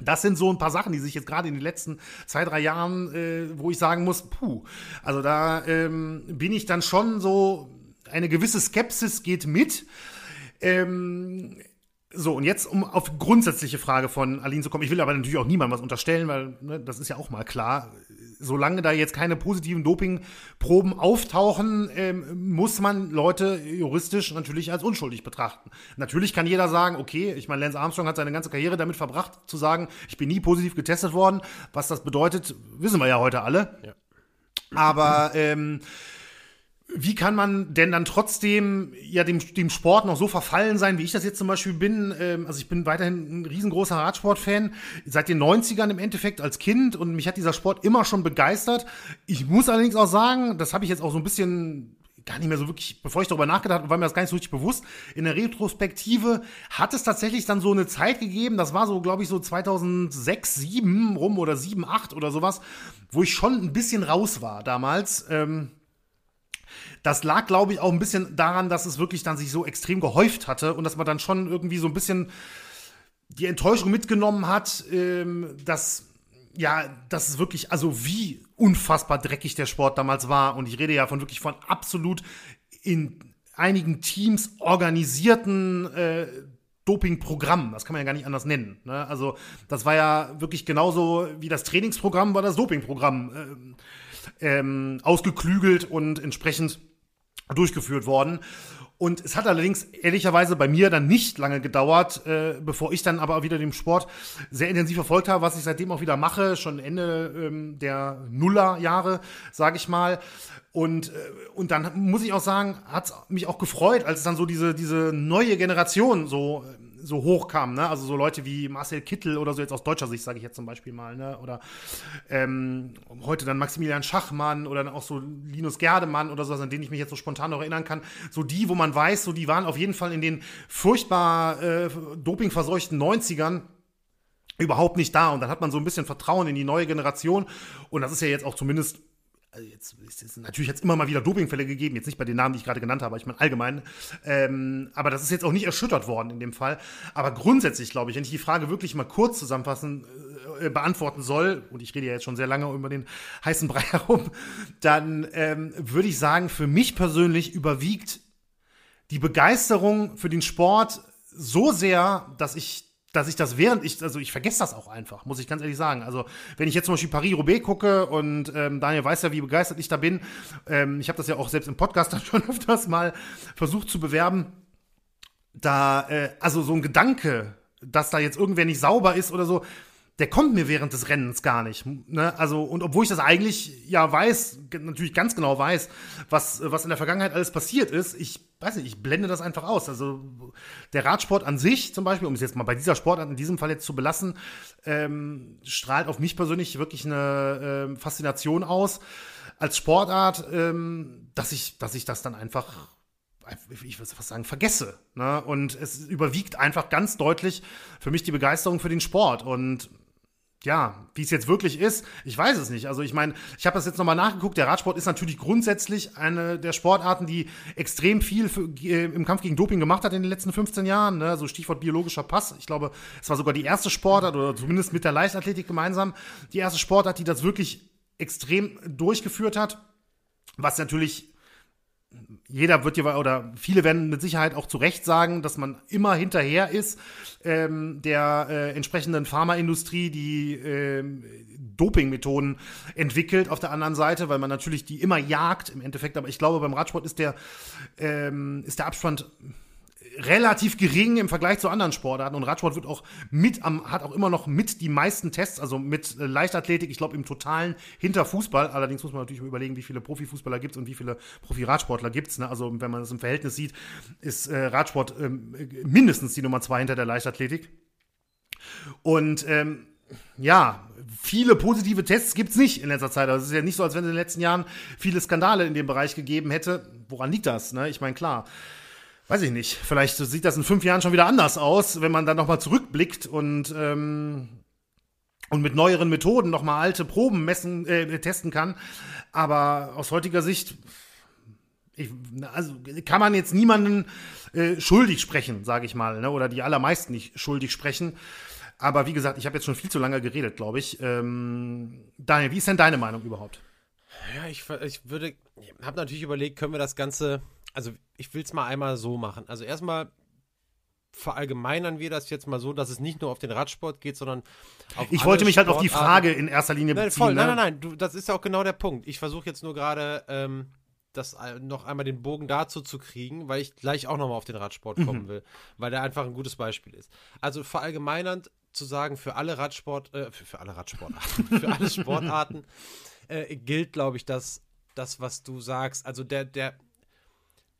das sind so ein paar Sachen, die sich jetzt gerade in den letzten zwei, drei Jahren, äh, wo ich sagen muss, puh, also da ähm, bin ich dann schon so, eine gewisse Skepsis geht mit. Ähm, so, und jetzt, um auf grundsätzliche Frage von Aline zu kommen, ich will aber natürlich auch niemandem was unterstellen, weil ne, das ist ja auch mal klar. solange da jetzt keine positiven Dopingproben auftauchen, ähm, muss man Leute juristisch natürlich als unschuldig betrachten. Natürlich kann jeder sagen, okay, ich meine, Lance Armstrong hat seine ganze Karriere damit verbracht, zu sagen, ich bin nie positiv getestet worden. Was das bedeutet, wissen wir ja heute alle. Ja. Aber ähm, wie kann man denn dann trotzdem ja dem, dem Sport noch so verfallen sein, wie ich das jetzt zum Beispiel bin? Ähm, also ich bin weiterhin ein riesengroßer Radsportfan, seit den 90ern im Endeffekt als Kind und mich hat dieser Sport immer schon begeistert. Ich muss allerdings auch sagen, das habe ich jetzt auch so ein bisschen gar nicht mehr so wirklich, bevor ich darüber nachgedacht habe, war mir das gar nicht so richtig bewusst. In der Retrospektive hat es tatsächlich dann so eine Zeit gegeben, das war so, glaube ich, so 2006, 7 rum oder 7, 8 oder sowas, wo ich schon ein bisschen raus war damals. Ähm, das lag, glaube ich, auch ein bisschen daran, dass es wirklich dann sich so extrem gehäuft hatte und dass man dann schon irgendwie so ein bisschen die Enttäuschung mitgenommen hat, ähm, dass ja, das ist wirklich, also wie unfassbar dreckig der Sport damals war. Und ich rede ja von wirklich von absolut in einigen Teams organisierten äh, Dopingprogramm. Das kann man ja gar nicht anders nennen. Ne? Also, das war ja wirklich genauso wie das Trainingsprogramm war das Dopingprogramm ähm, ähm, ausgeklügelt und entsprechend durchgeführt worden. Und es hat allerdings ehrlicherweise bei mir dann nicht lange gedauert, äh, bevor ich dann aber wieder den Sport sehr intensiv verfolgt habe, was ich seitdem auch wieder mache, schon Ende ähm, der Nullerjahre, sage ich mal. Und, äh, und dann muss ich auch sagen, hat es mich auch gefreut, als es dann so diese, diese neue Generation so so hoch kam, ne? Also so Leute wie Marcel Kittel oder so jetzt aus deutscher Sicht, sage ich jetzt zum Beispiel mal, ne? Oder ähm, heute dann Maximilian Schachmann oder dann auch so Linus Gerdemann oder sowas, an den ich mich jetzt so spontan noch erinnern kann. So die, wo man weiß, so die waren auf jeden Fall in den furchtbar äh, dopingverseuchten 90ern überhaupt nicht da. Und dann hat man so ein bisschen Vertrauen in die neue Generation. Und das ist ja jetzt auch zumindest also jetzt ist natürlich jetzt immer mal wieder Dopingfälle gegeben, jetzt nicht bei den Namen, die ich gerade genannt habe, ich meine allgemein. Ähm, aber das ist jetzt auch nicht erschüttert worden in dem Fall. Aber grundsätzlich glaube ich, wenn ich die Frage wirklich mal kurz zusammenfassen äh, beantworten soll, und ich rede ja jetzt schon sehr lange über den heißen Brei herum, dann ähm, würde ich sagen, für mich persönlich überwiegt die Begeisterung für den Sport so sehr, dass ich dass ich das während ich, also ich vergesse das auch einfach, muss ich ganz ehrlich sagen. Also wenn ich jetzt zum Beispiel Paris-Roubaix gucke und ähm, Daniel weiß ja, wie begeistert ich da bin. Ähm, ich habe das ja auch selbst im Podcast dann schon öfters mal versucht zu bewerben. Da, äh, also so ein Gedanke, dass da jetzt irgendwer nicht sauber ist oder so, der kommt mir während des Rennens gar nicht. Ne? Also, und obwohl ich das eigentlich ja weiß, natürlich ganz genau weiß, was, was in der Vergangenheit alles passiert ist, ich weiß nicht, ich blende das einfach aus. Also der Radsport an sich zum Beispiel, um es jetzt mal bei dieser Sportart in diesem Fall jetzt zu belassen, ähm, strahlt auf mich persönlich wirklich eine ähm, Faszination aus als Sportart, ähm, dass ich, dass ich das dann einfach ich würde fast sagen, vergesse. Ne? Und es überwiegt einfach ganz deutlich für mich die Begeisterung für den Sport. Und ja, wie es jetzt wirklich ist, ich weiß es nicht. Also ich meine, ich habe das jetzt nochmal nachgeguckt. Der Radsport ist natürlich grundsätzlich eine der Sportarten, die extrem viel für, äh, im Kampf gegen Doping gemacht hat in den letzten 15 Jahren. Ne? So Stichwort biologischer Pass. Ich glaube, es war sogar die erste Sportart oder zumindest mit der Leichtathletik gemeinsam die erste Sportart, die das wirklich extrem durchgeführt hat. Was natürlich jeder wird ja, oder viele werden mit Sicherheit auch zu Recht sagen, dass man immer hinterher ist ähm, der äh, entsprechenden Pharmaindustrie, die ähm, Dopingmethoden entwickelt auf der anderen Seite, weil man natürlich die immer jagt im Endeffekt. Aber ich glaube, beim Radsport ist der, ähm, ist der Abstand relativ gering im Vergleich zu anderen Sportarten und Radsport wird auch mit am, hat auch immer noch mit die meisten Tests, also mit äh, Leichtathletik, ich glaube im Totalen hinter Fußball. Allerdings muss man natürlich überlegen, wie viele Profifußballer gibt es und wie viele Profi-Radsportler gibt es. Ne? Also wenn man das im Verhältnis sieht, ist äh, Radsport ähm, mindestens die Nummer zwei hinter der Leichtathletik. Und ähm, ja, viele positive Tests gibt es nicht in letzter Zeit. Also es ist ja nicht so, als wenn es in den letzten Jahren viele Skandale in dem Bereich gegeben hätte. Woran liegt das? Ne? Ich meine, klar, weiß ich nicht, vielleicht sieht das in fünf Jahren schon wieder anders aus, wenn man dann nochmal zurückblickt und, ähm, und mit neueren Methoden nochmal alte Proben messen, äh, testen kann. Aber aus heutiger Sicht, ich, also kann man jetzt niemanden äh, schuldig sprechen, sage ich mal, ne? oder die allermeisten nicht schuldig sprechen. Aber wie gesagt, ich habe jetzt schon viel zu lange geredet, glaube ich. Ähm, Daniel, wie ist denn deine Meinung überhaupt? Ja, ich, ich würde, habe natürlich überlegt, können wir das Ganze also ich will es mal einmal so machen. Also erstmal verallgemeinern wir das jetzt mal so, dass es nicht nur auf den Radsport geht, sondern auf Ich wollte mich halt auf die Frage in erster Linie beziehen. Nein, voll, ne? nein, nein, nein, du, das ist ja auch genau der Punkt. Ich versuche jetzt nur gerade ähm, das noch einmal den Bogen dazu zu kriegen, weil ich gleich auch nochmal auf den Radsport mhm. kommen will, weil der einfach ein gutes Beispiel ist. Also verallgemeinernd zu sagen, für alle Radsport, äh, für, für alle Radsportarten, für alle Sportarten äh, gilt, glaube ich, dass das, was du sagst, also der, der,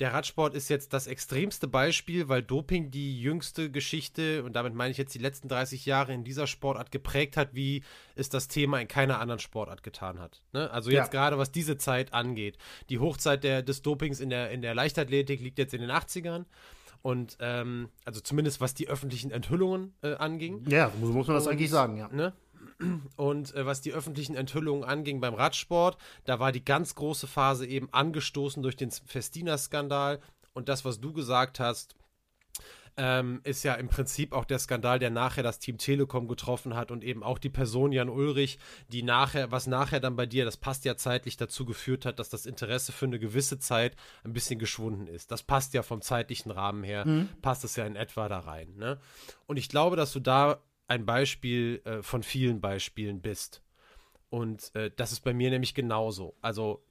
der Radsport ist jetzt das extremste Beispiel, weil Doping die jüngste Geschichte, und damit meine ich jetzt die letzten 30 Jahre in dieser Sportart geprägt hat, wie es das Thema in keiner anderen Sportart getan hat. Ne? Also jetzt ja. gerade, was diese Zeit angeht. Die Hochzeit der, des Dopings in der, in der Leichtathletik liegt jetzt in den 80ern. Und ähm, also zumindest was die öffentlichen Enthüllungen äh, anging. Ja, muss, muss man das und, eigentlich sagen, ja. Ne? Und äh, was die öffentlichen Enthüllungen anging beim Radsport, da war die ganz große Phase eben angestoßen durch den Festina-Skandal. Und das, was du gesagt hast, ähm, ist ja im Prinzip auch der Skandal, der nachher das Team Telekom getroffen hat und eben auch die Person Jan Ulrich, die nachher, was nachher dann bei dir, das passt ja zeitlich dazu geführt hat, dass das Interesse für eine gewisse Zeit ein bisschen geschwunden ist. Das passt ja vom zeitlichen Rahmen her, mhm. passt es ja in etwa da rein. Ne? Und ich glaube, dass du da ein Beispiel äh, von vielen Beispielen bist. Und äh, das ist bei mir nämlich genauso. Also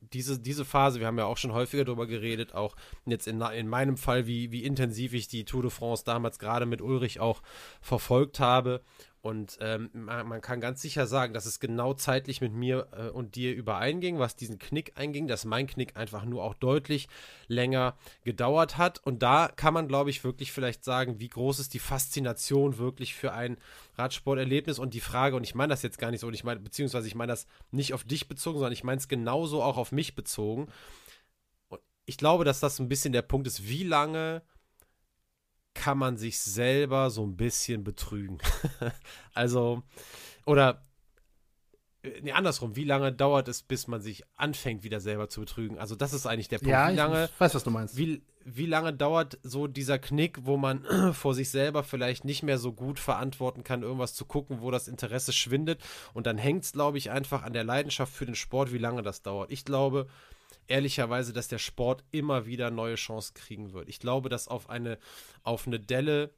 diese, diese Phase, wir haben ja auch schon häufiger darüber geredet, auch jetzt in, in meinem Fall, wie, wie intensiv ich die Tour de France damals gerade mit Ulrich auch verfolgt habe und ähm, man, man, kann ganz sicher sagen, dass es genau zeitlich mit mir äh, und dir übereinging, was diesen Knick einging, dass mein Knick einfach nur auch deutlich länger gedauert hat. Und da kann man, glaube ich, wirklich vielleicht sagen, wie groß ist die Faszination wirklich für ein Radsporterlebnis und die Frage, und ich meine das jetzt gar nicht so, und ich meine, beziehungsweise ich meine das nicht auf dich bezogen, sondern ich meine es genauso auch auf mich bezogen. Und ich glaube, dass das ein bisschen der Punkt ist, wie lange kann man sich selber so ein bisschen betrügen. also, oder äh, nee, andersrum, wie lange dauert es, bis man sich anfängt, wieder selber zu betrügen? Also, das ist eigentlich der Punkt. Ja, wie lange, ich weiß, was du meinst. Wie, wie lange dauert so dieser Knick, wo man vor sich selber vielleicht nicht mehr so gut verantworten kann, irgendwas zu gucken, wo das Interesse schwindet? Und dann hängt es, glaube ich, einfach an der Leidenschaft für den Sport, wie lange das dauert. Ich glaube, ehrlicherweise, dass der Sport immer wieder neue Chancen kriegen wird. Ich glaube, dass auf eine, auf eine Delle,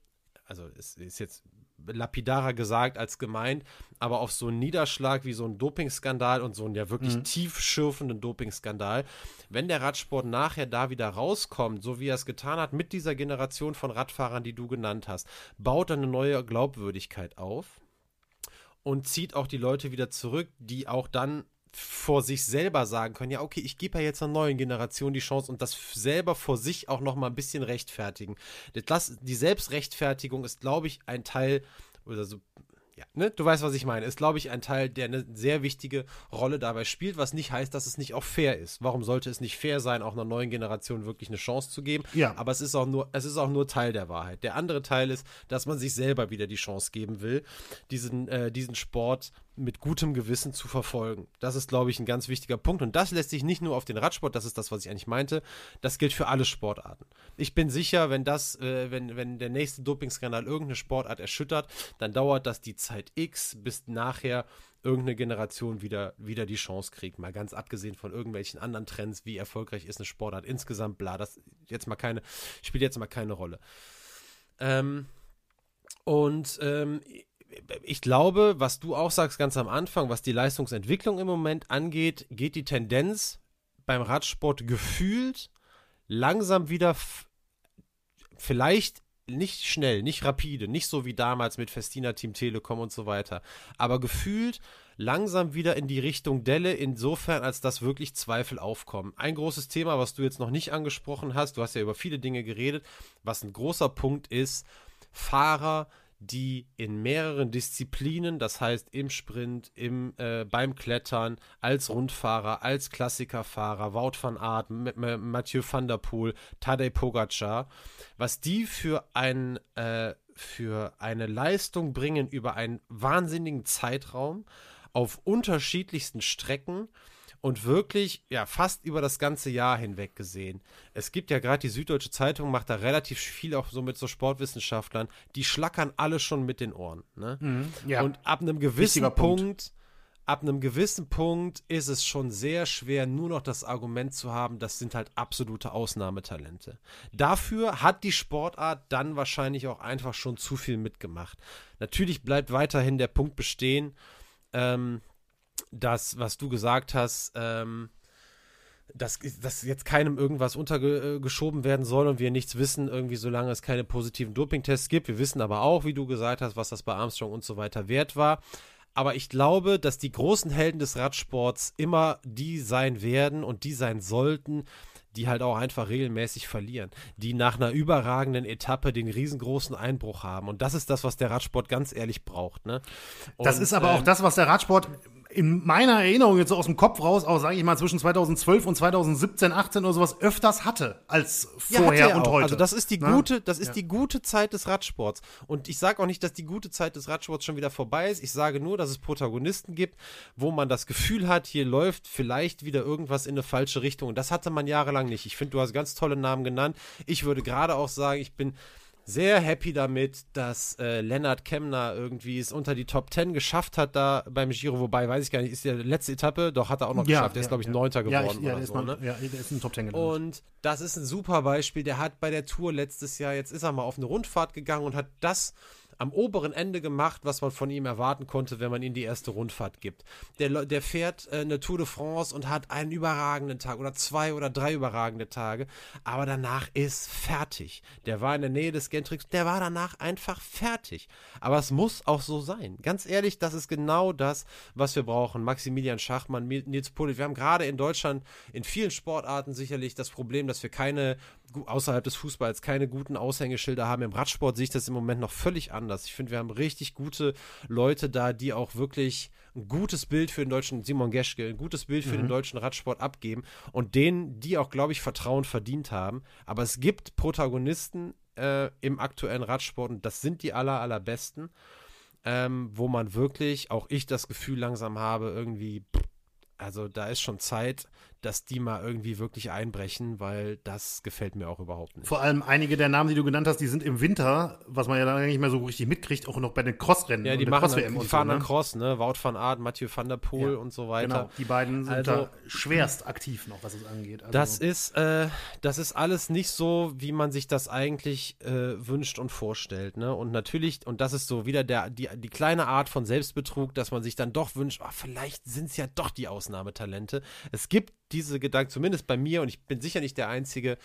also es ist jetzt lapidarer gesagt als gemeint, aber auf so einen Niederschlag wie so ein Dopingskandal und so einen ja wirklich mhm. tiefschürfenden Dopingskandal, wenn der Radsport nachher da wieder rauskommt, so wie er es getan hat mit dieser Generation von Radfahrern, die du genannt hast, baut er eine neue Glaubwürdigkeit auf und zieht auch die Leute wieder zurück, die auch dann vor sich selber sagen können, ja, okay, ich gebe ja jetzt einer neuen Generation die Chance und das selber vor sich auch noch mal ein bisschen rechtfertigen. Das, die Selbstrechtfertigung ist, glaube ich, ein Teil, oder so, ja, ne, du weißt, was ich meine, ist, glaube ich, ein Teil, der eine sehr wichtige Rolle dabei spielt, was nicht heißt, dass es nicht auch fair ist. Warum sollte es nicht fair sein, auch einer neuen Generation wirklich eine Chance zu geben? Ja. Aber es ist auch nur, es ist auch nur Teil der Wahrheit. Der andere Teil ist, dass man sich selber wieder die Chance geben will, diesen, äh, diesen Sport mit gutem Gewissen zu verfolgen. Das ist, glaube ich, ein ganz wichtiger Punkt. Und das lässt sich nicht nur auf den Radsport, das ist das, was ich eigentlich meinte, das gilt für alle Sportarten. Ich bin sicher, wenn das, äh, wenn, wenn der nächste Dopingskandal irgendeine Sportart erschüttert, dann dauert das die Zeit X, bis nachher irgendeine Generation wieder, wieder die Chance kriegt. Mal ganz abgesehen von irgendwelchen anderen Trends, wie erfolgreich ist eine Sportart insgesamt, bla, das jetzt mal keine, spielt jetzt mal keine Rolle. Ähm, und ähm, ich glaube, was du auch sagst ganz am Anfang, was die Leistungsentwicklung im Moment angeht, geht die Tendenz beim Radsport gefühlt langsam wieder vielleicht nicht schnell, nicht rapide, nicht so wie damals mit Festina Team Telekom und so weiter, aber gefühlt langsam wieder in die Richtung Delle, insofern als dass wirklich Zweifel aufkommen. Ein großes Thema, was du jetzt noch nicht angesprochen hast, du hast ja über viele Dinge geredet, was ein großer Punkt ist, Fahrer, die in mehreren Disziplinen, das heißt im Sprint, im, äh, beim Klettern, als Rundfahrer, als Klassikerfahrer, Wout van Aert, Mathieu van der Poel, Tadej Pogacar, was die für ein äh, für eine Leistung bringen über einen wahnsinnigen Zeitraum auf unterschiedlichsten Strecken und wirklich, ja, fast über das ganze Jahr hinweg gesehen. Es gibt ja gerade die Süddeutsche Zeitung, macht da relativ viel auch so mit so Sportwissenschaftlern, die schlackern alle schon mit den Ohren. Ne? Mhm, ja. Und ab einem gewissen Punkt, Punkt, ab einem gewissen Punkt ist es schon sehr schwer, nur noch das Argument zu haben, das sind halt absolute Ausnahmetalente. Dafür hat die Sportart dann wahrscheinlich auch einfach schon zu viel mitgemacht. Natürlich bleibt weiterhin der Punkt bestehen, ähm, dass, was du gesagt hast, ähm, dass, dass jetzt keinem irgendwas untergeschoben werden soll und wir nichts wissen, irgendwie solange es keine positiven Dopingtests gibt. Wir wissen aber auch, wie du gesagt hast, was das bei Armstrong und so weiter wert war. Aber ich glaube, dass die großen Helden des Radsports immer die sein werden und die sein sollten, die halt auch einfach regelmäßig verlieren, die nach einer überragenden Etappe den riesengroßen Einbruch haben. Und das ist das, was der Radsport ganz ehrlich braucht. Ne? Und, das ist aber ähm, auch das, was der Radsport in meiner Erinnerung jetzt so aus dem Kopf raus, auch sage ich mal zwischen 2012 und 2017, 18 oder sowas öfters hatte als vorher ja, und heute. Also das ist die Na? gute, das ist ja. die gute Zeit des Radsports und ich sage auch nicht, dass die gute Zeit des Radsports schon wieder vorbei ist. Ich sage nur, dass es Protagonisten gibt, wo man das Gefühl hat, hier läuft vielleicht wieder irgendwas in eine falsche Richtung und das hatte man jahrelang nicht. Ich finde, du hast ganz tolle Namen genannt. Ich würde gerade auch sagen, ich bin sehr happy damit, dass äh, Lennart Kemner irgendwie es unter die Top 10 geschafft hat da beim Giro, wobei, weiß ich gar nicht, ist die letzte Etappe, doch hat er auch noch ja, geschafft. Der ja, ist, glaube ich, Neunter ja. geworden. Ja, ich, ja, so, mal, ne? ja, der ist in Top 10 gelandet. Und das ist ein super Beispiel. Der hat bei der Tour letztes Jahr, jetzt ist er mal auf eine Rundfahrt gegangen und hat das am oberen Ende gemacht, was man von ihm erwarten konnte, wenn man ihm die erste Rundfahrt gibt. Der, der fährt äh, eine Tour de France und hat einen überragenden Tag oder zwei oder drei überragende Tage, aber danach ist fertig. Der war in der Nähe des Gentrix, der war danach einfach fertig. Aber es muss auch so sein. Ganz ehrlich, das ist genau das, was wir brauchen. Maximilian Schachmann, Nils Pullit. Wir haben gerade in Deutschland in vielen Sportarten sicherlich das Problem, dass wir keine außerhalb des Fußballs keine guten Aushängeschilder haben. Im Radsport sehe ich das im Moment noch völlig anders. Ich finde, wir haben richtig gute Leute da, die auch wirklich ein gutes Bild für den deutschen, Simon Geschke, ein gutes Bild für mhm. den deutschen Radsport abgeben und denen, die auch, glaube ich, Vertrauen verdient haben. Aber es gibt Protagonisten äh, im aktuellen Radsport und das sind die aller, allerbesten, ähm, wo man wirklich, auch ich das Gefühl langsam habe, irgendwie, also da ist schon Zeit, dass die mal irgendwie wirklich einbrechen, weil das gefällt mir auch überhaupt nicht. Vor allem einige der Namen, die du genannt hast, die sind im Winter, was man ja dann nicht mehr so richtig mitkriegt, auch noch bei den Crossrennen. Ja, die machen dann, die fahren so, ne? Cross, ne? Wout van Aert, Mathieu van der Poel ja, und so weiter. Genau, die beiden sind also, da schwerst aktiv noch, was es angeht. Also, das ist, äh, das ist alles nicht so, wie man sich das eigentlich äh, wünscht und vorstellt, ne? Und natürlich, und das ist so wieder der, die, die kleine Art von Selbstbetrug, dass man sich dann doch wünscht, oh, vielleicht sind es ja doch die Ausnahmetalente. Es gibt diese Gedanken, zumindest bei mir, und ich bin sicher nicht der Einzige,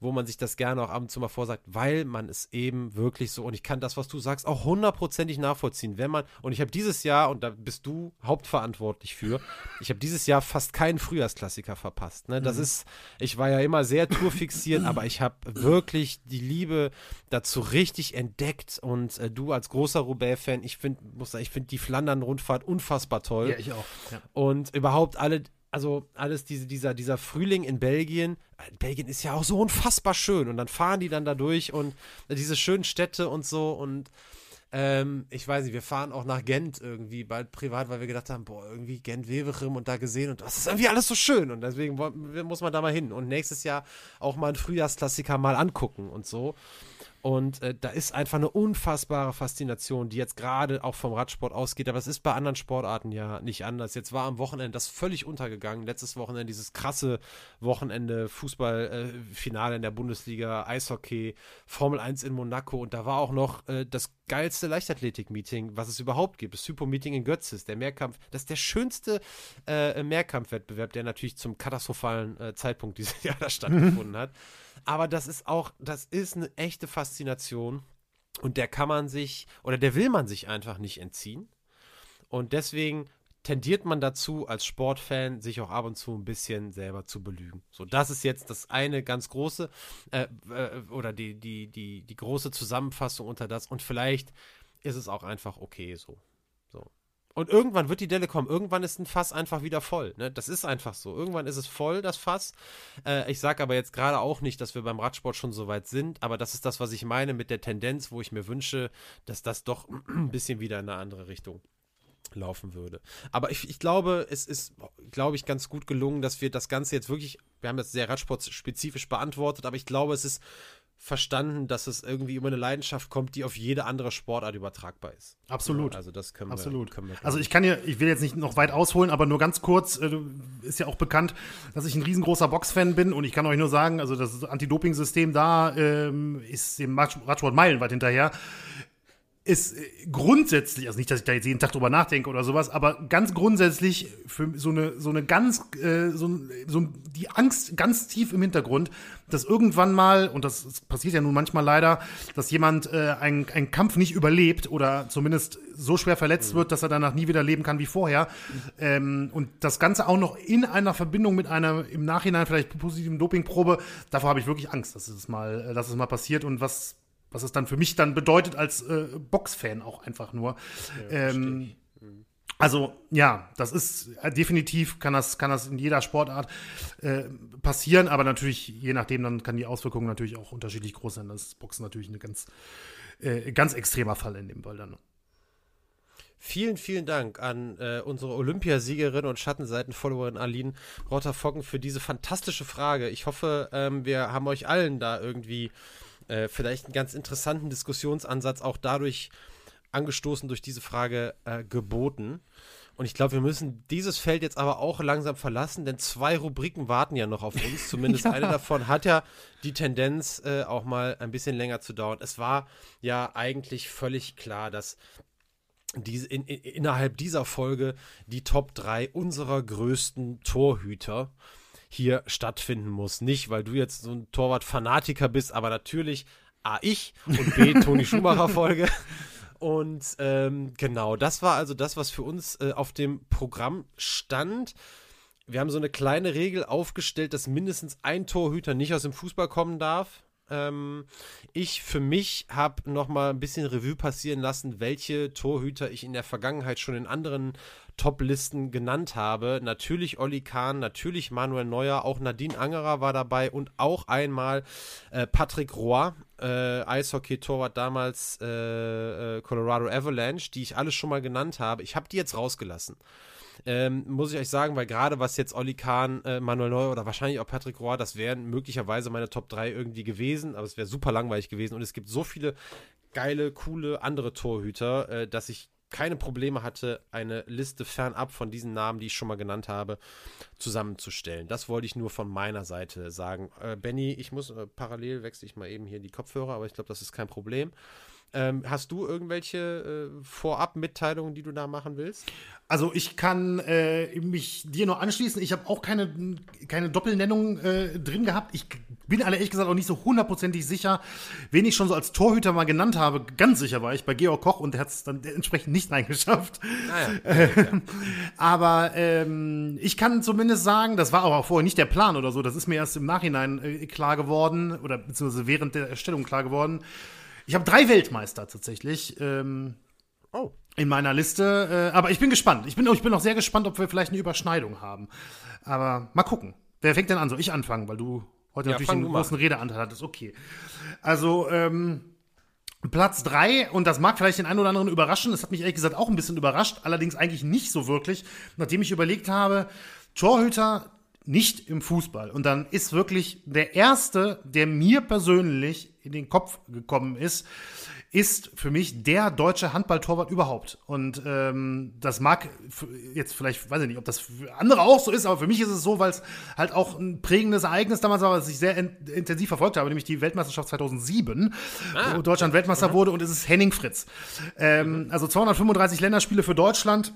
wo man sich das gerne auch ab und zu mal vorsagt, weil man es eben wirklich so, und ich kann das, was du sagst, auch hundertprozentig nachvollziehen. Wenn man, und ich habe dieses Jahr, und da bist du hauptverantwortlich für, ich habe dieses Jahr fast keinen Frühjahrsklassiker verpasst. Ne? Das mhm. ist, ich war ja immer sehr tourfixiert, aber ich habe wirklich die Liebe dazu richtig entdeckt und äh, du als großer Roubaix-Fan, ich finde, muss sagen, ich finde die Flandern-Rundfahrt unfassbar toll. Ja, ich auch. Ja. Und überhaupt alle, also alles diese, dieser, dieser Frühling in Belgien, äh, Belgien ist ja auch so unfassbar schön. Und dann fahren die dann da durch und diese schönen Städte und so. Und ähm, ich weiß nicht, wir fahren auch nach Gent irgendwie bald privat, weil wir gedacht haben, boah, irgendwie Gent-Weverim und da gesehen und das ist irgendwie alles so schön. Und deswegen muss man da mal hin. Und nächstes Jahr auch mal einen Frühjahrsklassiker mal angucken und so. Und äh, da ist einfach eine unfassbare Faszination, die jetzt gerade auch vom Radsport ausgeht. Aber es ist bei anderen Sportarten ja nicht anders. Jetzt war am Wochenende das völlig untergegangen. Letztes Wochenende dieses krasse Wochenende, Fußballfinale äh, in der Bundesliga, Eishockey, Formel 1 in Monaco. Und da war auch noch äh, das geilste Leichtathletik-Meeting, was es überhaupt gibt. Das Hypo-Meeting in Götzis, der Mehrkampf. Das ist der schönste äh, Mehrkampfwettbewerb, der natürlich zum katastrophalen äh, Zeitpunkt dieses Jahr da stattgefunden hat. Aber das ist auch, das ist eine echte Faszination. Und der kann man sich, oder der will man sich einfach nicht entziehen. Und deswegen tendiert man dazu, als Sportfan sich auch ab und zu ein bisschen selber zu belügen. So, das ist jetzt das eine ganz große, äh, äh, oder die, die, die, die große Zusammenfassung unter das. Und vielleicht ist es auch einfach okay so. Und irgendwann wird die Delle kommen. Irgendwann ist ein Fass einfach wieder voll. Ne? Das ist einfach so. Irgendwann ist es voll, das Fass. Äh, ich sage aber jetzt gerade auch nicht, dass wir beim Radsport schon so weit sind. Aber das ist das, was ich meine mit der Tendenz, wo ich mir wünsche, dass das doch ein bisschen wieder in eine andere Richtung laufen würde. Aber ich, ich glaube, es ist, glaube ich, ganz gut gelungen, dass wir das Ganze jetzt wirklich, wir haben das sehr radsportspezifisch beantwortet, aber ich glaube, es ist verstanden, dass es irgendwie über eine Leidenschaft kommt, die auf jede andere Sportart übertragbar ist. Absolut. Ja, also das können Absolut. wir. Können wir also ich kann ja, ich will jetzt nicht noch weit ausholen, aber nur ganz kurz, äh, ist ja auch bekannt, dass ich ein riesengroßer Boxfan bin und ich kann euch nur sagen, also das Anti-Doping-System da ähm, ist dem Radsport meilenweit hinterher ist äh, grundsätzlich, also nicht, dass ich da jetzt jeden Tag drüber nachdenke oder sowas, aber ganz grundsätzlich für so eine, so eine ganz, äh, so, so die Angst ganz tief im Hintergrund, dass irgendwann mal, und das, passiert ja nun manchmal leider, dass jemand äh, einen, einen Kampf nicht überlebt oder zumindest so schwer verletzt mhm. wird, dass er danach nie wieder leben kann wie vorher. Mhm. Ähm, und das Ganze auch noch in einer Verbindung mit einer im Nachhinein vielleicht positiven Dopingprobe, davor habe ich wirklich Angst, dass es mal, äh, dass es mal passiert und was was es dann für mich dann bedeutet als äh, Boxfan auch einfach nur. Ja, ähm, mhm. also ja, das ist äh, definitiv kann das kann das in jeder Sportart äh, passieren, aber natürlich je nachdem dann kann die Auswirkungen natürlich auch unterschiedlich groß sein. Das ist Boxen natürlich ein ganz äh, ganz extremer Fall in dem Fall dann. Vielen, vielen Dank an äh, unsere Olympiasiegerin und Schattenseiten-Followerin Aline Rotter-Foggen für diese fantastische Frage. Ich hoffe, ähm, wir haben euch allen da irgendwie äh, vielleicht einen ganz interessanten Diskussionsansatz auch dadurch angestoßen durch diese Frage äh, geboten. Und ich glaube, wir müssen dieses Feld jetzt aber auch langsam verlassen, denn zwei Rubriken warten ja noch auf uns. Zumindest ja. eine davon hat ja die Tendenz, äh, auch mal ein bisschen länger zu dauern. Es war ja eigentlich völlig klar, dass diese, in, in, innerhalb dieser Folge die Top 3 unserer größten Torhüter hier stattfinden muss. Nicht, weil du jetzt so ein Torwart-Fanatiker bist, aber natürlich A, ich und B, Toni Schumacher-Folge. Und ähm, genau, das war also das, was für uns äh, auf dem Programm stand. Wir haben so eine kleine Regel aufgestellt, dass mindestens ein Torhüter nicht aus dem Fußball kommen darf. Ähm, ich für mich habe noch mal ein bisschen Revue passieren lassen, welche Torhüter ich in der Vergangenheit schon in anderen Top-Listen genannt habe. Natürlich Olli Kahn, natürlich Manuel Neuer, auch Nadine Angerer war dabei und auch einmal äh, Patrick Roy, äh, Eishockey-Torwart damals äh, äh, Colorado Avalanche, die ich alles schon mal genannt habe. Ich habe die jetzt rausgelassen. Ähm, muss ich euch sagen, weil gerade was jetzt Olli Kahn, äh, Manuel Neuer oder wahrscheinlich auch Patrick Roy, das wären möglicherweise meine Top 3 irgendwie gewesen, aber es wäre super langweilig gewesen und es gibt so viele geile, coole andere Torhüter, äh, dass ich keine Probleme hatte, eine Liste fernab von diesen Namen, die ich schon mal genannt habe, zusammenzustellen. Das wollte ich nur von meiner Seite sagen. Äh, Benny, ich muss äh, parallel wechsle ich mal eben hier die Kopfhörer, aber ich glaube, das ist kein Problem. Ähm, hast du irgendwelche äh, Vorab-Mitteilungen, die du da machen willst? Also ich kann äh, mich dir nur anschließen. Ich habe auch keine, keine Doppelnennung äh, drin gehabt. Ich bin ehrlich gesagt auch nicht so hundertprozentig sicher, wen ich schon so als Torhüter mal genannt habe. Ganz sicher war ich bei Georg Koch und der hat es dann entsprechend nicht reingeschafft. Ah ja. ja. aber ähm, ich kann zumindest sagen, das war aber auch vorher nicht der Plan oder so. Das ist mir erst im Nachhinein äh, klar geworden oder beziehungsweise während der Erstellung klar geworden. Ich habe drei Weltmeister tatsächlich. Ähm, oh. In meiner Liste. Äh, aber ich bin gespannt. Ich bin, ich bin auch sehr gespannt, ob wir vielleicht eine Überschneidung haben. Aber mal gucken. Wer fängt denn an? Soll ich anfangen, weil du heute ja, natürlich einen großen Redeanteil hattest. Okay. Also, ähm, Platz drei und das mag vielleicht den einen oder anderen überraschen, das hat mich ehrlich gesagt auch ein bisschen überrascht, allerdings eigentlich nicht so wirklich, nachdem ich überlegt habe, Torhüter nicht im Fußball. Und dann ist wirklich der erste, der mir persönlich in den Kopf gekommen ist, ist für mich der deutsche Handballtorwart überhaupt. Und ähm, das mag jetzt vielleicht, weiß ich nicht, ob das für andere auch so ist, aber für mich ist es so, weil es halt auch ein prägendes Ereignis damals war, was ich sehr in intensiv verfolgt habe, nämlich die Weltmeisterschaft 2007, ah. wo Deutschland Weltmeister mhm. wurde und es ist Henning Fritz. Ähm, mhm. Also 235 Länderspiele für Deutschland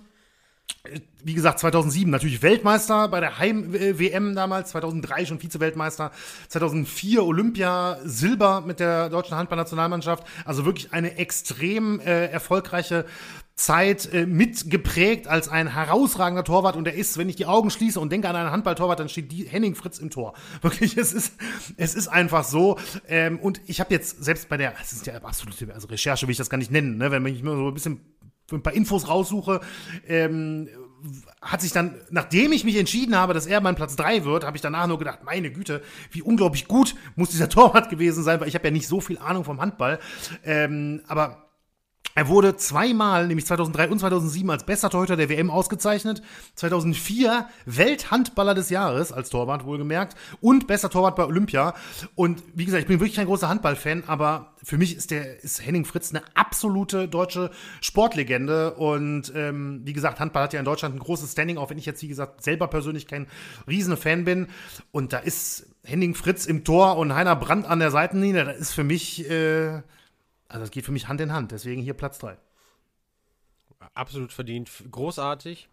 wie gesagt, 2007 natürlich Weltmeister bei der Heim-WM damals, 2003 schon Vize-Weltmeister, 2004 Olympia Silber mit der deutschen Handballnationalmannschaft. Also wirklich eine extrem äh, erfolgreiche Zeit äh, mitgeprägt als ein herausragender Torwart und er ist, wenn ich die Augen schließe und denke an einen Handballtorwart, dann steht die Henning Fritz im Tor. Wirklich, es ist, es ist einfach so. Ähm, und ich habe jetzt selbst bei der, es ist ja absolute also Recherche, will ich das gar nicht nennen, ne? wenn ich mir so ein bisschen ein paar Infos raussuche, ähm, hat sich dann, nachdem ich mich entschieden habe, dass er mein Platz 3 wird, habe ich danach nur gedacht, meine Güte, wie unglaublich gut muss dieser Torwart gewesen sein, weil ich habe ja nicht so viel Ahnung vom Handball. Ähm, aber Er wurde zweimal, nämlich 2003 und 2007, als bester Torhüter der WM ausgezeichnet. 2004 Welthandballer des Jahres, als Torwart wohlgemerkt. Und bester Torwart bei Olympia. Und wie gesagt, ich bin wirklich kein großer Handballfan, aber für mich ist der ist Henning Fritz eine absolute deutsche Sportlegende. Und ähm, wie gesagt, Handball hat ja in Deutschland ein großes Standing, auch wenn ich jetzt, wie gesagt, selber persönlich kein riesen Fan bin. Und da ist Henning Fritz im Tor und Heiner Brandt an der Seitenlinie. Das ist für mich... Äh, also das geht für mich Hand in Hand, deswegen hier Platz 3. Absolut verdient, großartig,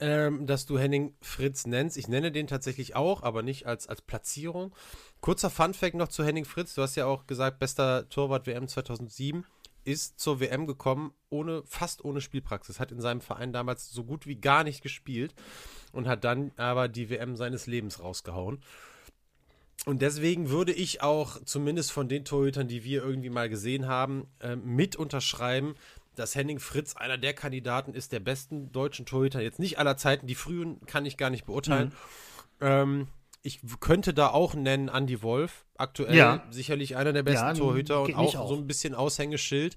ähm, dass du Henning Fritz nennst. Ich nenne den tatsächlich auch, aber nicht als, als Platzierung. Kurzer Funfact noch zu Henning Fritz. Du hast ja auch gesagt, bester Torwart WM 2007 ist zur WM gekommen, ohne, fast ohne Spielpraxis, hat in seinem Verein damals so gut wie gar nicht gespielt und hat dann aber die WM seines Lebens rausgehauen. Und deswegen würde ich auch, zumindest von den Torhütern, die wir irgendwie mal gesehen haben, äh, mit unterschreiben, dass Henning Fritz einer der Kandidaten ist, der besten deutschen Torhüter. Jetzt nicht aller Zeiten, die frühen kann ich gar nicht beurteilen. Mhm. Ähm, ich könnte da auch nennen Andy Wolf, aktuell ja. sicherlich einer der besten ja, Torhüter und auch, auch, so ein bisschen Aushängeschild.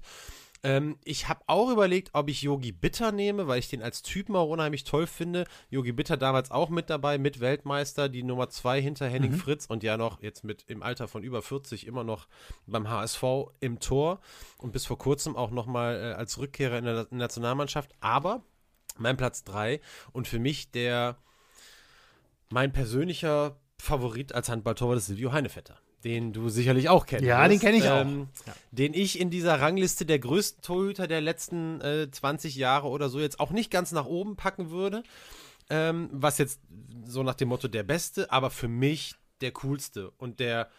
Ähm, ich habe auch überlegt, ob ich Yogi Bitter nehme, weil ich den als Typen auch unheimlich toll finde. Yogi Bitter damals auch mit dabei, mit Weltmeister, die Nummer zwei hinter Henning mhm. Fritz und ja noch jetzt mit im Alter von über 40 immer noch beim HSV im Tor und bis vor kurzem auch nochmal äh, als Rückkehrer in der Nationalmannschaft. Aber mein Platz drei und für mich der mein persönlicher Favorit als Handballtorwart ist Silvio Heinevetter den du sicherlich auch kennst. Ja, den kenne ich ähm, auch. Ja. Den ich in dieser Rangliste der größten Torhüter der letzten äh, 20 Jahre oder so jetzt auch nicht ganz nach oben packen würde. Ähm, was jetzt so nach dem Motto der Beste, aber für mich der coolste und der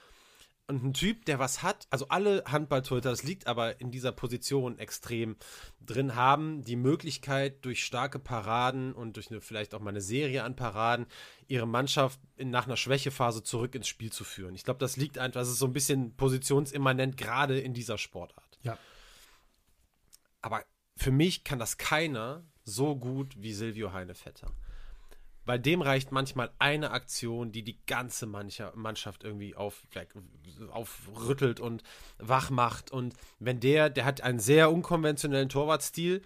und ein Typ, der was hat, also alle Handballtorhüter, das liegt aber in dieser Position extrem drin, haben die Möglichkeit, durch starke Paraden und durch eine, vielleicht auch mal eine Serie an Paraden, ihre Mannschaft in, nach einer Schwächephase zurück ins Spiel zu führen. Ich glaube, das liegt einfach, das ist so ein bisschen positionsimmanent, gerade in dieser Sportart. Ja. Aber für mich kann das keiner so gut wie Silvio Heinevetter. Bei dem reicht manchmal eine Aktion, die die ganze Mannschaft irgendwie auf, aufrüttelt und wach macht. Und wenn der, der hat einen sehr unkonventionellen Torwartstil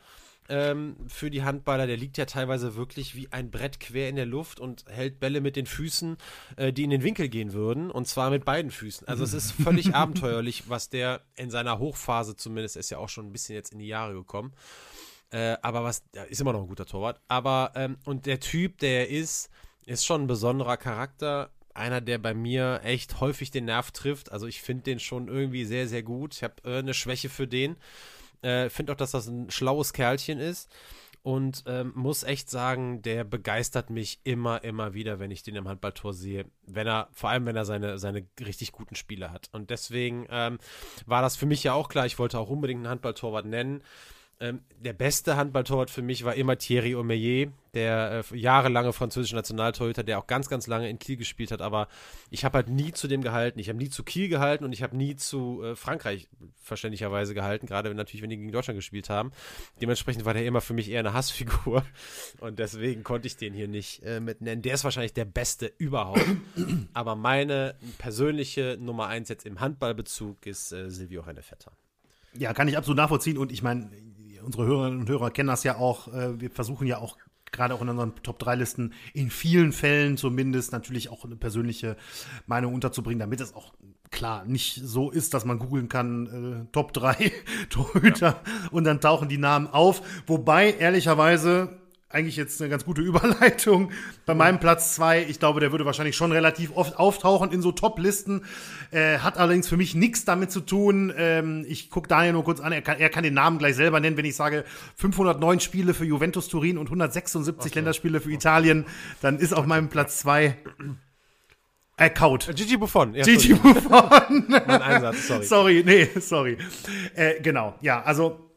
ähm, für die Handballer, der liegt ja teilweise wirklich wie ein Brett quer in der Luft und hält Bälle mit den Füßen, äh, die in den Winkel gehen würden. Und zwar mit beiden Füßen. Also es ist völlig abenteuerlich, was der in seiner Hochphase zumindest, ist ja auch schon ein bisschen jetzt in die Jahre gekommen. Äh, aber was, ist immer noch ein guter Torwart. Aber, ähm, und der Typ, der ist, ist schon ein besonderer Charakter. Einer, der bei mir echt häufig den Nerv trifft. Also ich finde den schon irgendwie sehr, sehr gut. Ich habe äh, eine Schwäche für den. Äh, finde auch, dass das ein schlaues Kerlchen ist. Und ähm, muss echt sagen, der begeistert mich immer, immer wieder, wenn ich den im Handballtor sehe. Wenn er, vor allem wenn er seine, seine richtig guten Spiele hat. Und deswegen ähm, war das für mich ja auch klar. Ich wollte auch unbedingt einen Handballtorwart nennen. Ähm, der beste Handballtorwart für mich war immer Thierry Omeyer, der äh, jahrelange französische Nationaltorhüter, der auch ganz, ganz lange in Kiel gespielt hat. Aber ich habe halt nie zu dem gehalten. Ich habe nie zu Kiel gehalten und ich habe nie zu äh, Frankreich verständlicherweise gehalten, gerade natürlich, wenn die gegen Deutschland gespielt haben. Dementsprechend war der immer für mich eher eine Hassfigur und deswegen konnte ich den hier nicht äh, mit nennen. Der ist wahrscheinlich der beste überhaupt. Aber meine persönliche Nummer eins jetzt im Handballbezug ist äh, Silvio Heinevetter. Ja, kann ich absolut nachvollziehen und ich meine, unsere Hörerinnen und Hörer kennen das ja auch. Äh, wir versuchen ja auch gerade auch in unseren Top-3-Listen in vielen Fällen zumindest natürlich auch eine persönliche Meinung unterzubringen, damit es auch klar nicht so ist, dass man googeln kann, äh, Top 3 Torhüter ja. und dann tauchen die Namen auf. Wobei, ehrlicherweise, eigentlich jetzt eine ganz gute Überleitung. Bei meinem Platz zwei, ich glaube, der würde wahrscheinlich schon relativ oft auftauchen in so Top-Listen. Äh, hat allerdings für mich nichts damit zu tun. Ähm, ich gucke Daniel nur kurz an, er kann, er kann, den Namen gleich selber nennen, wenn ich sage 509 Spiele für Juventus Turin und 176 okay. Länderspiele für Italien, dann ist auf meinem Platz zwei äh, Kaut. Äh, Gigi Buffon. Ja, Gigi Buffon. mein Einsatz, sorry. Sorry, nee, sorry. Äh, genau, ja, also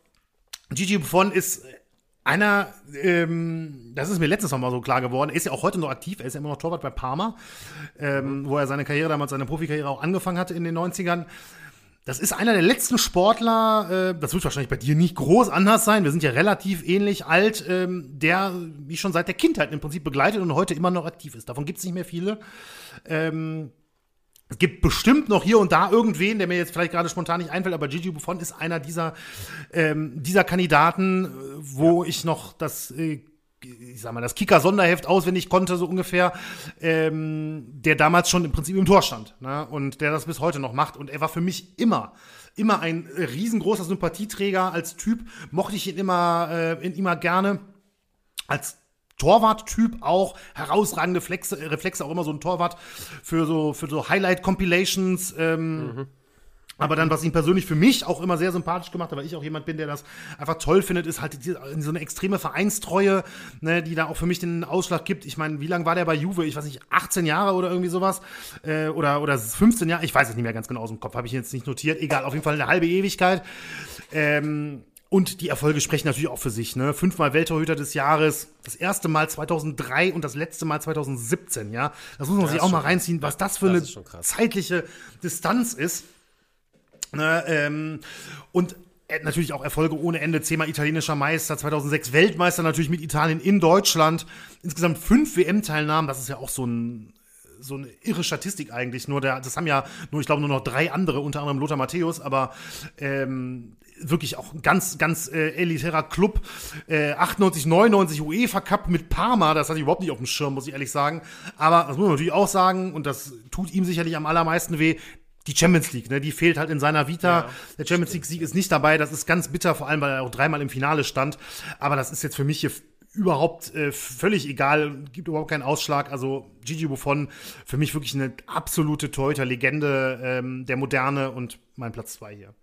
Gigi Buffon ist einer, ähm, das ist mir letztes Mal so klar geworden, ist ja auch heute noch aktiv, er ist ja immer noch Torwart bei Parma, ähm, mhm. wo er seine Karriere damals, seine Profikarriere auch angefangen hatte in den 90ern. Das ist einer der letzten Sportler, äh, das wird wahrscheinlich bei dir nicht groß anders sein, wir sind ja relativ ähnlich alt, ähm, der mich schon seit der Kindheit im Prinzip begleitet und heute immer noch aktiv ist. Davon gibt es nicht mehr viele. Ähm, Es gibt bestimmt noch hier und da irgendwen, der mir jetzt vielleicht gerade spontan nicht einfällt, aber Gigi Buffon ist einer dieser, ähm, dieser Kandidaten, wo ich noch das, äh, ich sag mal, das Kicker-Sonderheft auswendig konnte, so ungefähr, ähm, der damals schon im Prinzip im Tor stand ne? und der das bis heute noch macht. Und er war für mich immer, immer ein riesengroßer Sympathieträger als Typ, mochte ich ihn immer, äh, ihn immer gerne. Als Torwart-Typ auch, herausragende Reflexe, Reflexe, auch immer so ein Torwart für so, für so Highlight-Compilations. Ähm, mhm. Aber dann, was ihn persönlich für mich auch immer sehr sympathisch gemacht hat, weil ich auch jemand bin, der das einfach toll findet, ist halt so eine extreme Vereinstreue, ne, die da auch für mich den Ausschlag gibt. Ich meine, wie lange war der bei Juve? Ich weiß nicht, 18 Jahre oder irgendwie sowas? Äh, oder, oder 15 Jahre? Ich weiß es nicht mehr ganz genau aus dem Kopf, habe ich jetzt nicht notiert. Egal, auf jeden Fall eine halbe Ewigkeit. Ähm, und die Erfolge sprechen natürlich auch für sich. Ne? Fünfmal Welttorhüter des Jahres, das erste Mal 2003 und das letzte Mal 2017. Ja, das muss man das sich auch mal reinziehen, was das für das eine zeitliche Distanz ist. Ne? Ähm, und natürlich auch Erfolge ohne Ende. Zehnmal italienischer Meister, 2006 Weltmeister natürlich mit Italien in Deutschland. Insgesamt fünf WM-Teilnahmen. Das ist ja auch so ein so eine irre Statistik eigentlich. Nur der, das haben ja nur, ich glaube, nur noch drei andere, unter anderem Lothar Matthäus, aber ähm, wirklich auch ein ganz, ganz äh, elitärer Club. Äh, 98, 99 UEFA Cup mit Parma, das hatte ich überhaupt nicht auf dem Schirm, muss ich ehrlich sagen. Aber das muss man natürlich auch sagen, und das tut ihm sicherlich am allermeisten weh, die Champions League, ne, die fehlt halt in seiner Vita. Ja, der Champions League Sieg ist nicht dabei, das ist ganz bitter, vor allem weil er auch dreimal im Finale stand. Aber das ist jetzt für mich hier überhaupt äh, völlig egal, gibt überhaupt keinen Ausschlag. Also Gigi Buffon für mich wirklich eine absolute Torhüter-Legende ähm, der Moderne und mein Platz zwei hier.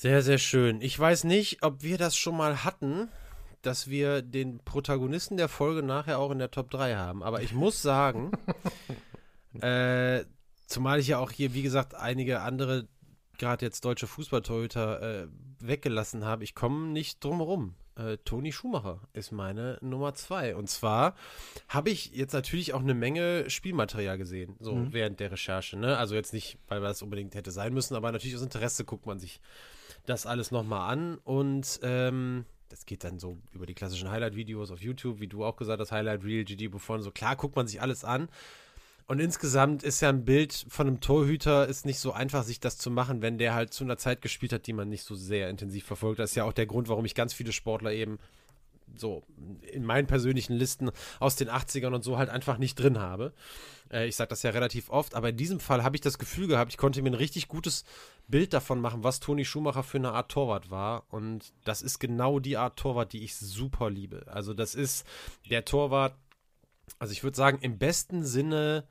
Sehr, sehr schön. Ich weiß nicht, ob wir das schon mal hatten, dass wir den Protagonisten der Folge nachher auch in der Top 3 haben. Aber ich muss sagen, äh, zumal ich ja auch hier, wie gesagt, einige andere, gerade jetzt deutsche Fußballtorhüter, äh, weggelassen habe, ich komme nicht drum herum. Äh, Toni Schumacher ist meine Nummer zwei. Und zwar habe ich jetzt natürlich auch eine Menge Spielmaterial gesehen, so mhm. während der Recherche. Ne? Also jetzt nicht, weil das unbedingt hätte sein müssen, aber natürlich aus Interesse guckt man sich das alles nochmal an und ähm, das geht dann so über die klassischen Highlight-Videos auf YouTube, wie du auch gesagt hast, Highlight Reel, GD Buffon, so klar guckt man sich alles an. Und insgesamt ist ja ein Bild von einem Torhüter ist nicht so einfach, sich das zu machen, wenn der halt zu einer Zeit gespielt hat, die man nicht so sehr intensiv verfolgt. Das ist ja auch der Grund, warum ich ganz viele Sportler eben so in meinen persönlichen Listen aus den 80ern und so halt einfach nicht drin habe. Äh, ich sage das ja relativ oft, aber in diesem Fall habe ich das Gefühl gehabt, ich konnte mir ein richtig gutes Bild davon machen, was Toni Schumacher für eine Art Torwart war. Und das ist genau die Art Torwart, die ich super liebe. Also das ist der Torwart, also ich würde sagen, im besten Sinne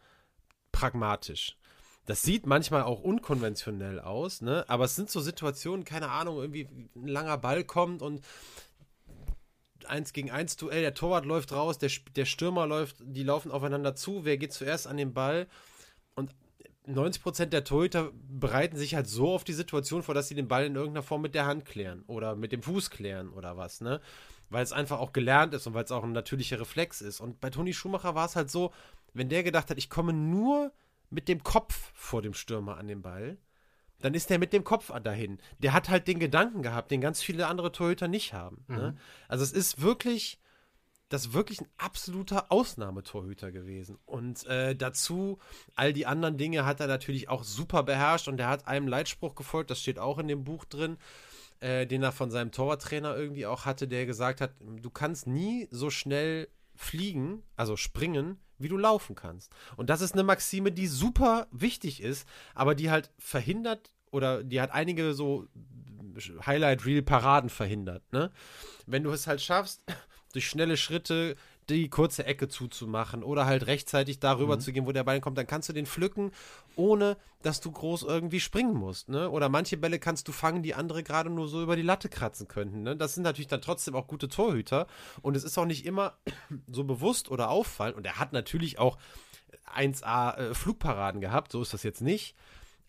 pragmatisch. Das sieht manchmal auch unkonventionell aus, ne? Aber es sind so Situationen, keine Ahnung, irgendwie ein langer Ball kommt und 1 gegen 1 Duell, der Torwart läuft raus, der, der Stürmer läuft, die laufen aufeinander zu, wer geht zuerst an den Ball? Und 90% der Torhüter bereiten sich halt so auf die Situation vor, dass sie den Ball in irgendeiner Form mit der Hand klären oder mit dem Fuß klären oder was, ne? Weil es einfach auch gelernt ist und weil es auch ein natürlicher Reflex ist. Und bei Toni Schumacher war es halt so, wenn der gedacht hat, ich komme nur mit dem Kopf vor dem Stürmer an den Ball, dann ist der mit dem Kopf dahin. Der hat halt den Gedanken gehabt, den ganz viele andere Torhüter nicht haben. Ne? Mhm. Ne? Also es ist wirklich, das ist wirklich ein absoluter Ausnahmetorhüter gewesen. Und äh, dazu, all die anderen Dinge hat er natürlich auch super beherrscht und er hat einem Leitspruch gefolgt, das steht auch in dem Buch drin, äh, den er von seinem Torwarttrainer irgendwie auch hatte, der gesagt hat, du kannst nie so schnell fliegen, also springen, wie du laufen kannst. Und das ist eine Maxime, die super wichtig ist, aber die halt verhindert oder die hat einige so Highlight-Reel-Paraden verhindert. Ne? Wenn du es halt schaffst, durch schnelle Schritte die kurze Ecke zuzumachen oder halt rechtzeitig darüber mhm. zu gehen, wo der Ball kommt, dann kannst du den pflücken, ohne dass du groß irgendwie springen musst. Ne? Oder manche Bälle kannst du fangen, die andere gerade nur so über die Latte kratzen könnten. Ne? Das sind natürlich dann trotzdem auch gute Torhüter und es ist auch nicht immer so bewusst oder auffallend und er hat natürlich auch 1A äh, Flugparaden gehabt, so ist das jetzt nicht.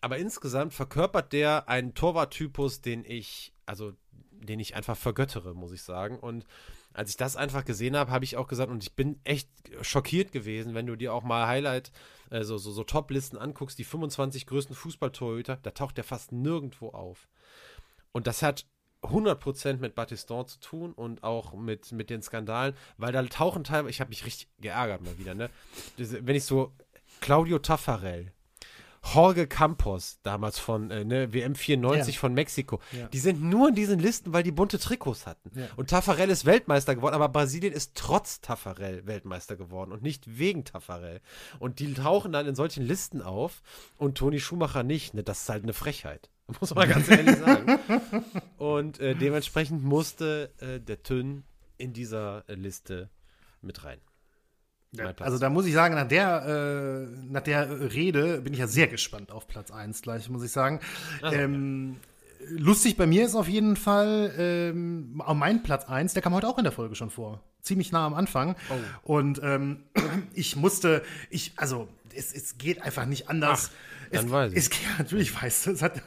Aber insgesamt verkörpert der einen Torwarttypus, den ich, also den ich einfach vergöttere, muss ich sagen. Und als ich das einfach gesehen habe, habe ich auch gesagt, und ich bin echt schockiert gewesen, wenn du dir auch mal Highlight, also so, so Top-Listen anguckst, die 25 größten Fußballtorhüter, da taucht der fast nirgendwo auf. Und das hat 100% mit Battiston zu tun und auch mit, mit den Skandalen, weil da tauchen teilweise, ich habe mich richtig geärgert mal wieder, ne? Wenn ich so Claudio Taffarel, Jorge Campos, damals von äh, ne, WM 94 Ja. von Mexiko, Ja. die sind nur in diesen Listen, weil die bunte Trikots hatten. Ja. Und Taffarel ist Weltmeister geworden, aber Brasilien ist trotz Taffarel Weltmeister geworden und nicht wegen Taffarel. Und die tauchen dann in solchen Listen auf und Toni Schumacher nicht. Ne, das ist halt eine Frechheit. Muss man ganz ehrlich sagen. Und äh, dementsprechend musste äh, der Tön in dieser äh, Liste mit rein. Also da muss ich sagen, nach der, äh, nach der Rede bin ich ja sehr gespannt auf Platz 1 gleich, muss ich sagen. ähm, lustig bei mir ist auf jeden Fall ähm, auch mein Platz 1, der kam heute auch in der Folge schon vor. Ziemlich nah am Anfang. Oh. Und ähm, ich musste, ich, also es, es geht einfach nicht anders. Ach, dann es, weiß ich. Es geht, natürlich weiß es, hat,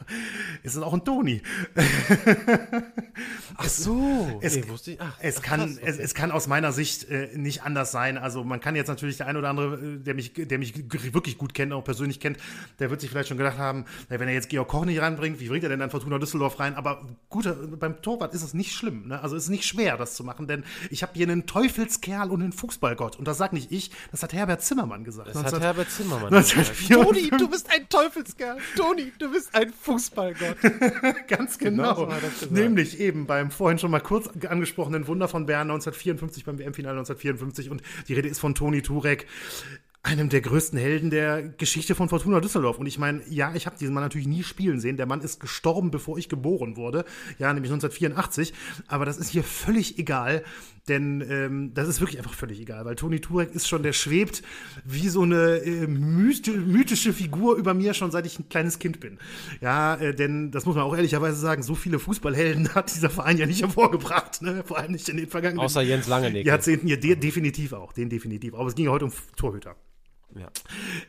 es ist auch ein Toni. Ach so, es- nee, wusste ich. Ach, Es ach, kann, krass, es, okay. es kann aus meiner Sicht äh, nicht anders sein. Also man kann jetzt natürlich der ein oder andere, äh, der mich, der mich wirklich gut kennt, auch persönlich kennt, der wird sich vielleicht schon gedacht haben, wenn er jetzt Georg Koch nicht reinbringt, wie bringt er denn dann Fortuna Düsseldorf rein? Aber gut, beim Torwart ist es nicht schlimm. Ne? Also es ist nicht schwer, das zu machen, denn ich habe hier einen Teufelskerl und einen Fußballgott. Und das sagt nicht ich, das hat Herbert Zimmermann gesagt. Das hat 19 Herbert Zimmermann gesagt. 1954. Toni, du bist ein Teufelskerl. Toni, du bist ein Fußballgott. Ganz Genau genau. so. Nämlich eben beim vorhin schon mal kurz angesprochenen Wunder von Bern 1954 beim WM-Finale 1954 und die Rede ist von Toni Turek, einem der größten Helden der Geschichte von Fortuna Düsseldorf. Und ich meine, ja, ich habe diesen Mann natürlich nie spielen sehen. Der Mann ist gestorben, bevor ich geboren wurde, ja, nämlich 1984. Aber das ist hier völlig egal, denn ähm, das ist wirklich einfach völlig egal, weil Toni Turek ist schon, der schwebt wie so eine äh, mythi- mythische Figur über mir schon seit ich ein kleines Kind bin. Ja, äh, denn das muss man auch ehrlicherweise sagen, so viele Fußballhelden hat dieser Verein ja nicht hervorgebracht, ne? vor allem nicht in den vergangenen Außer Jens Langenegger. Jahrzehnten. Ja, de definitiv auch, den definitiv. Aber es ging ja heute um Torhüter. Ja.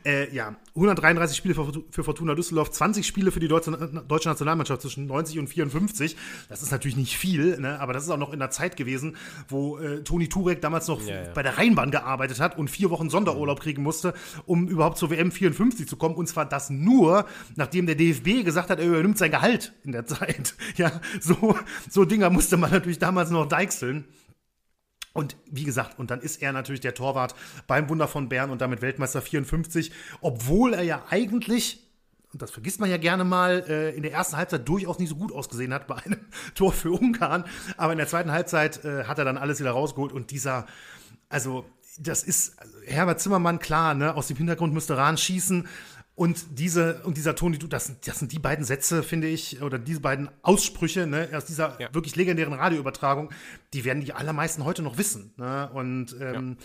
Äh, ja, 133 Spiele für, Fortuna Düsseldorf, 20 Spiele für die deutsche, deutsche Nationalmannschaft zwischen 90 und 54. Das ist natürlich nicht viel, ne? aber das ist auch noch in der Zeit gewesen, wo äh, Toni Turek damals noch Ja, ja. bei der Rheinbahn gearbeitet hat und vier Wochen Sonderurlaub kriegen musste, um überhaupt zur WM 54 zu kommen. Und zwar das nur, nachdem der DFB gesagt hat, er übernimmt sein Gehalt in der Zeit. Ja, so, so Dinger musste man natürlich damals noch deichseln. Und wie gesagt, und dann ist er natürlich der Torwart beim Wunder von Bern und damit Weltmeister 54, obwohl er ja eigentlich, und das vergisst man ja gerne mal, äh, in der ersten Halbzeit durchaus nicht so gut ausgesehen hat bei einem Tor für Ungarn. Aber in der zweiten Halbzeit äh, hat er dann alles wieder rausgeholt und dieser, also das ist also Herbert Zimmermann, klar, ne, aus dem Hintergrund müsste Rahn schießen. Und diese, und dieser Toni, du, das, sind- das sind die beiden Sätze, finde ich, oder diese beiden Aussprüche, ne, aus dieser Ja. wirklich legendären Radioübertragung, die werden die allermeisten heute noch wissen. Ne? Und, ähm,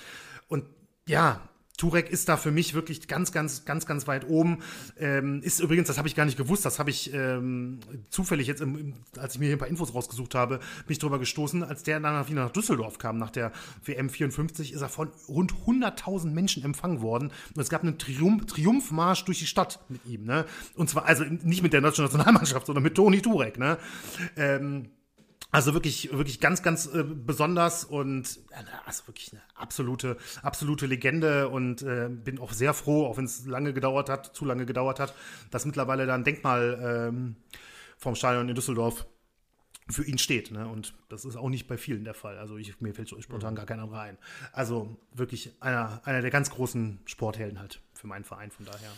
und ja, Turek ist da für mich wirklich ganz, ganz, ganz, ganz weit oben. Ähm, ist übrigens, das habe ich gar nicht gewusst, das habe ich ähm, zufällig jetzt, im, im, als ich mir hier ein paar Infos rausgesucht habe, bin ich drüber gestoßen, als der dann wieder nach Düsseldorf kam, nach der WM 54, ist er von rund 100.000 Menschen empfangen worden. Und es gab einen Triumph, Triumphmarsch durch die Stadt mit ihm. Ne? Und zwar, also nicht mit der deutschen Nationalmannschaft, sondern mit Toni Turek. Ne? Ähm, also wirklich, wirklich ganz, ganz äh, besonders und äh, also wirklich eine absolute, absolute Legende und äh, bin auch sehr froh, auch wenn es lange gedauert hat, zu lange gedauert hat, dass mittlerweile da ein Denkmal ähm, vom Stadion in Düsseldorf für ihn steht. Ne? Und das ist auch nicht bei vielen der Fall. Also ich, mir fällt so spontan gar keiner rein. Also wirklich einer, einer der ganz großen Sporthelden halt für meinen Verein, von daher.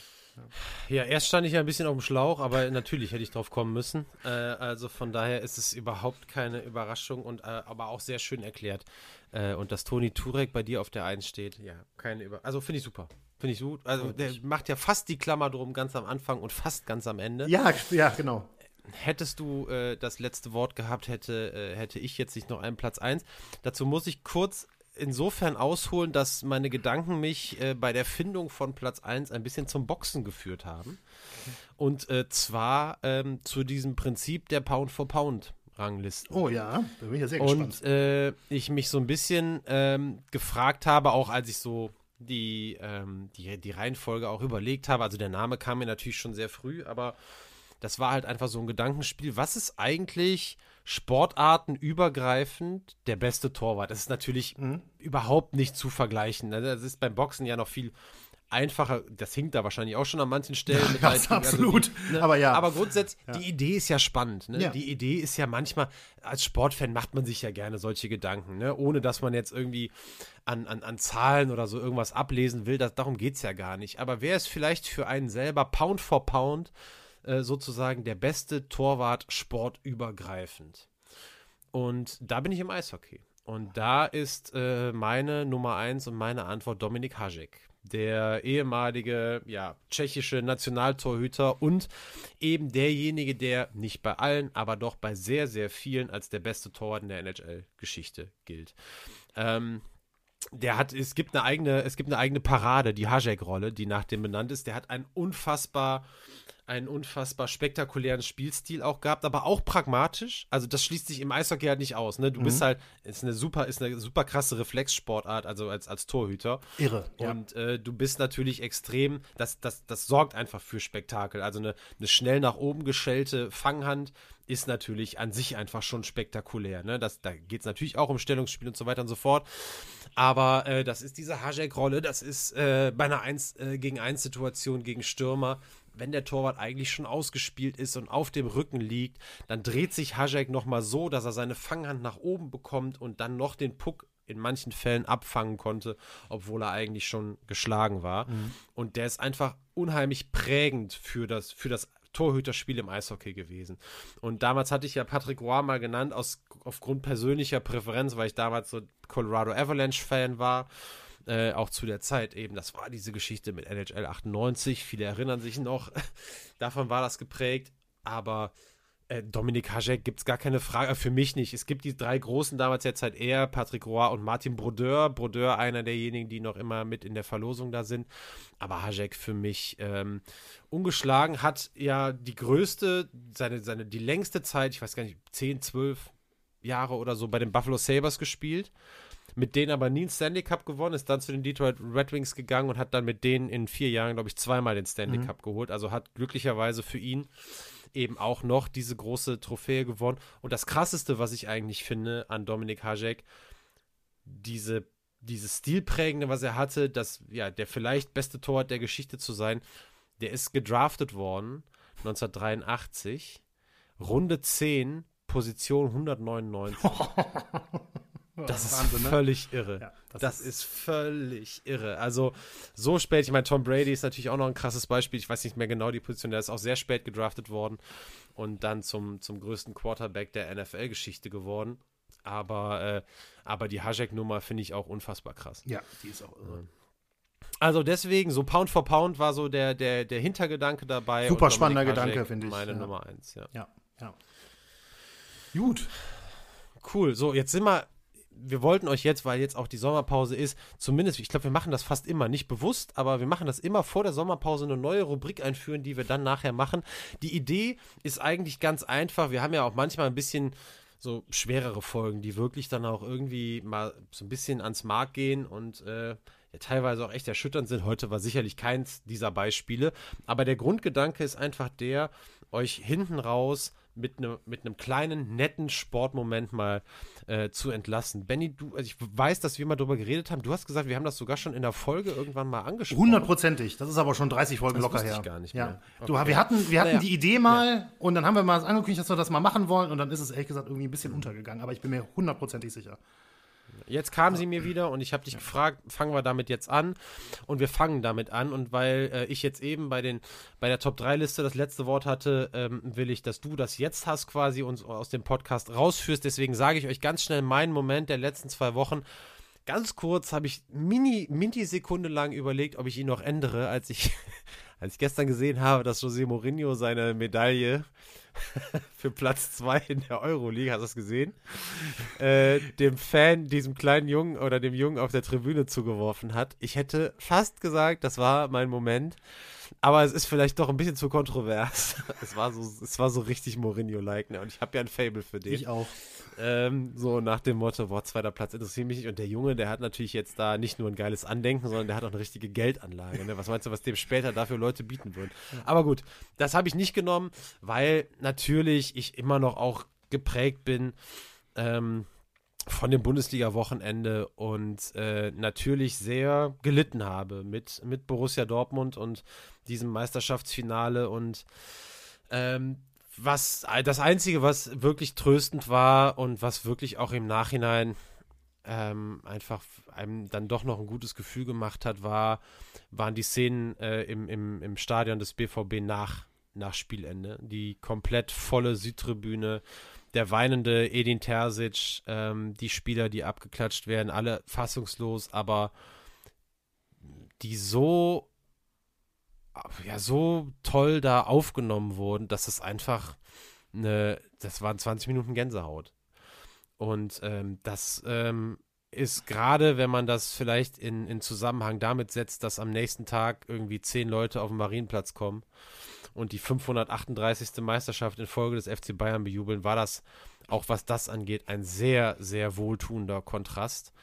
Ja, erst stand ich ja ein bisschen auf dem Schlauch, aber natürlich hätte ich drauf kommen müssen. Äh, also von daher ist es überhaupt keine Überraschung und äh, aber auch sehr schön erklärt. Äh, und dass Toni Turek bei dir auf der Eins steht, ja, keine Über Also finde ich super. Finde ich gut. Also der macht ja fast die Klammer drum ganz am Anfang und fast ganz am Ende. Ja, ja, genau. Hättest du äh, das letzte Wort gehabt, hätte, äh, hätte ich jetzt nicht noch einen Platz 1. Dazu muss ich kurz insofern ausholen, dass meine Gedanken mich äh, bei der Findung von Platz 1 ein bisschen zum Boxen geführt haben. Und äh, zwar ähm, zu diesem Prinzip der Pound-for-Pound-Ranglisten. Oh ja, da bin ich ja sehr gespannt. Und äh, ich mich so ein bisschen ähm, gefragt habe, auch als ich so die, ähm, die, die Reihenfolge auch überlegt habe. Also der Name kam mir natürlich schon sehr früh, aber das war halt einfach so ein Gedankenspiel. Was ist eigentlich sportartenübergreifend der beste Torwart? Das ist natürlich überhaupt nicht zu vergleichen. ne? Das ist beim Boxen ja noch viel einfacher, das hinkt da wahrscheinlich auch schon an manchen Stellen. Ja, Leipzig, also absolut. die, ne? Aber ja. Aber grundsätzlich, die Idee ist ja spannend. Ne? Ja. Die Idee ist ja manchmal, als Sportfan macht man sich ja gerne solche Gedanken, ne? ohne dass man jetzt irgendwie an, an, an Zahlen oder so irgendwas ablesen will. Das, darum geht es ja gar nicht. Aber wer ist vielleicht für einen selber Pound for Pound äh, sozusagen der beste Torwart sportübergreifend? Und da bin ich im Eishockey. Und da ist äh, meine Nummer eins und meine Antwort Dominik Hašek, der ehemalige ja, tschechische Nationaltorhüter und eben derjenige, der nicht bei allen, aber doch bei sehr, sehr vielen als der beste Torwart in der NHL-Geschichte gilt. Ähm, der hat, es gibt eine eigene, es gibt eine eigene Parade, die Hajek-Rolle, die nach dem benannt ist. Der hat einen unfassbar, einen unfassbar spektakulären Spielstil auch gehabt, aber auch pragmatisch. Also das schließt sich im Eishockey halt nicht aus. Ne? Du bist halt, ist eine super, ist eine super krasse Reflexsportart, also als, als Torhüter. Irre. Ja. Und äh, du bist natürlich extrem, das, das, das sorgt einfach für Spektakel. Also eine, eine schnell nach oben geschellte Fanghand ist natürlich an sich einfach schon spektakulär. Ne? Das, da geht es natürlich auch um Stellungsspiel und so weiter und so fort. Aber äh, das ist diese Hajek-Rolle, das ist äh, bei einer 1 äh, gegen 1 Situation gegen Stürmer. Wenn der Torwart eigentlich schon ausgespielt ist und auf dem Rücken liegt, dann dreht sich Hajek nochmal so, dass er seine Fanghand nach oben bekommt und dann noch den Puck in manchen Fällen abfangen konnte, obwohl er eigentlich schon geschlagen war. Und der ist einfach unheimlich prägend für das, für das Torhüterspiel im Eishockey gewesen. Und damals hatte ich ja Patrick Roy mal genannt, aus, aufgrund persönlicher Präferenz, weil ich damals so Colorado Avalanche-Fan war. Äh, auch zu der Zeit eben, das war diese Geschichte mit NHL 98, viele erinnern sich noch, davon war das geprägt, aber äh, Dominik Hajek gibt es gar keine Frage, für mich nicht. Es gibt die drei Großen damals jetzt halt eher, Patrick Roy und Martin Brodeur. Brodeur einer derjenigen, die noch immer mit in der Verlosung da sind. Aber Hajek für mich ähm, ungeschlagen, hat ja die größte, seine, seine, die längste Zeit, ich weiß gar nicht, 10, 12 Jahre oder so bei den Buffalo Sabres gespielt. Mit denen aber nie einen Stanley Cup gewonnen, ist dann zu den Detroit Red Wings gegangen und hat dann mit denen in vier Jahren, glaube ich, zweimal den Stanley Cup geholt. Also hat glücklicherweise für ihn eben auch noch diese große Trophäe gewonnen. Und das Krasseste, was ich eigentlich finde an Dominik Hajek, diese, dieses Stilprägende, was er hatte, dass ja der vielleicht beste Torwart der Geschichte zu sein, der ist gedraftet worden 1983, Runde 10, Position 199. Das ist Wahnsinn, ne? völlig irre. Ja, das, das ist völlig irre. Also so spät, ich meine, Tom Brady ist natürlich auch noch ein krasses Beispiel. Ich weiß nicht mehr genau die Position, der ist auch sehr spät gedraftet worden und dann zum, zum größten Quarterback der NFL-Geschichte geworden. Aber, äh, aber die Hajek-Nummer finde ich auch unfassbar krass. Ja, die ist auch irre. Also deswegen, so Pound for Pound war so der, der, der Hintergedanke dabei. Super spannender Hašek Gedanke, finde ich, Meine ja. Nummer eins, ja. Ja, ja. Gut. Cool. So, jetzt sind wir. Wir wollten euch jetzt, weil jetzt auch die Sommerpause ist, zumindest, ich glaube, wir machen das fast immer, nicht bewusst, aber wir machen das immer vor der Sommerpause eine neue Rubrik einführen, die wir dann nachher machen. Die Idee ist eigentlich ganz einfach. Wir haben ja auch manchmal ein bisschen so schwerere Folgen, die wirklich dann auch irgendwie mal so ein bisschen ans Mark gehen und äh, ja, teilweise auch echt erschütternd sind. Heute war sicherlich keins dieser Beispiele, aber der Grundgedanke ist einfach der, euch hinten raus mit einem mit einem kleinen, netten Sportmoment mal äh, zu entlassen. Benny, du, also ich weiß, dass wir mal drüber geredet haben. Du hast gesagt, wir haben das sogar schon in der Folge irgendwann mal angesprochen. Hundertprozentig. Das ist aber schon 30 Folgen Das locker wusste ich her. gar nicht ja. mehr. Du, Okay. wir hatten, wir hatten Naja. die Idee mal und dann haben wir mal angekündigt, dass wir das mal machen wollen und dann ist es ehrlich gesagt irgendwie ein bisschen untergegangen. Aber ich bin mir hundertprozentig sicher. Jetzt kam sie mir wieder und ich habe dich gefragt, fangen wir damit jetzt an und wir fangen damit an und weil äh, ich jetzt eben bei den bei der Top 3 Liste das letzte Wort hatte, ähm, will ich, dass du das jetzt hast quasi uns aus dem Podcast rausführst. Deswegen sage ich euch ganz schnell meinen Moment der letzten zwei Wochen. Ganz kurz habe ich mini Minisekunde lang überlegt, ob ich ihn noch ändere, als ich als ich gestern gesehen habe, dass José Mourinho seine Medaille für Platz 2 in der Euroleague, hast du das gesehen? äh, dem Fan, diesem kleinen Jungen oder dem Jungen auf der Tribüne zugeworfen hat. Ich hätte fast gesagt, das war mein Moment. Aber es ist vielleicht doch ein bisschen zu kontrovers. es war so, es war so richtig Mourinho-like, ne? Und ich habe ja ein Fable für den. Ich auch. Ähm, so nach dem Motto, boah, zweiter Platz interessiert mich nicht. Und der Junge, der hat natürlich jetzt da nicht nur ein geiles Andenken, sondern der hat auch eine richtige Geldanlage. Ne? Was meinst du, was dem später dafür Leute bieten würden? Aber gut, das habe ich nicht genommen, weil natürlich ich immer noch auch geprägt bin ähm, von dem Bundesliga-Wochenende und äh, natürlich sehr gelitten habe mit, mit Borussia Dortmund und diesem Meisterschaftsfinale und ähm, was das Einzige, was wirklich tröstend war und was wirklich auch im Nachhinein ähm, einfach einem dann doch noch ein gutes Gefühl gemacht hat, war, waren die Szenen äh, im, im, im Stadion des BVB nach, nach Spielende. Die komplett volle Südtribüne, der weinende Edin Terzic, ähm, die Spieler, die abgeklatscht werden, alle fassungslos, aber die so ja so toll da aufgenommen wurden, dass es einfach eine, das waren 20 Minuten Gänsehaut. Und ähm, das ähm, ist gerade, wenn man das vielleicht in, in Zusammenhang damit setzt, dass am nächsten Tag irgendwie zehn Leute auf den Marienplatz kommen und die 538. Meisterschaft in Folge des FC Bayern bejubeln, war das auch was das angeht ein sehr, sehr wohltuender Kontrast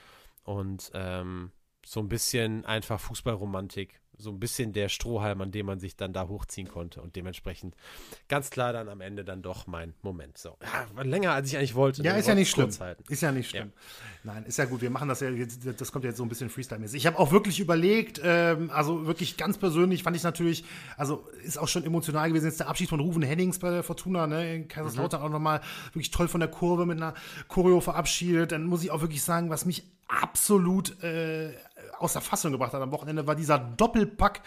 und ähm, so ein bisschen einfach Fußballromantik so ein bisschen der Strohhalm, an dem man sich dann da hochziehen konnte und dementsprechend ganz klar dann am Ende dann doch mein Moment. So, ja, länger als ich eigentlich wollte. Ja, ist ja nicht schlimm. Halten. Ist ja nicht schlimm. Ja. Nein, ist ja gut. Wir machen das ja jetzt, das kommt jetzt so ein bisschen Freestyle-mäßig. Ich habe auch wirklich überlegt, ähm, also wirklich ganz persönlich fand ich natürlich, also ist auch schon emotional gewesen, jetzt der Abschied von Ruven Hennings bei der Fortuna, ne, in Kaiserslautern mhm. auch nochmal wirklich toll von der Kurve mit einer Choreo verabschiedet. Dann muss ich auch wirklich sagen, was mich absolut äh, außer Fassung gebracht hat am Wochenende, war dieser Doppelpack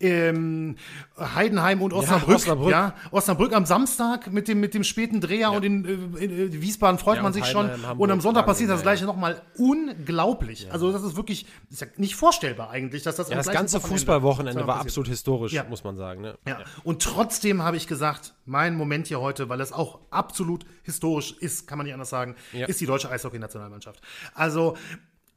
ähm, Heidenheim und Osnabrück. Ja, Osnabrück. Ja, Osnabrück am Samstag mit dem, mit dem späten Dreher ja. und in, äh, in, in, Wiesbaden freut ja, man sich schon. und am Sonntag passiert das gleiche nochmal unglaublich. Also das ist wirklich ist nicht vorstellbar eigentlich, dass das ja, Das ganze Fußballwochenende war absolut historisch, muss man sagen. Ne? Ja. Und trotzdem habe ich gesagt, mein Moment hier heute, weil es auch absolut historisch ist, kann man nicht anders sagen, ist die deutsche Eishockey-Nationalmannschaft. Also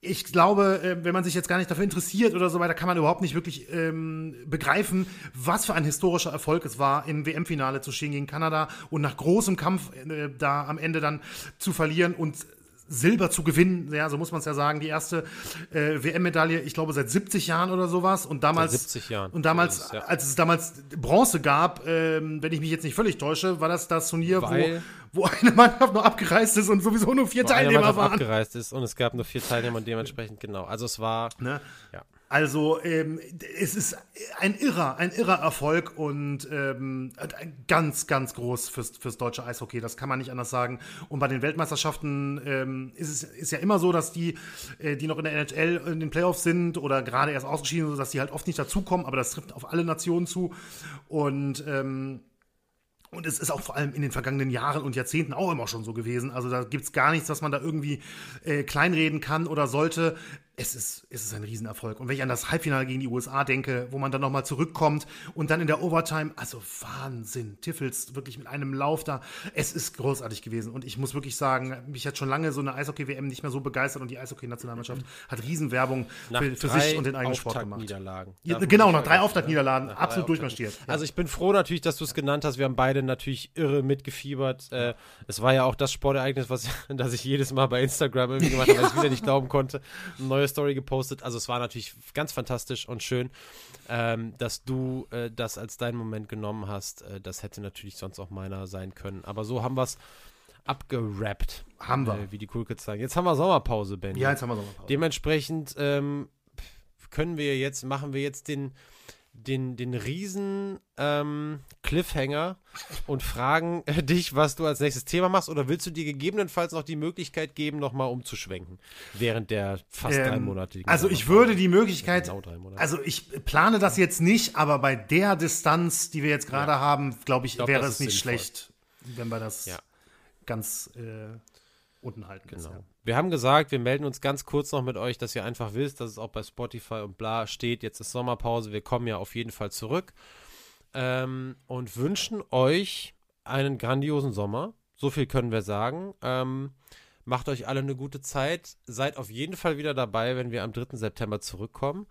ich glaube, äh, wenn man sich jetzt gar nicht dafür interessiert oder so weiter, kann man überhaupt nicht wirklich ähm, begreifen, was für ein historischer Erfolg es war, im WM-Finale zu stehen gegen Kanada und nach großem Kampf äh, da am Ende dann zu verlieren und Silber zu gewinnen, ja, so muss man es ja sagen, die erste äh, WM-Medaille, ich glaube seit 70 Jahren oder sowas und damals seit 70 Jahren. und damals, ist, ja. als es damals Bronze gab, ähm, wenn ich mich jetzt nicht völlig täusche, war das das Turnier, wo, wo eine Mannschaft nur abgereist ist und sowieso nur vier Teilnehmer waren. abgereist ist und es gab nur vier Teilnehmer und dementsprechend genau. Also es war ne? ja. Also ähm, es ist ein irrer, ein irrer Erfolg und ähm, ganz, ganz groß fürs, fürs deutsche Eishockey. Das kann man nicht anders sagen. Und bei den Weltmeisterschaften ähm, ist es ist ja immer so, dass die, äh, die noch in der NHL in den Playoffs sind oder gerade erst ausgeschieden sind, dass die halt oft nicht dazukommen. Aber das trifft auf alle Nationen zu. Und ähm, und es ist auch vor allem in den vergangenen Jahren und Jahrzehnten auch immer schon so gewesen. Also da gibt es gar nichts, was man da irgendwie äh, kleinreden kann oder sollte es ist, es ist ein Riesenerfolg. Und wenn ich an das Halbfinale gegen die USA denke, wo man dann nochmal zurückkommt und dann in der Overtime, also Wahnsinn, Tiffels wirklich mit einem Lauf da. Es ist großartig gewesen. Und ich muss wirklich sagen, mich hat schon lange so eine Eishockey-WM nicht mehr so begeistert und die Eishockey-Nationalmannschaft mhm. hat Riesenwerbung für, für sich und den eigenen Sport gemacht. Niederlagen. Ja, genau, nach drei Auftaktniederlagen, ja, absolut durchmarschiert. Ja. Also ich bin froh natürlich, dass du es genannt hast. Wir haben beide natürlich irre mitgefiebert. Äh, es war ja auch das Sportereignis, was das ich jedes Mal bei Instagram irgendwie gemacht habe, weil ich wieder nicht glauben konnte. Ein neues neue Story gepostet. Also es war natürlich ganz fantastisch und schön, ähm, dass du äh, das als deinen Moment genommen hast. Äh, das hätte natürlich sonst auch meiner sein können. Aber so haben wir es abgerappt. Haben wir. Äh, wie die Cool Kids sagen. Jetzt haben wir Sommerpause, Ben. Ja, jetzt haben wir Sommerpause. Dementsprechend ähm, können wir jetzt, machen wir jetzt den den, den riesen ähm, Cliffhanger und fragen äh, dich, was du als nächstes Thema machst, oder willst du dir gegebenenfalls noch die Möglichkeit geben, nochmal umzuschwenken während der fast ähm, dreimonatigen Also ich würde die Möglichkeit, genau also ich plane das jetzt nicht, aber bei der Distanz, die wir jetzt gerade ja. haben, glaube ich, ich glaub, wäre es nicht sinnvoll. schlecht, wenn wir das ja. ganz äh, unten halten. Genau. Ja. Wir haben gesagt, wir melden uns ganz kurz noch mit euch, dass ihr einfach wisst, dass es auch bei Spotify und bla steht. Jetzt ist Sommerpause, wir kommen ja auf jeden Fall zurück ähm, und wünschen euch einen grandiosen Sommer. So viel können wir sagen. Ähm, macht euch alle eine gute Zeit. Seid auf jeden Fall wieder dabei, wenn wir am 3. September zurückkommen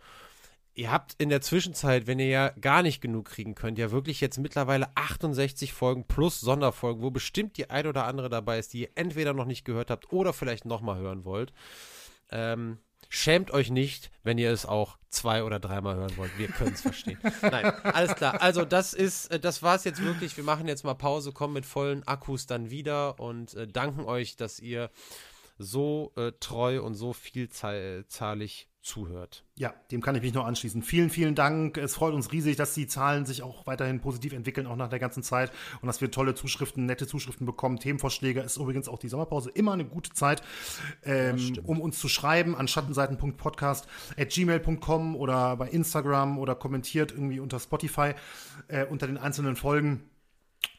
ihr habt in der Zwischenzeit, wenn ihr ja gar nicht genug kriegen könnt, ja wirklich jetzt mittlerweile 68 Folgen plus Sonderfolgen, wo bestimmt die ein oder andere dabei ist, die ihr entweder noch nicht gehört habt oder vielleicht nochmal hören wollt. Ähm, schämt euch nicht, wenn ihr es auch zwei oder dreimal hören wollt. Wir können es verstehen. Nein, alles klar. Also das ist, äh, das war es jetzt wirklich. Wir machen jetzt mal Pause, kommen mit vollen Akkus dann wieder und äh, danken euch, dass ihr so äh, treu und so vielzahlig zuhört. Ja, dem kann ich mich nur anschließen. Vielen, vielen Dank. Es freut uns riesig, dass die Zahlen sich auch weiterhin positiv entwickeln, auch nach der ganzen Zeit. Und dass wir tolle Zuschriften, nette Zuschriften bekommen. Themenvorschläge ist übrigens auch die Sommerpause immer eine gute Zeit, ähm, um uns zu schreiben an schattenseiten.podcast.gmail.com oder bei Instagram oder kommentiert irgendwie unter Spotify äh, unter den einzelnen Folgen.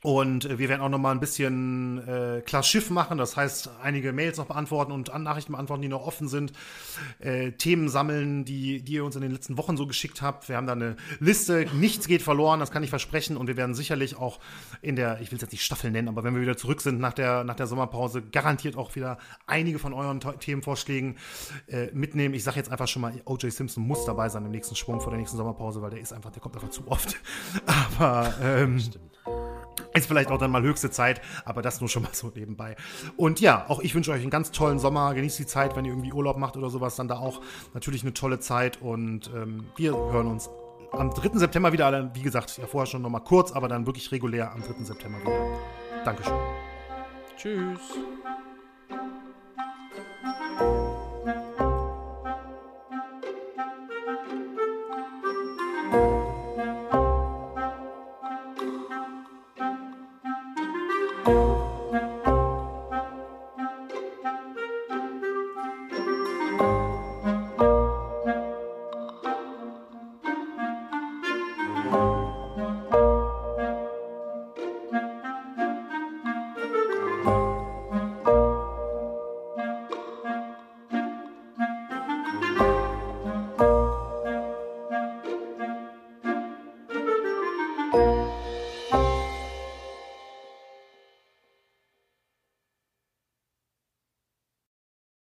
Und äh, wir werden auch noch mal ein bisschen äh, klar Schiff machen, das heißt einige Mails noch beantworten und Nachrichten beantworten, die noch offen sind, äh, Themen sammeln, die, die ihr uns in den letzten Wochen so geschickt habt. Wir haben da eine Liste, nichts geht verloren, das kann ich versprechen. Und wir werden sicherlich auch in der, ich will es jetzt nicht Staffel nennen, aber wenn wir wieder zurück sind nach der, nach der Sommerpause, garantiert auch wieder einige von euren Themenvorschlägen äh, mitnehmen. Ich sage jetzt einfach schon mal, OJ Simpson muss dabei sein im nächsten Schwung vor der nächsten Sommerpause, weil der ist einfach, der kommt einfach zu oft. aber ähm, Stimmt. Ist vielleicht auch dann mal höchste Zeit, aber das nur schon mal so nebenbei. Und ja, auch ich wünsche euch einen ganz tollen Sommer. Genießt die Zeit, wenn ihr irgendwie Urlaub macht oder sowas, dann da auch natürlich eine tolle Zeit. Und ähm, wir hören uns am 3. September wieder. Wie gesagt, ja vorher schon nochmal kurz, aber dann wirklich regulär am 3. September wieder. Dankeschön. Tschüss.